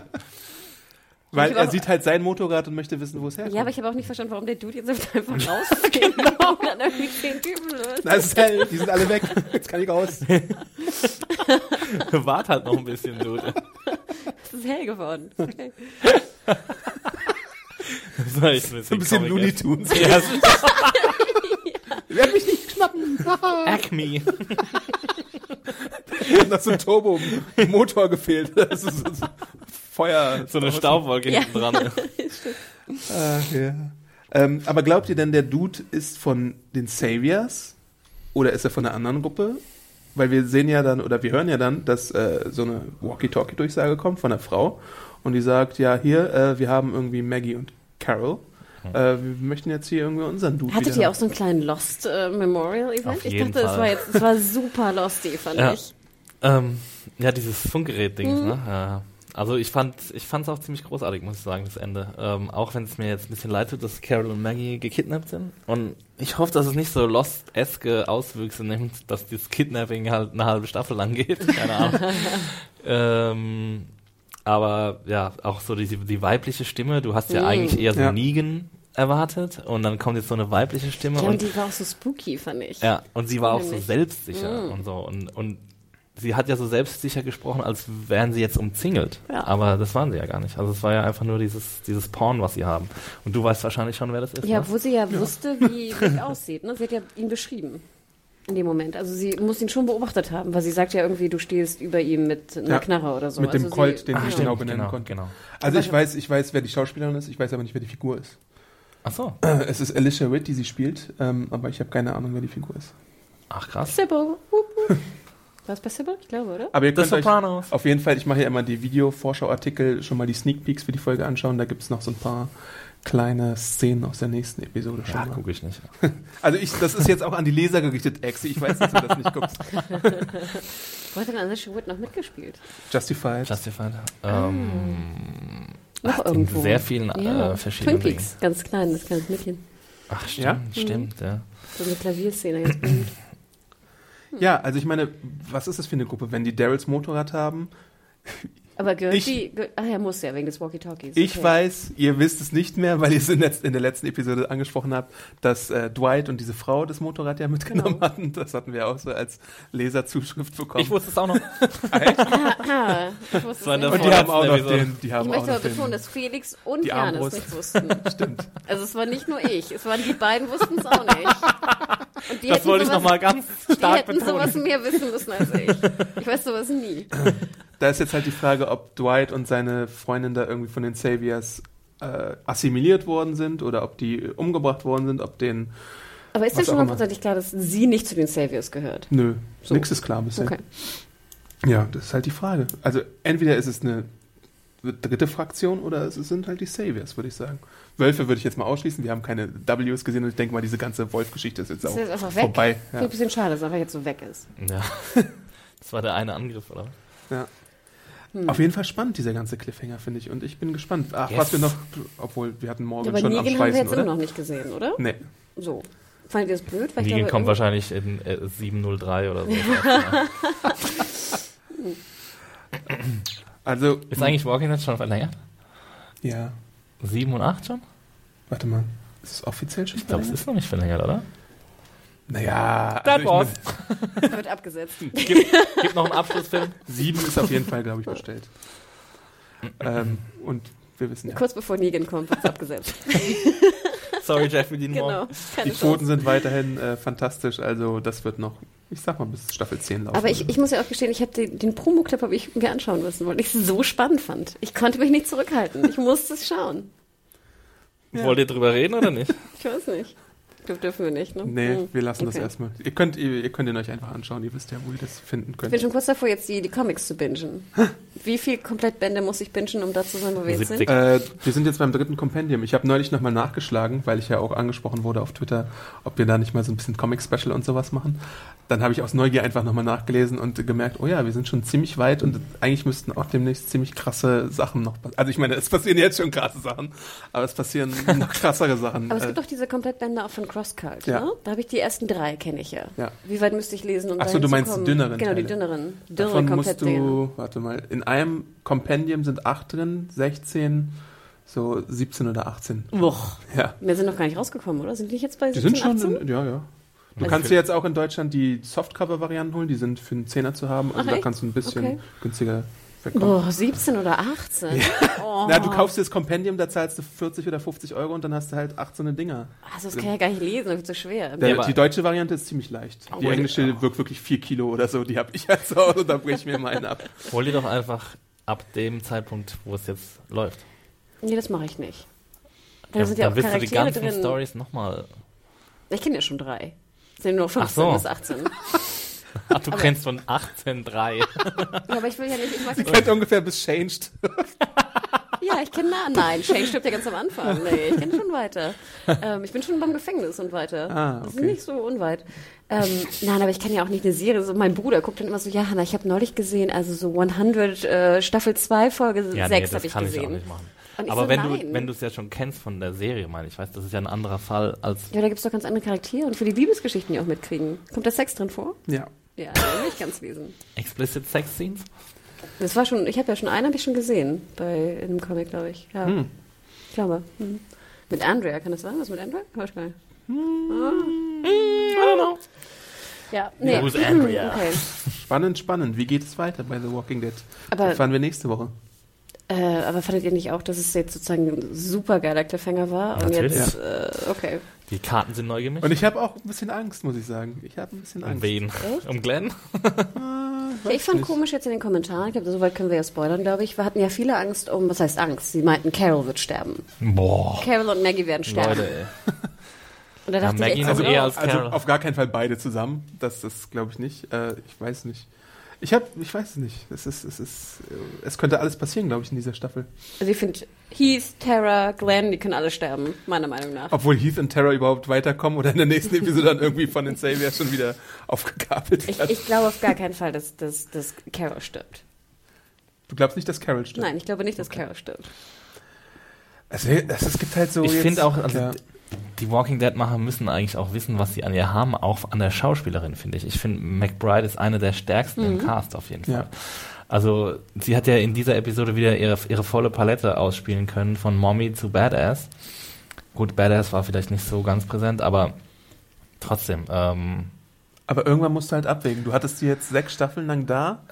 Weil er sieht halt sein Motorrad und möchte wissen, wo es herkommt. Ja, aber ich habe auch nicht verstanden, warum der Dude jetzt einfach rausgeht und dann irgendwie zehn Typen löst. Na, es ist hell, die sind alle weg. Jetzt kann ich raus. Wart halt noch ein bisschen, Dude. Es ist hell geworden. Okay. Das war echt ein So ein bisschen Looney ey. Tunes. Ja, werdet mich nicht schnappen. Acme. noch so ein Turbo-Motor gefehlt. Das ist so Feuer. So eine Staubwolke Ja. hinten dran. Ach, ja. ähm, aber glaubt ihr denn, der Dude ist von den Saviors oder ist er von einer anderen Gruppe? Weil wir sehen ja dann, oder wir hören ja dann, dass äh, so eine Walkie-Talkie-Durchsage kommt von einer Frau und die sagt, ja, hier, äh, wir haben irgendwie Maggie und Carol. Äh, wir möchten jetzt hier irgendwie unseren Dude Hattet ihr auch so einen kleinen Lost äh, Memorial Event? Auf Ich jeden dachte, es Fall. war jetzt, es war super Losty, fand Ja. ich. Ähm, ja, dieses Funkgerät-Ding, Mhm. ne? Ja. Also ich fand ich fand's auch ziemlich großartig, muss ich sagen, das Ende. Ähm, auch wenn es mir jetzt ein bisschen leid tut, dass Carol und Maggie gekidnappt sind. Und ich hoffe, dass es nicht so Lost-eske Auswüchse nimmt, dass dieses Kidnapping halt eine halbe Staffel lang geht. Keine Ahnung. ähm, aber ja, auch so die, die weibliche Stimme. Du hast ja Mhm. eigentlich eher so Ja. Negan erwartet und dann kommt jetzt so eine weibliche Stimme Ja, und und die war auch so spooky, fand ich. ja, und sie war auch so selbstsicher Mm. und so. Und, und sie hat ja so selbstsicher gesprochen, als wären sie jetzt umzingelt. Ja. Aber das waren sie ja gar nicht. Also es war ja einfach nur dieses, dieses Porn, was sie haben. Und du weißt wahrscheinlich schon, wer das ist. Ja, ne? wo sie ja wusste, wie Rick aussieht. Ne? Sie hat ja ihn beschrieben. In dem Moment. Also sie muss ihn schon beobachtet haben, weil sie sagt ja irgendwie, du stehst über ihm mit einer Ja, Knarre oder so. mit dem also Colt, sie, den ah, ich ja. genau benennen genau, konnte. genau. Also ich weiß, ich weiß, wer die Schauspielerin ist, ich weiß aber nicht, wer die Figur ist. Ach so. Es ist Alicia Witt, die sie spielt, ähm, aber ich habe keine Ahnung, wer die Figur ist. Ach krass. Sybil. War es bei Sybil? Ich glaube, oder? Aber ihr The könnt euch auf jeden Fall, ich mache ja immer die Video-Vorschauartikel, schon mal die Sneak Peeks für die Folge anschauen. Da gibt es noch so ein paar kleine Szenen aus der nächsten Episode schon Ja, gucke ich nicht. Also ich, das ist jetzt auch an die Leser gerichtet, Exi. Ich weiß, dass du das nicht guckst. Wo hat denn Alicia Wood noch mitgespielt? Justified. Justified. Ah. Ähm, Noch hat in irgendwo. sehr vielen ja. äh, verschiedenen Twin Peaks, ganz klein, das kleine Mädchen. Ach, stimmt, Ja? stimmt, ja. So eine Klavierszene, ganz gut. Ja, also ich meine, was ist das für eine Gruppe? Wenn die Daryls Motorrad haben, Aber gehört Ich- die. Ach ja, muss ja, wegen des Walkie-Talkies. Ich Okay. weiß, ihr wisst es nicht mehr, weil ihr es in, der letzten Episode angesprochen habt, dass äh, Dwight und diese Frau das Motorrad ja mitgenommen Genau. hatten. Das hatten wir auch so als Leserzuschrift bekommen. Ich wusste es auch noch. Ah, ich wusste es und nicht. die haben auch noch den, die Ich haben auch möchte aber betonen, dass Felix und die Janis nichts wussten. Stimmt. Also es war nicht nur ich, es waren die beiden wussten es auch nicht. Und die Das hätten wollte ich sowas- nochmal ganz Die stark hätten sowas betonen. mehr wissen müssen als ich. Ich weiß sowas nie. Da ist jetzt halt die Frage, ob Dwight und seine Freundin da irgendwie von den Saviors äh, assimiliert worden sind oder ob die umgebracht worden sind, ob den. Aber ist dir schon hundertprozentig klar, dass sie nicht zu den Saviors gehört? Nö, So. nix ist klar bisher. Okay. Ja, das ist halt die Frage. Also entweder ist es eine dritte Fraktion oder es sind halt die Saviors, würde ich sagen. Wölfe würde ich jetzt mal ausschließen. Wir haben keine Ws gesehen und ich denke mal, diese ganze Wolf-Geschichte ist jetzt Ist auch jetzt einfach weg? vorbei. Finde ich Ja. ein bisschen schade, dass er einfach jetzt so weg ist. Ja. Das war der eine Angriff, oder? Ja. Hm. Auf jeden Fall spannend, dieser ganze Cliffhanger, finde ich. Und ich bin gespannt. Ach, Yes. was wir noch, obwohl wir hatten morgen Ja, aber schon am Negan haben wir Schweißen, jetzt oder? immer noch nicht gesehen, oder? Nee. So. Fandet ihr das blöd? Weil ich Negan glaube, kommt wahrscheinlich in äh, 703 oder so. Also, Ist eigentlich Walking Dead schon verlängert? ja, 7 und 8 schon? warte mal. Ist es offiziell schon Ich glaube, es verlängert? ist noch nicht verlängert, oder? Naja, That also ich meine, wird abgesetzt. Gibt, gibt noch einen Abschlussfilm? sieben ist auf jeden Fall, glaube ich, bestellt. ähm, und wir wissen ja, Kurz bevor Negan kommt, wird es abgesetzt. Sorry, Jeffrey Dean genau. Moore. Keine die Quoten sind weiterhin äh, fantastisch. Also das wird noch, ich sag mal, bis Staffel 10 laufen. Aber ich, ich muss ja auch gestehen, ich habe den, den Promo-Clip habe ich mir anschauen müssen, weil ich es so spannend fand. Ich konnte mich nicht zurückhalten. Ich musste es schauen. Wollt ihr drüber reden oder nicht? Ich weiß nicht. Dürf, dürfen wir nicht, ne? Nee, Hm. wir lassen das Okay. erstmal. Ihr könnt, ihr, ihr könnt ihn euch einfach anschauen. Ihr wisst ja, wo ihr das finden Ich könnt. bin schon kurz davor, jetzt die, die Comics zu bingen. Wie viel Komplettbände muss ich bingen, um da zu sein, wo wir jetzt 70. sind? Äh, wir sind jetzt beim dritten Kompendium. Ich habe neulich nochmal nachgeschlagen, weil ich ja auch angesprochen wurde auf Twitter, ob wir da nicht mal so ein bisschen Comic-Special und sowas machen. Dann habe ich aus Neugier einfach nochmal nachgelesen und gemerkt, oh ja, wir sind schon ziemlich weit und eigentlich müssten auch demnächst ziemlich krasse Sachen noch passieren. Also ich meine, es passieren jetzt schon krasse Sachen, aber es passieren noch krassere Sachen. Aber es Äh, gibt doch diese Komplettbände auch von CrossCult, Ja. ne? Da habe ich die ersten drei, kenne ich ja. Ja. Wie weit müsste ich lesen, um Ach so, dahin du meinst die dünneren Genau, die Teile. dünneren. Dürre Davon musst Komplettdinger. du, warte mal, in einem Kompendium sind acht drin, 16, so 17 oder 18. Boah. Ja. Wir sind noch gar nicht rausgekommen, oder? Sind die nicht jetzt bei Die 17, sind schon, 18? in, ja, ja. Du Also- kannst dir jetzt auch in Deutschland die Softcover-Varianten holen, die sind für einen Zehner zu haben. Also Ach, da echt? kannst du ein bisschen Okay. günstiger Boah, 17 oder 18. Oh. Na, du kaufst dir das Kompendium, da zahlst du 40 oder 50 Euro und dann hast du halt acht so eine Dinger. Also das kann ich ja gar nicht lesen, das ist zu schwer. Der, aber- die deutsche Variante ist ziemlich leicht. Die Oh, englische wirkt wirklich 4 Kilo oder so. Die habe ich halt zu Hause und da breche ich mir mal einen ab. Hol dir doch einfach ab dem Zeitpunkt, wo es jetzt läuft. nee, das mache ich nicht. Da Ja, sind ja dann auch wirst du die Charaktere ganzen drin. Stories nochmal. Ich kenne ja schon drei. Es sind nur 15 so. bis 18. Ach, du kennst von 18.3. Ja, aber ich will ja nicht, ich mag Ich kennt ungefähr bis Changed. Ja, ich kenne na, nein, Shane stirbt ja ganz am Anfang. Nee, ich kenne schon weiter. Ähm, ich bin schon beim Gefängnis und weiter. Ah, Das ist okay. nicht so unweit. Ähm, nein, aber ich kann ja auch nicht eine Serie. So, mein Bruder guckt dann immer so, ja, Hanna, ich habe neulich gesehen, also so 100 äh, Staffel 2 Folge 6 Ja, nee, das habe ich kann ich auch gesehen. nicht machen. Aber so, wenn nein. du wenn du es ja schon kennst von der Serie, meine ich, weiß, das ist ja ein anderer Fall als ja, da gibt's doch ganz andere Charaktere und für die Liebesgeschichten die auch mitkriegen. Kommt da Sex drin vor? Ja. Ja, will ich ganz lesen. explicit Sex Scenes. Das war schon, ich habe ja schon einen habe ich schon gesehen bei in einem Comic, glaube ich. Ja. Hm. Ich glaube. Hm. Mit Andrea, kann das sein? Was mit Andrea? Weiß ich gar nicht. Ja, nee. Who's Andrea? Okay. Spannend, spannend. Wie geht es weiter bei The Walking Dead? Aber- Das fahren wir nächste Woche. Äh, aber fandet ihr nicht auch, dass es jetzt sozusagen ein super geiler Cliffhanger war? Und Natürlich. jetzt, äh, okay. Die Karten sind neu gemischt. Und ich habe auch ein bisschen Angst, muss ich sagen. Ich habe ein bisschen um Angst. wen? Echt? Um Glenn? Ja, ich fand komisch jetzt in den Kommentaren, ich glaube, soweit können wir ja spoilern, glaube ich. Wir hatten ja viele Angst um, was heißt Angst? Sie meinten, Carol wird sterben. Boah. Carol und Maggie werden sterben. Leute, ey. Und da Ja, dachte Maggie ich echt noch so, eher als Also Carol. auf gar keinen Fall beide zusammen. Das, das glaube ich nicht. Äh, ich weiß nicht. Ich habe, ich weiß es nicht. Es ist, es ist, es könnte alles passieren, glaube ich, in dieser Staffel. Also ich finde, Heath, Tara, Glenn, die können alle sterben, meiner Meinung nach. Obwohl Heath und Terra überhaupt weiterkommen oder in der nächsten Episode dann irgendwie von den Saviors schon wieder aufgegabelt Ich, werden. ich glaube auf gar keinen Fall, dass, dass, dass Carol stirbt. Du glaubst nicht, dass Carol stirbt? Nein, ich glaube nicht, dass Carol stirbt. Es, es, gibt halt so. Ich finde auch, also, ja. Die Walking Dead Macher müssen eigentlich auch wissen, was sie an ihr haben, auch an der Schauspielerin, finde ich. Ich finde, McBride ist eine der stärksten im Cast auf jeden Fall. Ja. Also, sie hat ja in dieser Episode wieder ihre, ihre volle Palette ausspielen können, von Mommy zu Badass. Gut, Badass war vielleicht nicht so ganz präsent, aber trotzdem, ähm, Aber irgendwann musst du halt abwägen. Du hattest sie jetzt sechs Staffeln lang da.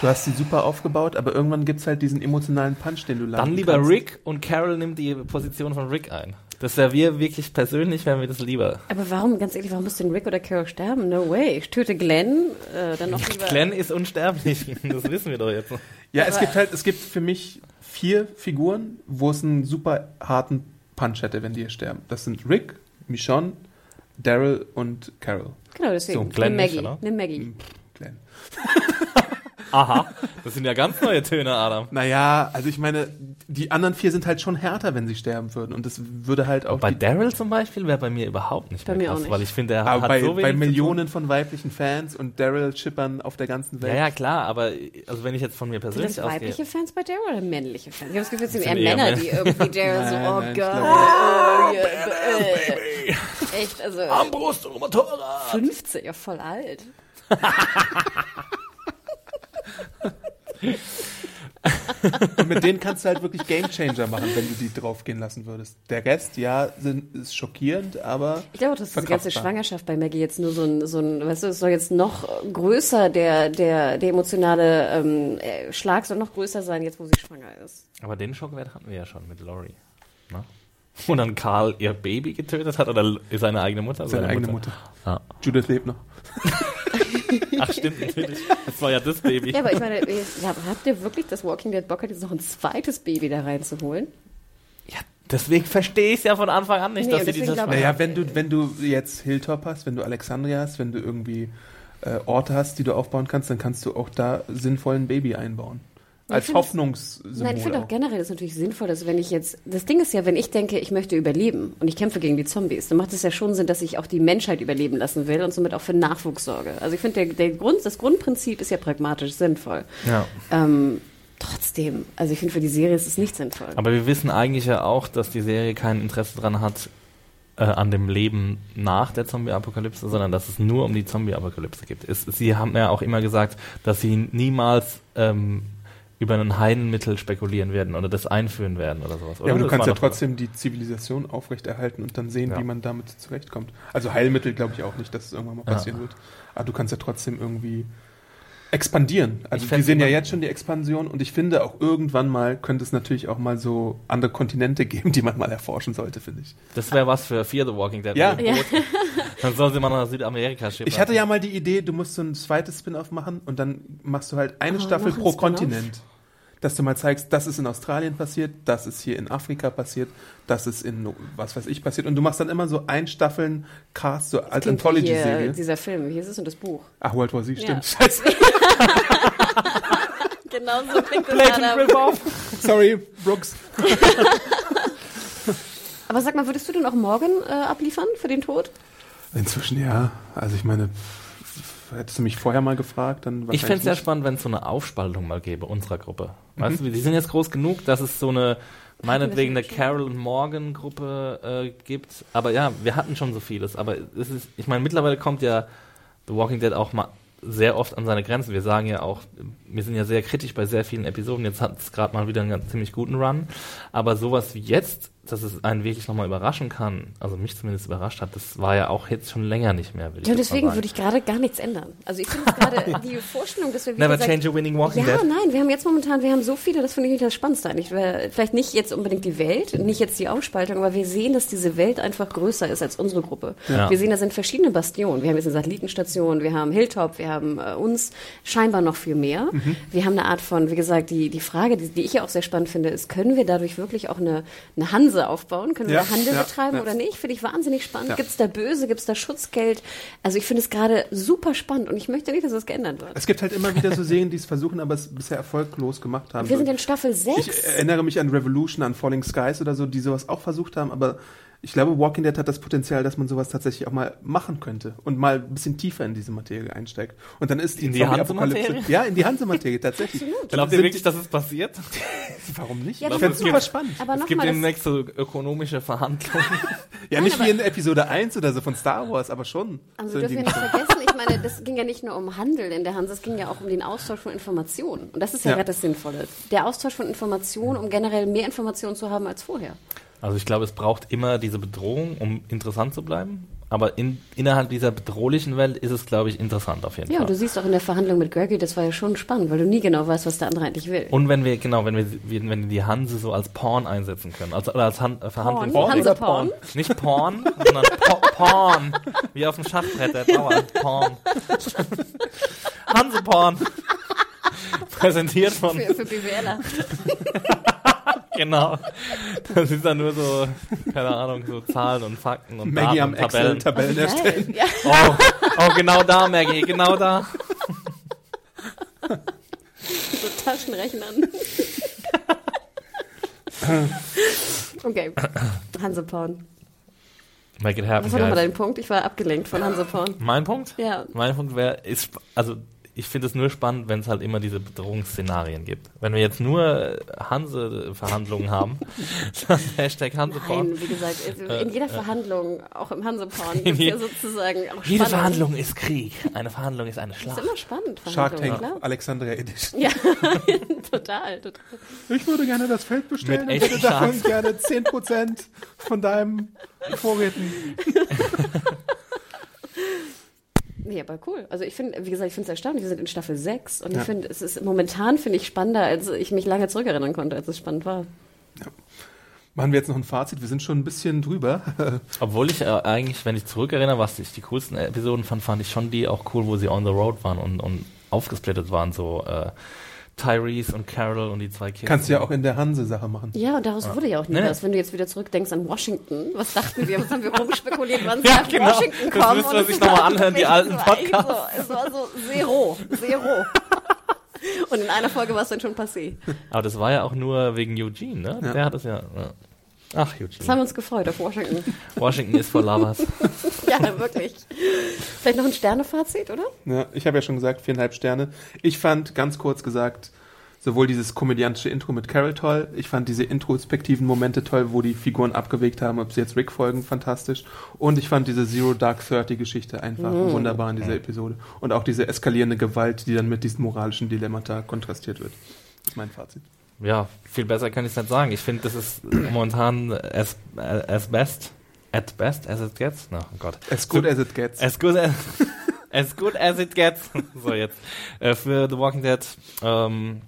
Du hast sie super aufgebaut, aber irgendwann gibt's halt diesen emotionalen Punch, den du dann lieber kannst. Rick und Carol nimmt die Position von Rick ein. Das wäre wir wirklich persönlich, wären wir das lieber. Aber warum, ganz ehrlich, warum muss denn Rick oder Carol sterben? No way. Ich töte Glenn, äh, dann noch lieber... Glenn ist unsterblich, das wissen wir doch jetzt. Ja, es gibt halt, es gibt für mich vier Figuren, wo es einen super harten Punch hätte, wenn die hier sterben. Das sind Rick, Michonne, Daryl und Carol. Genau, deswegen. So, Glenn Nimm nicht, Maggie. oder? Nimm Maggie. Glenn. Aha, das sind ja ganz neue Töne, Adam. Naja, also ich meine, die anderen vier sind halt schon härter, wenn sie sterben würden. Und das würde halt auch. Bei Daryl zum Beispiel wäre bei mir überhaupt nicht Bei mehr mir auch krass, nicht. weil ich finde, er aber hat bei, so wenig bei Millionen von weiblichen Fans und Daryl Chippern auf der ganzen. Welt. Ja, ja, klar, aber also wenn ich jetzt von mir Sind persönlich das ausgehe. weibliche Fans bei Daryl oder männliche Fans? Ich habe das Gefühl, es sind Sind eher eher Männer, die irgendwie Daryl so, oh nein, Gott, oh, yeah, äh. Echt, also Armbrust und Motorrad. 50, ja voll alt. Und mit denen kannst du halt wirklich Gamechanger machen, wenn du die draufgehen lassen würdest. Der Rest, ja, sind, ist schockierend, aber. Ich glaube, dass diese ganze. Schwangerschaft bei Maggie jetzt nur so ein, so ein weißt du, es soll jetzt noch größer, der, der, der emotionale ähm, äh, Schlag soll noch größer sein, jetzt wo sie schwanger ist. Aber den Schockwert hatten wir ja schon mit Laurie. Ne? Wo dann Karl ihr Baby getötet hat oder seine eigene Mutter? Seine eigene Mutter. Ah. Judith lebt noch. Ach stimmt, natürlich. Das war ja das Baby. Ja, aber ich meine, ja, habt ihr wirklich das Walking Dead Bock hat, jetzt noch ein zweites Baby da reinzuholen? Ja, deswegen verstehe ich es ja von Anfang an nicht, Nee, dass sie dieses... Naja, wenn du, wenn du jetzt Hilltop hast, wenn du Alexandria hast, wenn du irgendwie äh, Orte hast, die du aufbauen kannst, dann kannst du auch da sinnvoll ein Baby einbauen. Als Hoffnungssymbol. Nein, ich finde auch auch. generell ist natürlich sinnvoll, dass wenn ich jetzt, das Ding ist ja, wenn ich denke, ich möchte überleben und ich kämpfe gegen die Zombies, dann macht es ja schon Sinn, dass ich auch die Menschheit überleben lassen will und somit auch für Nachwuchs sorge. Also ich finde, der, der Grund, das Grundprinzip ist ja pragmatisch sinnvoll. Ja. Ähm, trotzdem, also ich finde, für die Serie ist es nicht sinnvoll. Aber wir wissen eigentlich ja auch, dass die Serie kein Interesse dran hat, äh, an dem Leben nach der Zombie-Apokalypse, sondern dass es nur um die Zombie-Apokalypse geht. Sie haben ja auch immer gesagt, dass sie niemals ähm, über ein Heilmittel spekulieren werden oder das einführen werden oder sowas. Ja, aber du Das kannst ja trotzdem die Zivilisation aufrechterhalten und dann sehen, Ja. wie man damit zurechtkommt. Also Heilmittel glaube ich auch nicht, dass es irgendwann mal Ja. passieren wird. Aber du kannst ja trotzdem irgendwie expandieren. Also Ich wir sehen ja jetzt schon die Expansion und ich finde auch irgendwann mal könnte es natürlich auch mal so andere Kontinente geben, die man mal erforschen sollte, finde ich. Das wäre was für Fear the Walking Dead. Ja. Dann sollen sie mal nach Südamerika schippen. Ich hatte ja mal die Idee, du musst so ein zweites Spin-off machen und dann machst du halt eine Oh, Staffel ein pro Spin-off? Kontinent. Dass du mal zeigst, das ist in Australien passiert, das ist hier in Afrika passiert, das ist in was weiß ich passiert. Und du machst dann immer so ein Staffeln Cast, so als hier Anthology-Serie. Dieser Film, wie hieß es und das Buch? Ach, World War Z, Ja. stimmt. Scheiße. Genau so klingt das. Sorry, Brooks. Aber sag mal, würdest du denn auch morgen äh, abliefern für den Tod? Inzwischen ja. Also ich meine, hättest du mich vorher mal gefragt, dann Ich fände es sehr spannend, wenn es so eine Aufspaltung mal gäbe, unserer Gruppe. Mhm. Weißt du, die sind jetzt groß genug, dass es so eine, meinetwegen eine Carol und Morgan Gruppe äh, gibt. Aber ja, wir hatten schon so vieles. Aber es ist, ich meine, mittlerweile kommt ja The Walking Dead auch mal sehr oft an seine Grenzen. Wir sagen ja auch, wir sind ja sehr kritisch bei sehr vielen Episoden. Jetzt hat es gerade mal wieder einen ganz ziemlich guten Run. Aber sowas wie jetzt, dass es einen wirklich nochmal überraschen kann, also mich zumindest überrascht hat, das war ja auch jetzt schon länger nicht mehr. Will ich Ja, deswegen würde ich gerade gar nichts ändern. Also ich finde gerade die Vorstellung, dass wir wie Never gesagt, change a winning Walking ja, Dead. nein, wir haben jetzt momentan, wir haben so viele, das finde ich nicht das Spannendste eigentlich. Vielleicht nicht jetzt unbedingt die Welt, nicht jetzt die Aufspaltung, aber wir sehen, dass diese Welt einfach größer ist als unsere Gruppe. Ja. Wir sehen, da sind verschiedene Bastionen. Wir haben jetzt eine Satellitenstation, wir haben Hilltop, wir haben äh, uns, scheinbar noch viel mehr. Mhm. Wir haben eine Art von, wie gesagt, die, die Frage, die, die ich ja auch sehr spannend finde, ist, können wir dadurch wirklich auch eine, eine Hanse aufbauen? Können wir Ja, da Handel ja, betreiben ja. oder nicht? Finde ich wahnsinnig spannend. Gibt es da Böse, gibt es da Schutzgeld? Also ich finde es gerade super spannend und ich möchte nicht, dass das geändert wird. Es gibt halt immer wieder so Serien, die es versuchen, aber es bisher erfolglos gemacht haben. Wir sind in Staffel 6. ich erinnere mich an Revolution, an Falling Skies oder so, die sowas auch versucht haben, aber ich glaube, Walking Dead hat das Potenzial, dass man sowas tatsächlich auch mal machen könnte und mal ein bisschen tiefer in diese Materie einsteigt. Und dann ist die In die Hanse-Materie? Ja, in die Hanse-Materie, tatsächlich. Glaubt ihr wirklich, dass es passiert? Warum nicht? Ja, ich fände es super spannend. aber Es gibt demnächst so ökonomische Verhandlungen. Ja, nicht wie in Episode 1 oder so von Star Wars, aber schon. also so dürfen wir nicht vergessen, ich meine, das ging ja nicht nur um Handel in der Hanse, es ging ja auch um den Austausch von Informationen. Und das ist ja, Ja. gerade das Sinnvolle. Der Austausch von Informationen, um generell mehr Informationen zu haben als vorher. Also ich glaube, es braucht immer diese Bedrohung, um interessant zu bleiben. Aber in, innerhalb dieser bedrohlichen Welt ist es, glaube ich, interessant auf jeden Ja, Fall. und du siehst auch in der Verhandlung mit Gregory, das war ja schon spannend, weil du nie genau weißt, was der andere eigentlich will. und wenn wir, genau, wenn wir, wenn wir die Hanse so als Porn einsetzen können, also oder als Han äh, Verhandlungs Porn? Hanse Porn? Nicht Porn, sondern po Porn. Wie auf dem Schachbrett, der Dauer. Porn. Hanseporn. Präsentiert von, Für, für BWLer. genau. Das ist dann nur so, keine Ahnung, so Zahlen und Fakten und Maggie Daten am und Tabellen. Excel Tabellen erstellen. Ja, Oh, oh, genau da, Maggie, genau da. so Taschenrechnern. okay, Hanseporn. Make it happen, Was war nochmal dein Punkt? Ich war abgelenkt von Hanseporn. Mein Punkt? Ja. Mein Punkt wäre, ist, also ich finde es nur spannend, wenn es halt immer diese Bedrohungsszenarien gibt. Wenn wir jetzt nur äh, Hanse-Verhandlungen haben, dann Hashtag Hanseporn. Nein, wie gesagt, in jeder Verhandlung, auch im Hanseporn, gibt es ja sozusagen auch Jede Spannung. Verhandlung ist Krieg. Eine Verhandlung ist eine ist Schlacht. immer spannend. Shark Tank, klar. Alexandria Edition. Ja, total, total. Ich würde gerne das Feld bestellen Mit und würde echten davon gerne 10% von deinem Vorräten. Nee, aber cool. Also ich finde, wie gesagt, ich finde es erstaunlich. Wir sind in Staffel 6 und Ja. ich finde, es ist momentan, finde ich, spannender, als ich mich lange zurückerinnern konnte, als es spannend war. Machen wir jetzt noch ein Fazit. Wir sind schon ein bisschen drüber. Obwohl ich äh, eigentlich, wenn ich zurückerinnere, was ich die coolsten Episoden fand, fand ich schon die auch cool, wo sie on the road waren und, und aufgesplittet waren, so äh, Tyrese und Carol und die zwei Kids. Kannst du ja auch in der Hanse-Sache machen. Ja, und daraus wurde ja auch nie Nee. was. Wenn du jetzt wieder zurückdenkst an Washington, was dachten wir, was haben wir rumspekuliert, wann sie Ja, nach genau. Washington Das kommen? müsste und man es sich war noch mal anhören, die alten es war echt Podcasts. So, es war so zero, zero. und in einer Folge war es dann schon passé. Aber das war ja auch nur wegen Eugene, ne? Ja. Der hat es ja. Ach, Das haben Eugene. wir uns gefreut auf Washington. Washington ist for lovers. ja, wirklich. Vielleicht noch ein Sternefazit, oder? Ja, ich habe ja schon gesagt, viereinhalb Sterne. Ich fand, ganz kurz gesagt, sowohl dieses komödiantische Intro mit Carol toll, ich fand diese introspektiven Momente toll, wo die Figuren abgewegt haben, ob sie jetzt Rick folgen, fantastisch. Und ich fand diese Zero Dark Thirty Geschichte einfach wunderbar in dieser Episode. Und auch diese eskalierende Gewalt, die dann mit diesen moralischen Dilemmata kontrastiert wird. Das ist mein Fazit. Ja, viel besser kann ich es nicht sagen. Ich finde, das ist momentan as, as best, at best as it gets. Na, oh Gott. As good as it gets. As good as, as good as it gets. so jetzt. Äh, für The Walking Dead, ähm,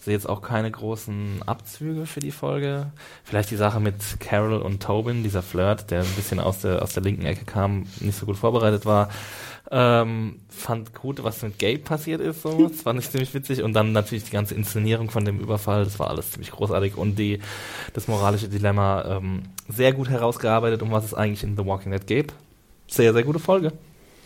sehe jetzt auch keine großen Abzüge für die Folge. Vielleicht die Sache mit Carol und Tobin, dieser Flirt, der ein bisschen aus der, aus der linken Ecke kam, nicht so gut vorbereitet war. Ähm, fand gut, was mit Gabe passiert ist, so. Das fand ich ziemlich witzig. Und dann natürlich die ganze Inszenierung von dem Überfall, das war alles ziemlich großartig. Und die, das moralische Dilemma ähm, sehr gut herausgearbeitet, um was es eigentlich in The Walking Dead geht. Sehr, sehr gute Folge.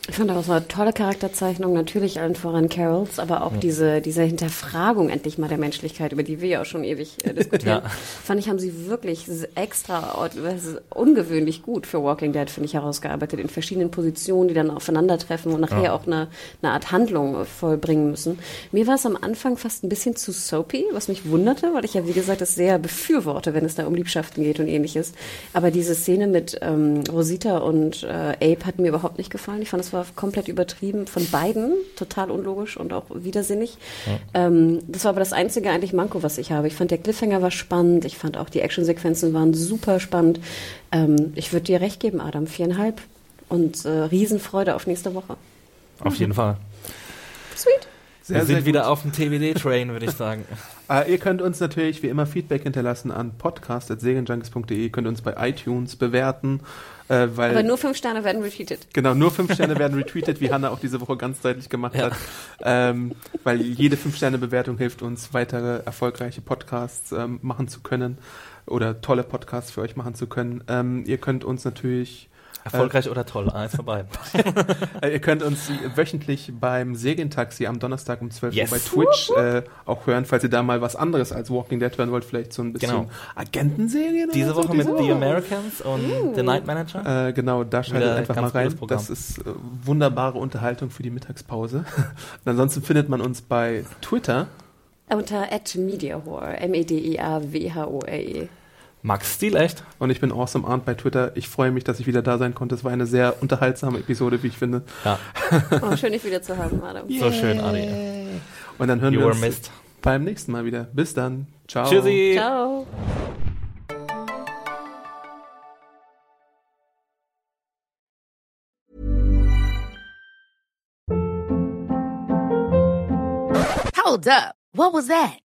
Ich fand auch, war eine tolle Charakterzeichnung, natürlich allen voran Carols, aber auch Ja. diese, diese Hinterfragung endlich mal der Menschlichkeit, über die wir ja auch schon ewig äh, diskutieren, Ja. fand ich, haben sie wirklich extra, das ungewöhnlich gut für Walking Dead, finde ich, herausgearbeitet, in verschiedenen Positionen, die dann aufeinandertreffen und nachher Ja. auch eine, eine Art Handlung äh, vollbringen müssen. Mir war es am Anfang fast ein bisschen zu soapy, was mich wunderte, weil ich ja, wie gesagt, das sehr befürworte, wenn es da um Liebschaften geht und ähnliches. Aber diese Szene mit ähm, Rosita und äh, Abe hat mir überhaupt nicht gefallen. Ich fand, es war komplett übertrieben von beiden, total unlogisch und auch widersinnig. Ähm, das war aber das einzige eigentlich Manko, was ich habe. Ich fand, der Cliffhanger war spannend. Ich fand auch, die Actionsequenzen waren super spannend. Ähm, ich würde dir recht geben, Adam, viereinhalb. Und äh, Riesenfreude auf nächste Woche. Auf jeden Fall. Sweet. Sehr, Wir sind sehr wieder auf dem TBD-Train, würde ich sagen. Äh, ihr könnt uns natürlich wie immer Feedback hinterlassen an podcast.segenjunkies.de. Ihr könnt uns bei iTunes bewerten, äh, weil Aber nur fünf Sterne werden retweetet. Genau, nur fünf Sterne werden retweetet, wie Hanna auch diese Woche ganz deutlich gemacht Ja. hat. Ähm, weil jede Fünf-Sterne-Bewertung hilft uns, weitere erfolgreiche Podcasts ähm, machen zu können oder tolle Podcasts für euch machen zu können. Ähm, ihr könnt uns natürlich Erfolgreich oder toll, eins vorbei. äh, ihr könnt uns wöchentlich beim Serientaxi am Donnerstag um 12 Yes. Uhr bei Twitch äh, auch hören, falls ihr da mal was anderes als Walking Dead hören wollt, vielleicht so ein bisschen Genau. Agentenserien oder Diese so Woche mit The Americans und The Night Manager. Äh, genau, da schaltet Wieder einfach mal rein. Das ist äh, wunderbare Unterhaltung für die Mittagspause. Und ansonsten findet man uns bei Twitter. Unter @mediahore, M-E-D-I-A-W-H-O-R-E. Max Stil, echt? Und ich bin Awesome Arndt bei Twitter. Ich freue mich, dass ich wieder da sein konnte. Es war eine sehr unterhaltsame Episode, wie ich finde. Ja, Oh, schön, dich wieder zu haben, Adam. so schön, Adi. Und dann hören You wir uns missed. beim nächsten Mal wieder. Bis dann. Ciao. Tschüssi. Ciao. Hold up. What was that?